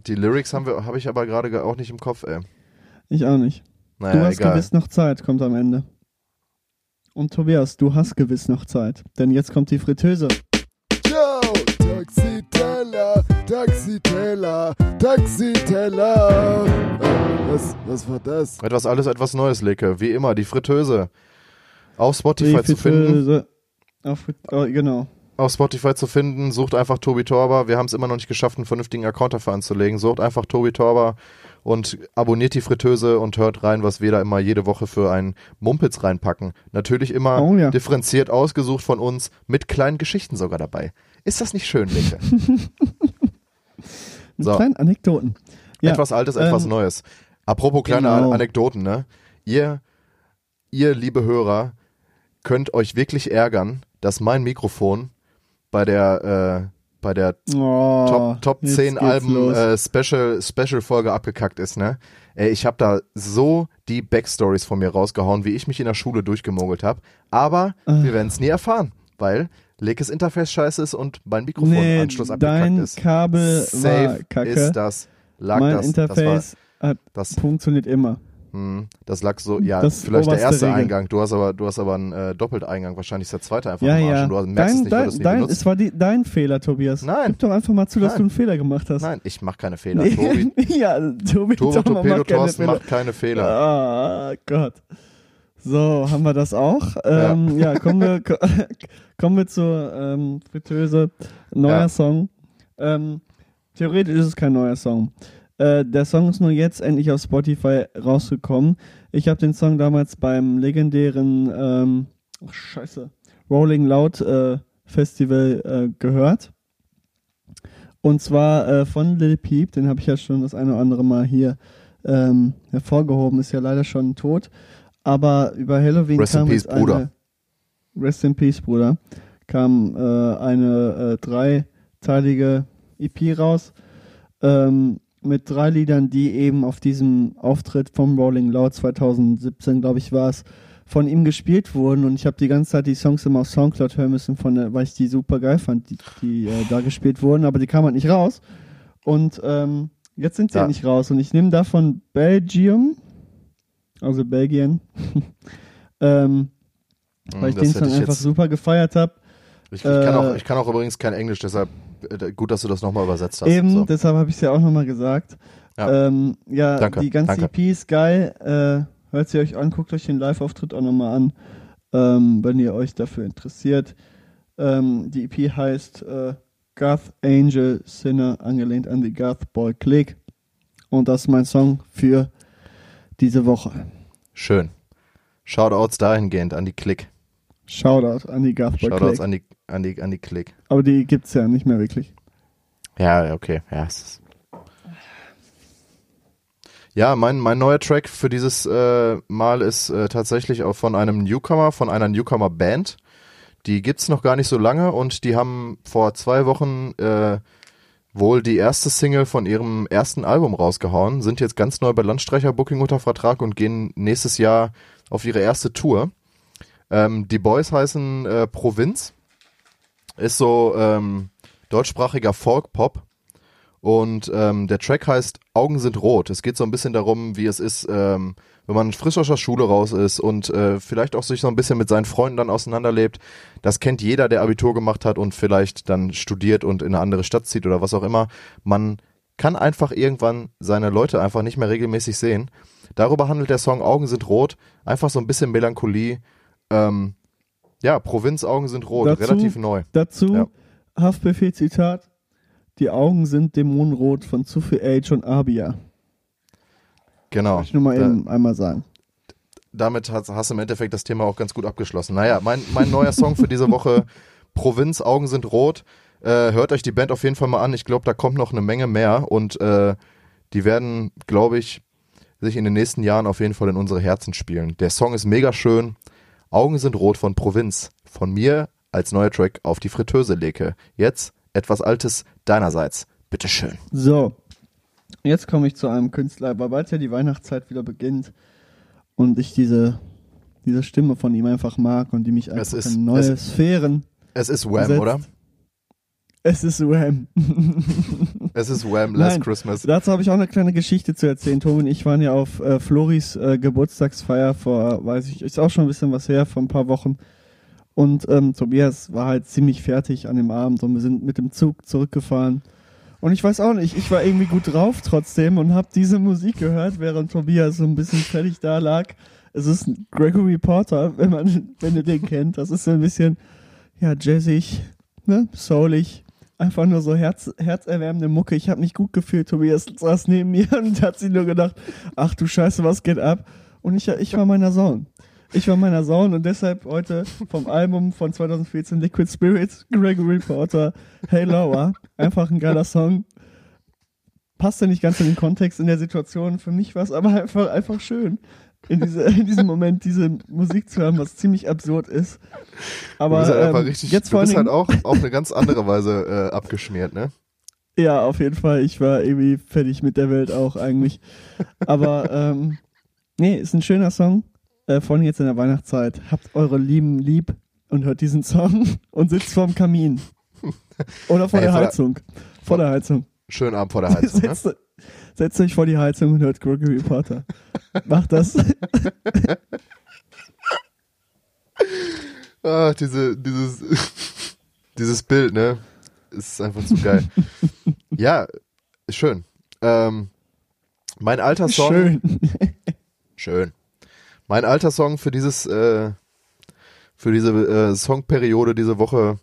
Speaker 5: Die Lyrics habe ich aber gerade ge- auch nicht im Kopf, ey.
Speaker 6: Ich auch nicht.
Speaker 5: Naja,
Speaker 6: du hast
Speaker 5: egal.
Speaker 6: gewiss noch Zeit, kommt am Ende. Und Tobias, du hast gewiss noch Zeit. Denn jetzt kommt die Fritteuse.
Speaker 3: Taxiteller, Taxiteller. Äh, Was, was war das?
Speaker 5: Etwas alles, etwas Neues, Leke. Wie immer, die Fritteuse. Auf Spotify
Speaker 6: Die
Speaker 5: zu finden.
Speaker 6: Auf, oh, genau.
Speaker 5: Auf Spotify zu finden. Sucht einfach Tobi Torber. Wir haben es immer noch nicht geschafft, einen vernünftigen Account dafür anzulegen. Sucht einfach Tobi Torber und abonniert die Fritteuse und hört rein, was wir da immer jede Woche für einen Mumpitz reinpacken. Natürlich immer
Speaker 6: Oh ja.
Speaker 5: differenziert ausgesucht von uns, mit kleinen Geschichten sogar dabei. Ist das nicht schön, Leke? So.
Speaker 6: kleinen Anekdoten. Ja,
Speaker 5: Etwas Altes, etwas
Speaker 6: ähm,
Speaker 5: Neues. Apropos kleine
Speaker 6: genau.
Speaker 5: Anekdoten, ne? Ihr, ihr, liebe Hörer, könnt euch wirklich ärgern, dass mein Mikrofon bei der, äh, bei der
Speaker 6: Oh,
Speaker 5: Top, Top
Speaker 6: jetzt
Speaker 5: 10
Speaker 6: geht's
Speaker 5: Alben äh, Special, Special Folge abgekackt ist, ne? Ey, ich habe da so die Backstories von mir rausgehauen, wie ich mich in der Schule durchgemogelt habe. Aber
Speaker 6: Ah.
Speaker 5: wir werden es nie erfahren, weil Lekes Interface scheiße ist und mein
Speaker 6: nee,
Speaker 5: Mikrofonanschluss abgekackt
Speaker 6: dein
Speaker 5: ist.
Speaker 6: Kabel war
Speaker 5: Safe
Speaker 6: kacke.
Speaker 5: ist das. Lag
Speaker 6: mein
Speaker 5: das,
Speaker 6: Interface hat
Speaker 5: das,
Speaker 6: funktioniert immer.
Speaker 5: hm, das lag so, ja,
Speaker 6: Das
Speaker 5: vielleicht der erste
Speaker 6: Regel.
Speaker 5: Eingang. Du hast aber, du hast aber einen äh, Doppelteingang, wahrscheinlich ist der zweite einfach
Speaker 6: Ja,
Speaker 5: im Arsch
Speaker 6: ja.
Speaker 5: du merkst es
Speaker 6: Dein,
Speaker 5: nicht, weil du
Speaker 6: dein,
Speaker 5: es nie
Speaker 6: dein, es war die, dein Fehler, Tobias.
Speaker 5: Nein.
Speaker 6: Gib doch einfach mal zu, dass
Speaker 5: Nein.
Speaker 6: du einen Fehler gemacht hast.
Speaker 5: Nein, ich mache keine Fehler.
Speaker 6: Nee.
Speaker 5: Tobi,
Speaker 6: ja, Tobi
Speaker 5: Turbo
Speaker 6: Tommer
Speaker 5: Torpedo
Speaker 6: macht keine Fehler.
Speaker 5: macht keine Fehler.
Speaker 6: Ah, Gott. So, haben wir das auch. Ähm, ja. kommen wir, ko- kommen wir zur ähm, Fritteuse. Neuer
Speaker 5: Ja.
Speaker 6: Song. Ähm, theoretisch ist es kein neuer Song. Äh, der Song ist nur jetzt endlich auf Spotify rausgekommen. Ich habe den Song damals beim legendären ähm, oh, Scheiße, Rolling Loud äh, Festival äh, gehört. Und zwar äh, von Lil Peep, den habe ich ja schon das eine oder andere Mal hier ähm, hervorgehoben, ist ja leider schon tot. Aber über Halloween
Speaker 5: Rest in
Speaker 6: kam
Speaker 5: peace,
Speaker 6: jetzt eine,
Speaker 5: Bruder.
Speaker 6: Rest in Peace, Bruder. Kam äh, eine äh, dreiteilige EP raus ähm, mit drei Liedern, die eben auf diesem Auftritt vom Rolling Loud 2017, glaube ich, war es, von ihm gespielt wurden. Und ich habe die ganze Zeit die Songs immer auf Soundcloud hören müssen, von der, weil ich die super geil fand, die, die äh, da gespielt wurden, aber die kamen halt nicht raus. Und ähm, jetzt sind sie
Speaker 5: ja.
Speaker 6: nicht raus. Und ich nehme davon Belgium, also Belgien, ähm, weil ich
Speaker 5: Hm,
Speaker 6: den Song
Speaker 5: ich
Speaker 6: einfach super gefeiert habe.
Speaker 5: Ich, ich, kann auch,
Speaker 6: Äh,
Speaker 5: ich kann auch übrigens kein Englisch, deshalb äh, gut, dass du das nochmal übersetzt hast.
Speaker 6: Eben,
Speaker 5: so.
Speaker 6: deshalb habe ich es ja auch nochmal gesagt.
Speaker 5: Ja.
Speaker 6: Ähm, ja,
Speaker 5: Danke,
Speaker 6: die ganze
Speaker 5: danke.
Speaker 6: EP ist geil. Äh, hört sie euch an, guckt euch den Live-Auftritt auch nochmal an, ähm, wenn ihr euch dafür interessiert. Ähm, die EP heißt äh, Goth Angel Sinner, angelehnt an die Goth Boy Click. Und das ist mein Song für diese Woche.
Speaker 5: Schön. Shoutouts dahingehend an die Klick.
Speaker 6: Shoutout an die Goth Boy
Speaker 5: Shoutouts
Speaker 6: Click.
Speaker 5: an die, an die, an die Klick.
Speaker 6: Aber die gibt's ja nicht mehr wirklich.
Speaker 5: Ja, okay. Ja, es ja mein, mein neuer Track für dieses äh, Mal ist äh, tatsächlich auch von einem Newcomer, von einer Newcomer-Band. Die gibt's noch gar nicht so lange und die haben vor zwei Wochen äh, wohl die erste Single von ihrem ersten Album rausgehauen, sind jetzt ganz neu bei Landstreicher Booking unter Vertrag und gehen nächstes Jahr auf ihre erste Tour. Ähm, die Boys heißen äh, Provinz. Ist so ähm, deutschsprachiger Folk-Pop. Und ähm, der Track heißt Augen sind rot. Es geht so ein bisschen darum, wie es ist, ähm, wenn man frisch aus der Schule raus ist und äh, vielleicht auch sich so ein bisschen mit seinen Freunden dann auseinanderlebt. Das kennt jeder, der Abitur gemacht hat und vielleicht dann studiert und in eine andere Stadt zieht oder was auch immer. Man kann einfach irgendwann seine Leute einfach nicht mehr regelmäßig sehen. Darüber handelt der Song Augen sind rot. Einfach so ein bisschen Melancholie. Ähm, ja, Provinz Augen sind rot.
Speaker 6: Dazu-
Speaker 5: Relativ neu.
Speaker 6: Dazu
Speaker 5: Ja.
Speaker 6: Haftbefehl-Zitat. Die Augen sind dämonenrot von Sufi Age und Abia.
Speaker 5: Genau.
Speaker 6: Wollte ich nur mal
Speaker 5: Da-
Speaker 6: eben einmal sagen.
Speaker 5: damit hast, hast du im Endeffekt das Thema auch ganz gut abgeschlossen. Naja, mein, mein neuer Song für diese Woche, Provinz, Augen sind rot. Äh, hört euch die Band auf jeden Fall mal an. Ich glaube, da kommt noch eine Menge mehr und äh, die werden, glaube ich, sich in den nächsten Jahren auf jeden Fall in unsere Herzen spielen. Der Song ist mega schön. Augen sind rot von Provinz. Von mir als neuer Track auf die Fritteuse lege. Jetzt etwas Altes deinerseits. Bitteschön.
Speaker 6: So, jetzt komme ich zu einem Künstler, weil bald ja die Weihnachtszeit wieder beginnt und ich diese, diese Stimme von ihm einfach mag und die mich einfach
Speaker 5: ist-
Speaker 6: in neue
Speaker 5: es-
Speaker 6: Sphären.
Speaker 5: Es ist Wham,
Speaker 6: Setzt-
Speaker 5: oder?
Speaker 6: Es ist Wham.
Speaker 5: Es ist Wham, Last
Speaker 6: Nein,
Speaker 5: Christmas.
Speaker 6: Dazu habe ich auch eine kleine Geschichte zu erzählen. Tom und ich waren ja auf äh, Floris äh, Geburtstagsfeier vor, weiß ich, ist auch schon ein bisschen was her, vor ein paar Wochen. Und ähm, Tobias war halt ziemlich fertig an dem Abend und wir sind mit dem Zug zurückgefahren. Und ich weiß auch nicht, ich war irgendwie gut drauf trotzdem und habe diese Musik gehört, während Tobias so ein bisschen fertig da lag. Es ist Gregory Porter, wenn man, wenn du den kennt. Das ist so ein bisschen, ja, jazzig, ne, soulig. Einfach nur so herz, herzerwärmende Mucke. Ich habe mich gut gefühlt. Tobias saß neben mir und hat sich nur gedacht, ach du Scheiße, was geht ab? Und ich, ich war meiner Zone. Ich war meiner Zone und deshalb heute vom Album von 2014 Liquid Spirits, Gregory Porter, Hey Laura. Einfach ein geiler Song. Passt ja nicht ganz in den Kontext in der Situation. Für mich war es aber einfach, einfach schön, in, diese, in diesem Moment diese Musik zu hören, was ziemlich absurd ist. Aber
Speaker 5: du bist halt einfach
Speaker 6: ähm,
Speaker 5: richtig,
Speaker 6: jetzt
Speaker 5: du bist halt auch auf eine ganz andere Weise äh, abgeschmiert, ne?
Speaker 6: Ja, auf jeden Fall. Ich war irgendwie fertig mit der Welt auch eigentlich. Aber ähm, nee, ist ein schöner Song. Äh, vor allem jetzt in der Weihnachtszeit. Habt eure Lieben lieb und hört diesen Song und sitzt vorm Kamin. Oder vor
Speaker 5: Ey,
Speaker 6: der
Speaker 5: vor der-
Speaker 6: Heizung. Vor der Heizung.
Speaker 5: Schönen Abend vor der Heizung, ne?
Speaker 6: setzt, setzt euch vor die Heizung und hört Gregory Potter. Macht das.
Speaker 5: Ah, diese, dieses, dieses Bild, ne? Ist einfach zu geil. ja, schön. Ähm, mein alter Song.
Speaker 6: Schön.
Speaker 5: Schön. Mein alter Song für dieses, äh, für diese äh, Songperiode diese Woche.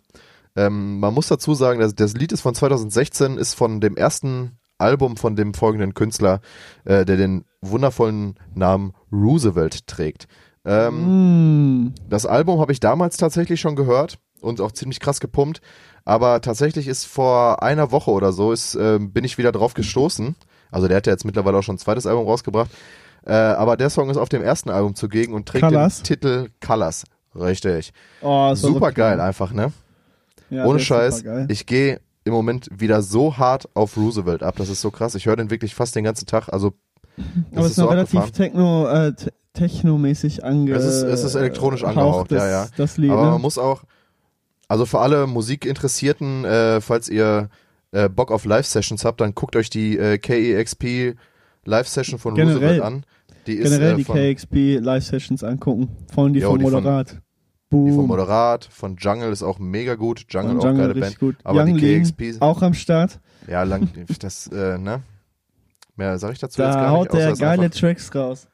Speaker 5: Ähm, man muss dazu sagen, dass das Lied ist von 2016, ist von dem ersten Album von dem folgenden Künstler, äh, der den wundervollen Namen Roosevelt trägt. Ähm,
Speaker 6: Mm.
Speaker 5: das Album habe ich damals tatsächlich schon gehört und auch ziemlich krass gepumpt. Aber tatsächlich ist vor einer Woche oder so ist, äh, bin ich wieder drauf gestoßen. Also der hat ja jetzt mittlerweile auch schon ein zweites Album rausgebracht. Äh, aber der Song ist auf dem ersten Album zugegen und trägt
Speaker 6: Colors?
Speaker 5: den Titel Colors. Richtig.
Speaker 6: Oh,
Speaker 5: Super
Speaker 6: so
Speaker 5: geil einfach, ne?
Speaker 6: Ja,
Speaker 5: Ohne Scheiß. Ich gehe im Moment wieder so hart auf Roosevelt ab. Das ist so krass. Ich höre den wirklich fast den ganzen Tag. Also das
Speaker 6: Aber es ist noch
Speaker 5: so
Speaker 6: relativ
Speaker 5: abgefahren.
Speaker 6: techno, äh, te- technomäßig ange.
Speaker 5: Es ist- es ist elektronisch angehaucht,
Speaker 6: das,
Speaker 5: ja, ja.
Speaker 6: Das Lied,
Speaker 5: Aber
Speaker 6: ne?
Speaker 5: man muss auch, also für alle Musikinteressierten, äh, falls ihr äh, Bock auf Live-Sessions habt, dann guckt euch die äh, KEXP Live-Session von
Speaker 6: Generell-
Speaker 5: Roosevelt an. Die ist
Speaker 6: Generell
Speaker 5: äh,
Speaker 6: die
Speaker 5: von,
Speaker 6: KXP Live-Sessions angucken. Vor allem die
Speaker 5: Jo,
Speaker 6: von
Speaker 5: von-
Speaker 6: Moderat.
Speaker 5: die von. Moderat, von Jungle ist auch mega gut. Jungle
Speaker 6: Und
Speaker 5: auch
Speaker 6: Jungle
Speaker 5: geile Band.
Speaker 6: gut.
Speaker 5: Aber
Speaker 6: Young
Speaker 5: die
Speaker 6: Lean
Speaker 5: KEXP,
Speaker 6: auch am Start.
Speaker 5: ja, lang, das, äh, ne? Mehr sag ich dazu jetzt
Speaker 6: Da
Speaker 5: gar
Speaker 6: haut
Speaker 5: nicht. außer
Speaker 6: der geile
Speaker 5: einfach,
Speaker 6: Tracks raus.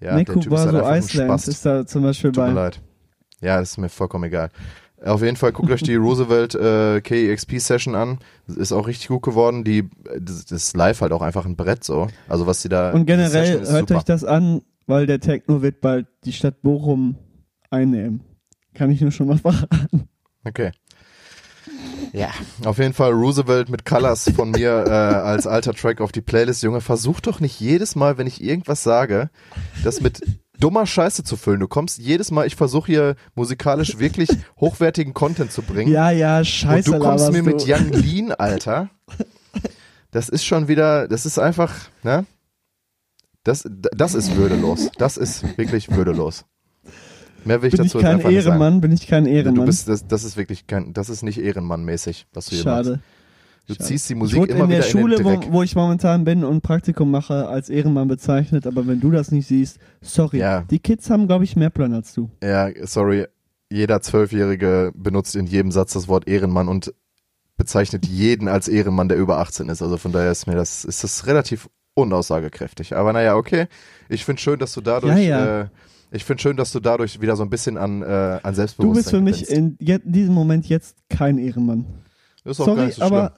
Speaker 5: ja, ist
Speaker 6: Nekubaso
Speaker 5: halt
Speaker 6: Iceland ist da zum Beispiel
Speaker 5: Tut mir
Speaker 6: bei.
Speaker 5: leid. Ja, das ist mir vollkommen egal. Auf jeden Fall guckt euch die Roosevelt äh, KEXP Session an. Ist auch richtig gut geworden. Die, das, das ist live halt auch einfach ein Brett so. Also was die da.
Speaker 6: Und generell hört
Speaker 5: super.
Speaker 6: euch das an, weil der Techno wird bald die Stadt Bochum einnehmen. Kann ich nur schon mal verraten.
Speaker 5: Okay. Ja, auf jeden Fall Roosevelt mit Colors von mir äh, als alter Track auf die Playlist. Junge, versuch doch nicht jedes Mal, wenn ich irgendwas sage, das mit dummer Scheiße zu füllen. Du kommst jedes Mal, ich versuche hier musikalisch wirklich hochwertigen Content zu bringen.
Speaker 6: Ja, ja, scheiße.
Speaker 5: Und du kommst mir mit
Speaker 6: du.
Speaker 5: Young Lean, Alter. Das ist schon wieder, das ist einfach, ne? Das, das ist würdelos. Das ist wirklich würdelos. Mehr will ich
Speaker 6: Bin ich
Speaker 5: dazu jetzt
Speaker 6: kein
Speaker 5: einfach nicht sagen.
Speaker 6: Ehrenmann, bin ich kein Ehrenmann.
Speaker 5: Du bist, das, das ist wirklich kein, das ist nicht Ehrenmann-mäßig, was du hier machst.
Speaker 6: Schade.
Speaker 5: Du
Speaker 6: Schade.
Speaker 5: ziehst die
Speaker 6: Ich
Speaker 5: Musik
Speaker 6: wurde
Speaker 5: immer
Speaker 6: in der Schule,
Speaker 5: in
Speaker 6: wo, wo ich momentan bin und Praktikum mache, als Ehrenmann bezeichnet, aber wenn du das nicht siehst, sorry.
Speaker 5: Ja.
Speaker 6: Die Kids haben, glaube ich, mehr Plan als du.
Speaker 5: Ja, sorry. Jeder Zwölfjährige benutzt in jedem Satz das Wort Ehrenmann und bezeichnet jeden als Ehrenmann, der über 18 ist. Also von daher ist mir das, ist das relativ unaussagekräftig. Aber naja, okay. Ich finde schön, dass du dadurch,
Speaker 6: Ja, ja.
Speaker 5: Äh, ich finde schön, dass du dadurch wieder so ein bisschen an, äh, an
Speaker 6: Du
Speaker 5: Selbstbewusstsein
Speaker 6: bist für mich
Speaker 5: gewinnst.
Speaker 6: in je, diesem Moment jetzt kein Ehrenmann.
Speaker 5: Das ist auch gar
Speaker 6: Sorry,
Speaker 5: nicht so schlimm.
Speaker 6: aber,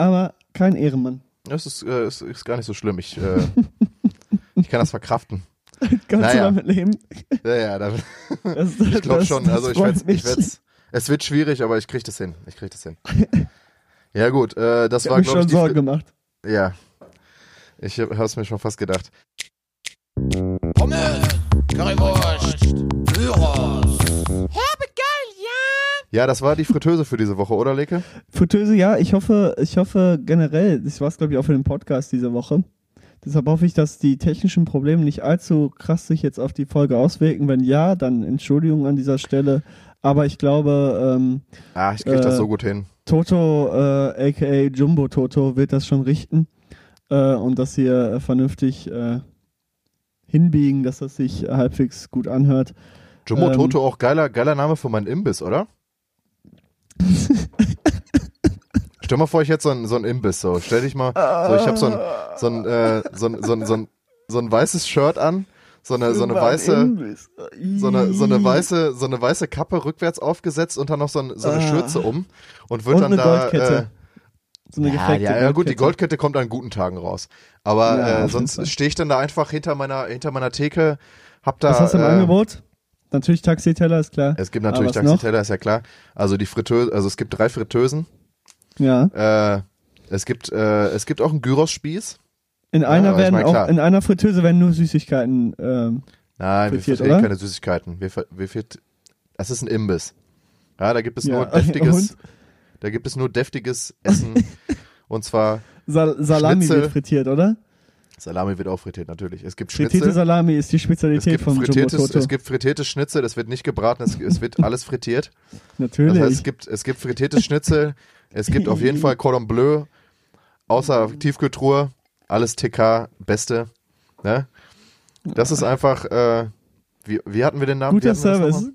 Speaker 6: aber kein Ehrenmann.
Speaker 5: Das ist, äh, ist, ist gar nicht so schlimm. Ich, äh, ich kann das verkraften.
Speaker 6: Kannst
Speaker 5: Naja.
Speaker 6: du damit leben?
Speaker 5: Ja, ja, da,
Speaker 6: Das,
Speaker 5: ich glaube
Speaker 6: das-
Speaker 5: schon.
Speaker 6: das
Speaker 5: Also ich werd's, ich werd's, es wird schwierig, aber ich krieg das hin. Ich krieg das hin. Ja gut, äh, das
Speaker 6: Ich
Speaker 5: war
Speaker 6: habe mich
Speaker 5: glaube
Speaker 6: schon
Speaker 5: die
Speaker 6: Sorgen gemacht.
Speaker 5: Ja. Ich habe es mir schon fast gedacht.
Speaker 8: Pommes, Currywurst, Gyros.
Speaker 7: Ja?
Speaker 5: Das war die Fritteuse für diese Woche, oder Leke?
Speaker 6: Fritteuse, ja, ich hoffe, ich hoffe generell, das war es glaube ich auch für den Podcast diese Woche. Deshalb hoffe ich, dass die technischen Probleme nicht allzu krass sich jetzt auf die Folge auswirken. Wenn ja, dann Entschuldigung an dieser Stelle. Aber ich glaube, ähm,
Speaker 5: Ah, ich krieg das
Speaker 6: Äh,
Speaker 5: so gut hin.
Speaker 6: Toto, äh, aka Jumbo Toto, wird das schon richten äh, und das hier vernünftig äh, hinbiegen, dass das sich halbwegs gut anhört.
Speaker 5: Jumbo
Speaker 6: ähm,
Speaker 5: Toto auch geiler, geiler Name für meinen Imbiss, oder? Stell mal vor, ich hätte so ein, so ein Imbiss, so. Stell dich mal, so, ich habe so ein, so ein, äh, so ein, so ein, so ein, so ein weißes Shirt an, so eine, so eine weiße, so eine, so eine weiße, so eine weiße Kappe rückwärts aufgesetzt und dann noch so, ein, so eine
Speaker 6: Ah.
Speaker 5: Schürze um und wird
Speaker 6: Und
Speaker 5: dann
Speaker 6: eine
Speaker 5: da,
Speaker 6: Goldkette. So eine
Speaker 5: ja, ja, ja, gut, die
Speaker 6: Goldkette.
Speaker 5: Kommt an guten Tagen raus. Aber
Speaker 6: Ja,
Speaker 5: äh, sonst stehe ich dann da einfach hinter meiner, hinter meiner Theke, hab da.
Speaker 6: Was hast du im
Speaker 5: äh,
Speaker 6: Angebot? Natürlich Taxiteller, ist klar.
Speaker 5: Es gibt natürlich? Taxiteller, ist ja klar. Also die Fritteuse, also es gibt drei Fritteusen.
Speaker 6: Ja.
Speaker 5: Äh, es gibt, äh, es gibt auch einen Gyros-Spieß.
Speaker 6: In einer werden auch, in einer Fritteuse werden nur Süßigkeiten. Ähm,
Speaker 5: Nein, wir
Speaker 6: oder?
Speaker 5: keine Süßigkeiten. Wir, wir fritt- das ist ein Imbiss. Ja, da gibt es
Speaker 6: Ja,
Speaker 5: nur deftiges,
Speaker 6: und?
Speaker 5: da gibt es nur deftiges Essen. und zwar
Speaker 6: Sal Salami
Speaker 5: Schnitzel.
Speaker 6: wird frittiert, oder?
Speaker 5: Salami wird auch frittiert natürlich. Es gibt
Speaker 6: Frittierte
Speaker 5: Schnitzel.
Speaker 6: Salami ist die Spezialität von Jumbo Toto.
Speaker 5: es gibt frittiertes Schnitzel, das wird nicht gebraten, es, es wird alles frittiert.
Speaker 6: Natürlich.
Speaker 5: Das heißt, es gibt, es gibt frittiertes Schnitzel, es gibt auf jeden Fall Cordon Bleu, außer Tiefkühltruhe, alles TK, beste. Ne? Das ist einfach, äh, wie, wie hatten wir den Namen?
Speaker 6: Guter Service.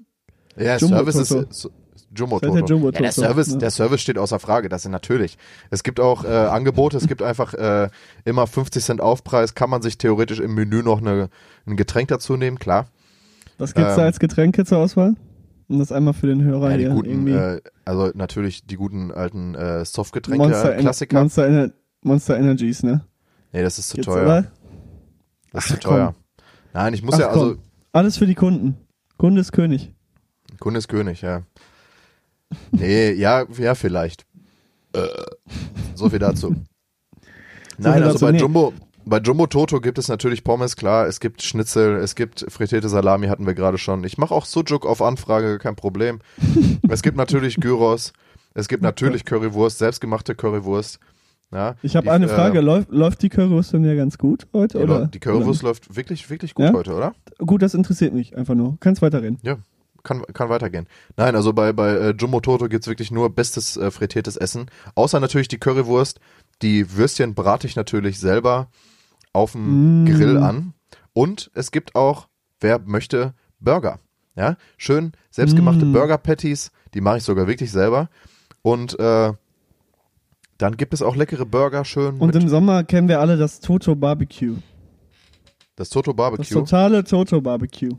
Speaker 5: Ja,
Speaker 6: Jumbo
Speaker 5: Service
Speaker 6: Toto.
Speaker 5: ist Jumbo
Speaker 6: Das ist der
Speaker 5: Toto.
Speaker 6: Jumbo
Speaker 5: ja, der Service,
Speaker 6: ja.
Speaker 5: der Service steht außer Frage, das ist natürlich. Es gibt auch äh, Angebote, es gibt einfach äh, immer 50 Cent Aufpreis, kann man sich theoretisch im Menü noch eine, ein Getränk dazu nehmen, klar.
Speaker 6: Was gibt's da
Speaker 5: ähm,
Speaker 6: als Getränke zur Auswahl? Und das einmal für den Hörer
Speaker 5: Ja, die
Speaker 6: hier
Speaker 5: guten,
Speaker 6: irgendwie.
Speaker 5: äh, also natürlich die guten alten äh, Softgetränke,
Speaker 6: Monster,
Speaker 5: Klassiker.
Speaker 6: Monster, Ener Monster Energies, ne?
Speaker 5: Nee, das ist zu
Speaker 6: Jetzt,
Speaker 5: teuer.
Speaker 6: oder?
Speaker 5: Das ist zu
Speaker 6: Ach, komm.
Speaker 5: teuer. Nein, ich muss
Speaker 6: Ach,
Speaker 5: ja, also,
Speaker 6: komm. Alles für die Kunden. Kunde ist König.
Speaker 5: Kunde ist König, ja. Nee, ja, ja, vielleicht. Äh, so viel dazu. Nein, also
Speaker 6: dazu,
Speaker 5: bei
Speaker 6: nee.
Speaker 5: Jumbo, bei Jumbo Toto gibt es natürlich Pommes, klar. Es gibt Schnitzel, es gibt frittierte Salami, hatten wir gerade schon. Ich mache auch Sujuk auf Anfrage, kein Problem. es gibt natürlich Gyros, es gibt natürlich Currywurst, selbstgemachte Currywurst. Ja,
Speaker 6: Ich habe eine
Speaker 5: äh,
Speaker 6: Frage. läuft, läuft die Currywurst denn ja ganz gut heute?
Speaker 5: Die,
Speaker 6: oder?
Speaker 5: Die Currywurst
Speaker 6: oder?
Speaker 5: läuft wirklich, wirklich gut
Speaker 6: Ja?
Speaker 5: heute, oder?
Speaker 6: Gut, das interessiert mich einfach nur. Kannst weiterreden.
Speaker 5: Ja, kann, kann weitergehen. Nein, also bei, bei äh, Jumbo Toto gibt's wirklich nur bestes äh, frittiertes Essen. Außer natürlich die Currywurst. Die Würstchen brate ich natürlich selber auf dem
Speaker 6: Mm.
Speaker 5: Grill an. Und es gibt auch, wer möchte, Burger. Ja, schön selbstgemachte
Speaker 6: Mm.
Speaker 5: Burger Patties. Die mache ich sogar wirklich selber. Und äh, dann gibt es auch leckere Burger, schön
Speaker 6: Und im Sommer kennen wir alle das Toto Barbecue.
Speaker 5: das Toto
Speaker 6: Das
Speaker 5: Barbecue
Speaker 6: totale Toto Barbecue.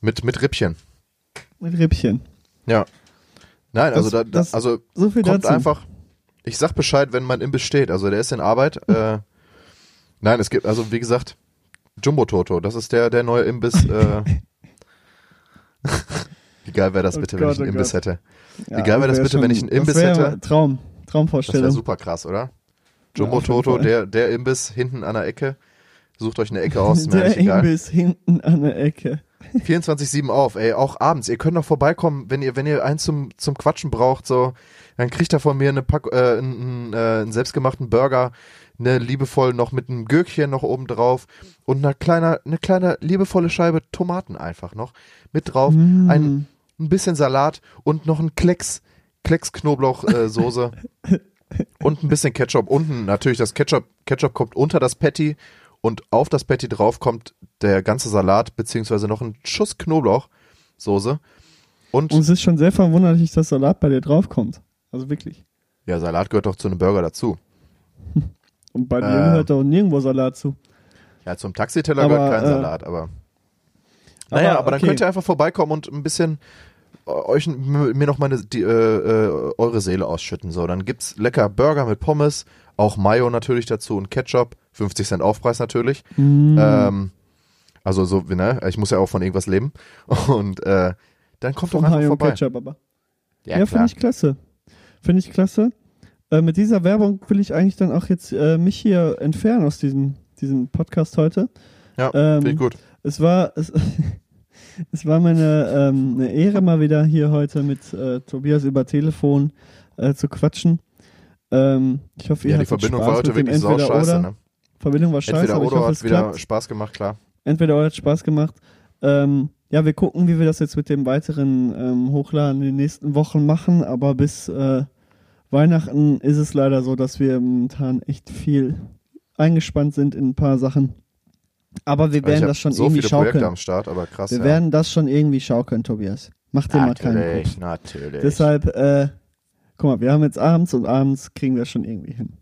Speaker 5: mit, mit Rippchen.
Speaker 6: Mit Rippchen.
Speaker 5: Ja. Nein, also
Speaker 6: Das-
Speaker 5: da, da
Speaker 6: das-
Speaker 5: also
Speaker 6: So viel
Speaker 5: kommt
Speaker 6: dazu.
Speaker 5: einfach. Ich sag Bescheid, wenn mein Imbiss steht. Also der ist in Arbeit. Äh, nein, es gibt, also wie gesagt, Jumbo Toto, das ist der, der neue Imbiss. Äh, wie geil wäre das
Speaker 6: Oh
Speaker 5: bitte, wenn
Speaker 6: Gott,
Speaker 5: ich einen
Speaker 6: oh
Speaker 5: Imbiss
Speaker 6: Gott.
Speaker 5: hätte?
Speaker 6: Ja,
Speaker 5: Wie geil wäre das bitte, wenn ich einen Imbiss hätte?
Speaker 6: Traum.
Speaker 5: Das wäre
Speaker 6: Traumvorstellung.
Speaker 5: super krass, oder? Jumbo
Speaker 6: jeden
Speaker 5: Toto, der, der Imbiss hinten an der Ecke. Sucht euch eine Ecke aus, mir
Speaker 6: Der
Speaker 5: egal.
Speaker 6: Imbiss hinten an der Ecke.
Speaker 5: 24-7 auf, ey, auch abends. Ihr könnt noch vorbeikommen, wenn ihr, wenn ihr eins zum, zum Quatschen braucht, so, dann kriegt ihr von mir eine Pack, äh, einen, äh, einen selbstgemachten Burger, eine liebevoll noch mit einem Gürkchen noch oben drauf und eine kleine, eine kleine liebevolle Scheibe Tomaten einfach noch mit drauf,
Speaker 6: Mm.
Speaker 5: ein, ein bisschen Salat und noch ein Klecks, Klecks Knoblauch äh, und ein bisschen Ketchup. Unten natürlich das Ketchup, Ketchup kommt unter das Patty und auf das Patty drauf kommt der ganze Salat beziehungsweise noch ein Schuss Knoblauchsoße und
Speaker 6: Und es ist schon sehr verwunderlich, dass Salat bei dir draufkommt. Also wirklich.
Speaker 5: ja Salat gehört doch zu einem Burger dazu.
Speaker 6: Und bei dir
Speaker 5: Äh.
Speaker 6: gehört doch nirgendwo Salat zu.
Speaker 5: Ja, zum Taxiteller
Speaker 6: Aber,
Speaker 5: gehört kein
Speaker 6: äh,
Speaker 5: Salat, aber naja, aber dann
Speaker 6: okay.
Speaker 5: könnt ihr einfach vorbeikommen und ein bisschen euch mir noch meine die, äh, äh, eure Seele ausschütten so, dann gibt's lecker Burger mit Pommes, auch Mayo natürlich dazu und Ketchup, 50 Cent Aufpreis natürlich.
Speaker 6: Mm.
Speaker 5: Ähm, also so, ne? Ich muss ja auch von irgendwas leben. Und äh, dann kommt doch
Speaker 6: Vom
Speaker 5: einfach
Speaker 6: und
Speaker 5: vorbei.
Speaker 6: Ketchup aber.
Speaker 5: Ja,
Speaker 6: Ja, finde ich klasse. Finde ich klasse. Äh, mit dieser Werbung will ich eigentlich dann auch jetzt äh, mich hier entfernen aus diesem, diesem Podcast heute.
Speaker 5: Ja,
Speaker 6: ähm,
Speaker 5: finde ich gut.
Speaker 6: Es war, es, es war meine ähm, eine Ehre, mal wieder hier heute mit äh, Tobias über Telefon äh, zu quatschen. Ähm, ich hoffe, ihr
Speaker 5: Ja, die Verbindung
Speaker 6: Spaß
Speaker 5: war heute wirklich sau scheiße,
Speaker 6: oder.
Speaker 5: ne?
Speaker 6: Verbindung war scheiße,
Speaker 5: Entweder
Speaker 6: aber ich
Speaker 5: oder
Speaker 6: hoffe,
Speaker 5: hat
Speaker 6: es
Speaker 5: wieder
Speaker 6: klappt.
Speaker 5: Spaß gemacht, klar.
Speaker 6: Entweder oder hat Spaß gemacht. Ähm, ja, wir gucken, wie wir das jetzt mit dem weiteren ähm, Hochladen in den nächsten Wochen machen, aber bis äh, Weihnachten ist es leider so, dass wir momentan echt viel eingespannt sind in ein paar Sachen. Aber wir
Speaker 5: Ich
Speaker 6: werden das schon
Speaker 5: so
Speaker 6: irgendwie schaukeln.
Speaker 5: am Start, aber krass.
Speaker 6: Wir
Speaker 5: ja.
Speaker 6: werden das schon irgendwie schaukeln, Tobias. Mach dir mal keinen
Speaker 5: natürlich,
Speaker 6: Kopf.
Speaker 5: natürlich.
Speaker 6: Deshalb, äh, guck mal, wir haben jetzt abends und abends kriegen wir schon irgendwie hin.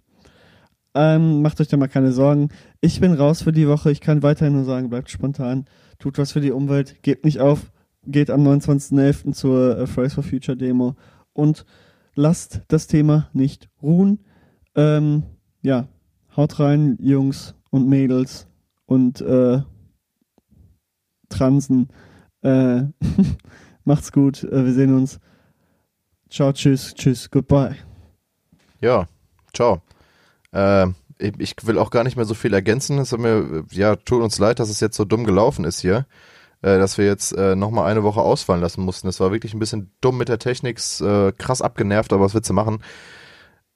Speaker 6: Ähm, macht euch da mal keine Sorgen. Ich bin raus für die Woche. Ich kann weiterhin nur sagen, bleibt spontan, tut was für die Umwelt, gebt nicht auf, geht am 29.11. zur äh, Fridays for Future Demo und lasst das Thema nicht ruhen. Ähm, ja, haut rein, Jungs und Mädels und äh, Transen. Äh, macht's gut, äh, wir sehen uns. Ciao, tschüss, tschüss, goodbye.
Speaker 5: Ja, ciao. Äh, ich, will auch gar nicht mehr so viel ergänzen. Es hat mir, ja, tut uns leid, dass es jetzt so dumm gelaufen ist hier, äh, dass wir jetzt äh, nochmal eine Woche ausfallen lassen mussten. Es war wirklich ein bisschen dumm mit der Technik, äh, krass abgenervt, aber was willst du machen?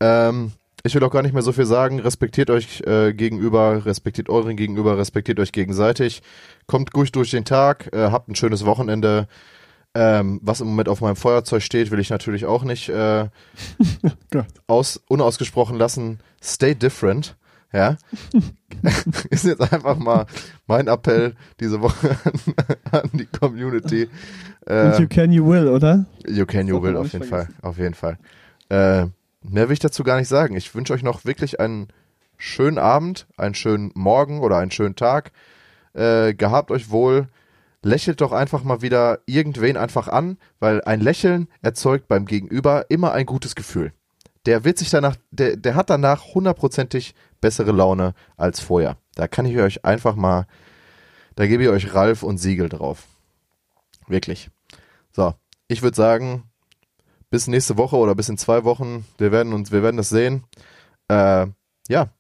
Speaker 5: Ähm, ich will auch gar nicht mehr so viel sagen. Respektiert euch äh, gegenüber, respektiert euren gegenüber, respektiert euch gegenseitig. Kommt gut durch den Tag, äh, habt ein schönes Wochenende. Ähm, was im Moment auf meinem Feuerzeug steht, will ich natürlich auch nicht äh, aus, unausgesprochen lassen. Stay different. Ja. Ist jetzt einfach mal mein Appell diese Woche an, an die Community.
Speaker 6: Und you
Speaker 5: Äh,
Speaker 6: can, you will, oder?
Speaker 5: you can, you will, auf jeden
Speaker 6: vergessen.
Speaker 5: Fall. Auf jeden Fall. Äh, mehr will ich dazu gar nicht sagen. Ich wünsche euch noch wirklich einen schönen Abend, einen schönen Morgen oder einen schönen Tag. Äh, gehabt euch wohl. Lächelt doch einfach mal wieder irgendwen einfach an, weil ein Lächeln erzeugt beim Gegenüber immer ein gutes Gefühl. Der wird sich danach, der, der hat danach hundertprozentig bessere Laune als vorher. Da kann ich euch einfach mal, da gebe ich euch Ralf und Siegel drauf. Wirklich. So, ich würde sagen, bis nächste Woche oder bis in zwei Wochen, wir werden uns, wir werden das sehen. Äh, ja,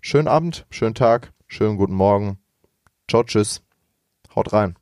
Speaker 5: schönen Abend, schönen Tag, schönen guten Morgen. Ciao, tschüss. Haut rein.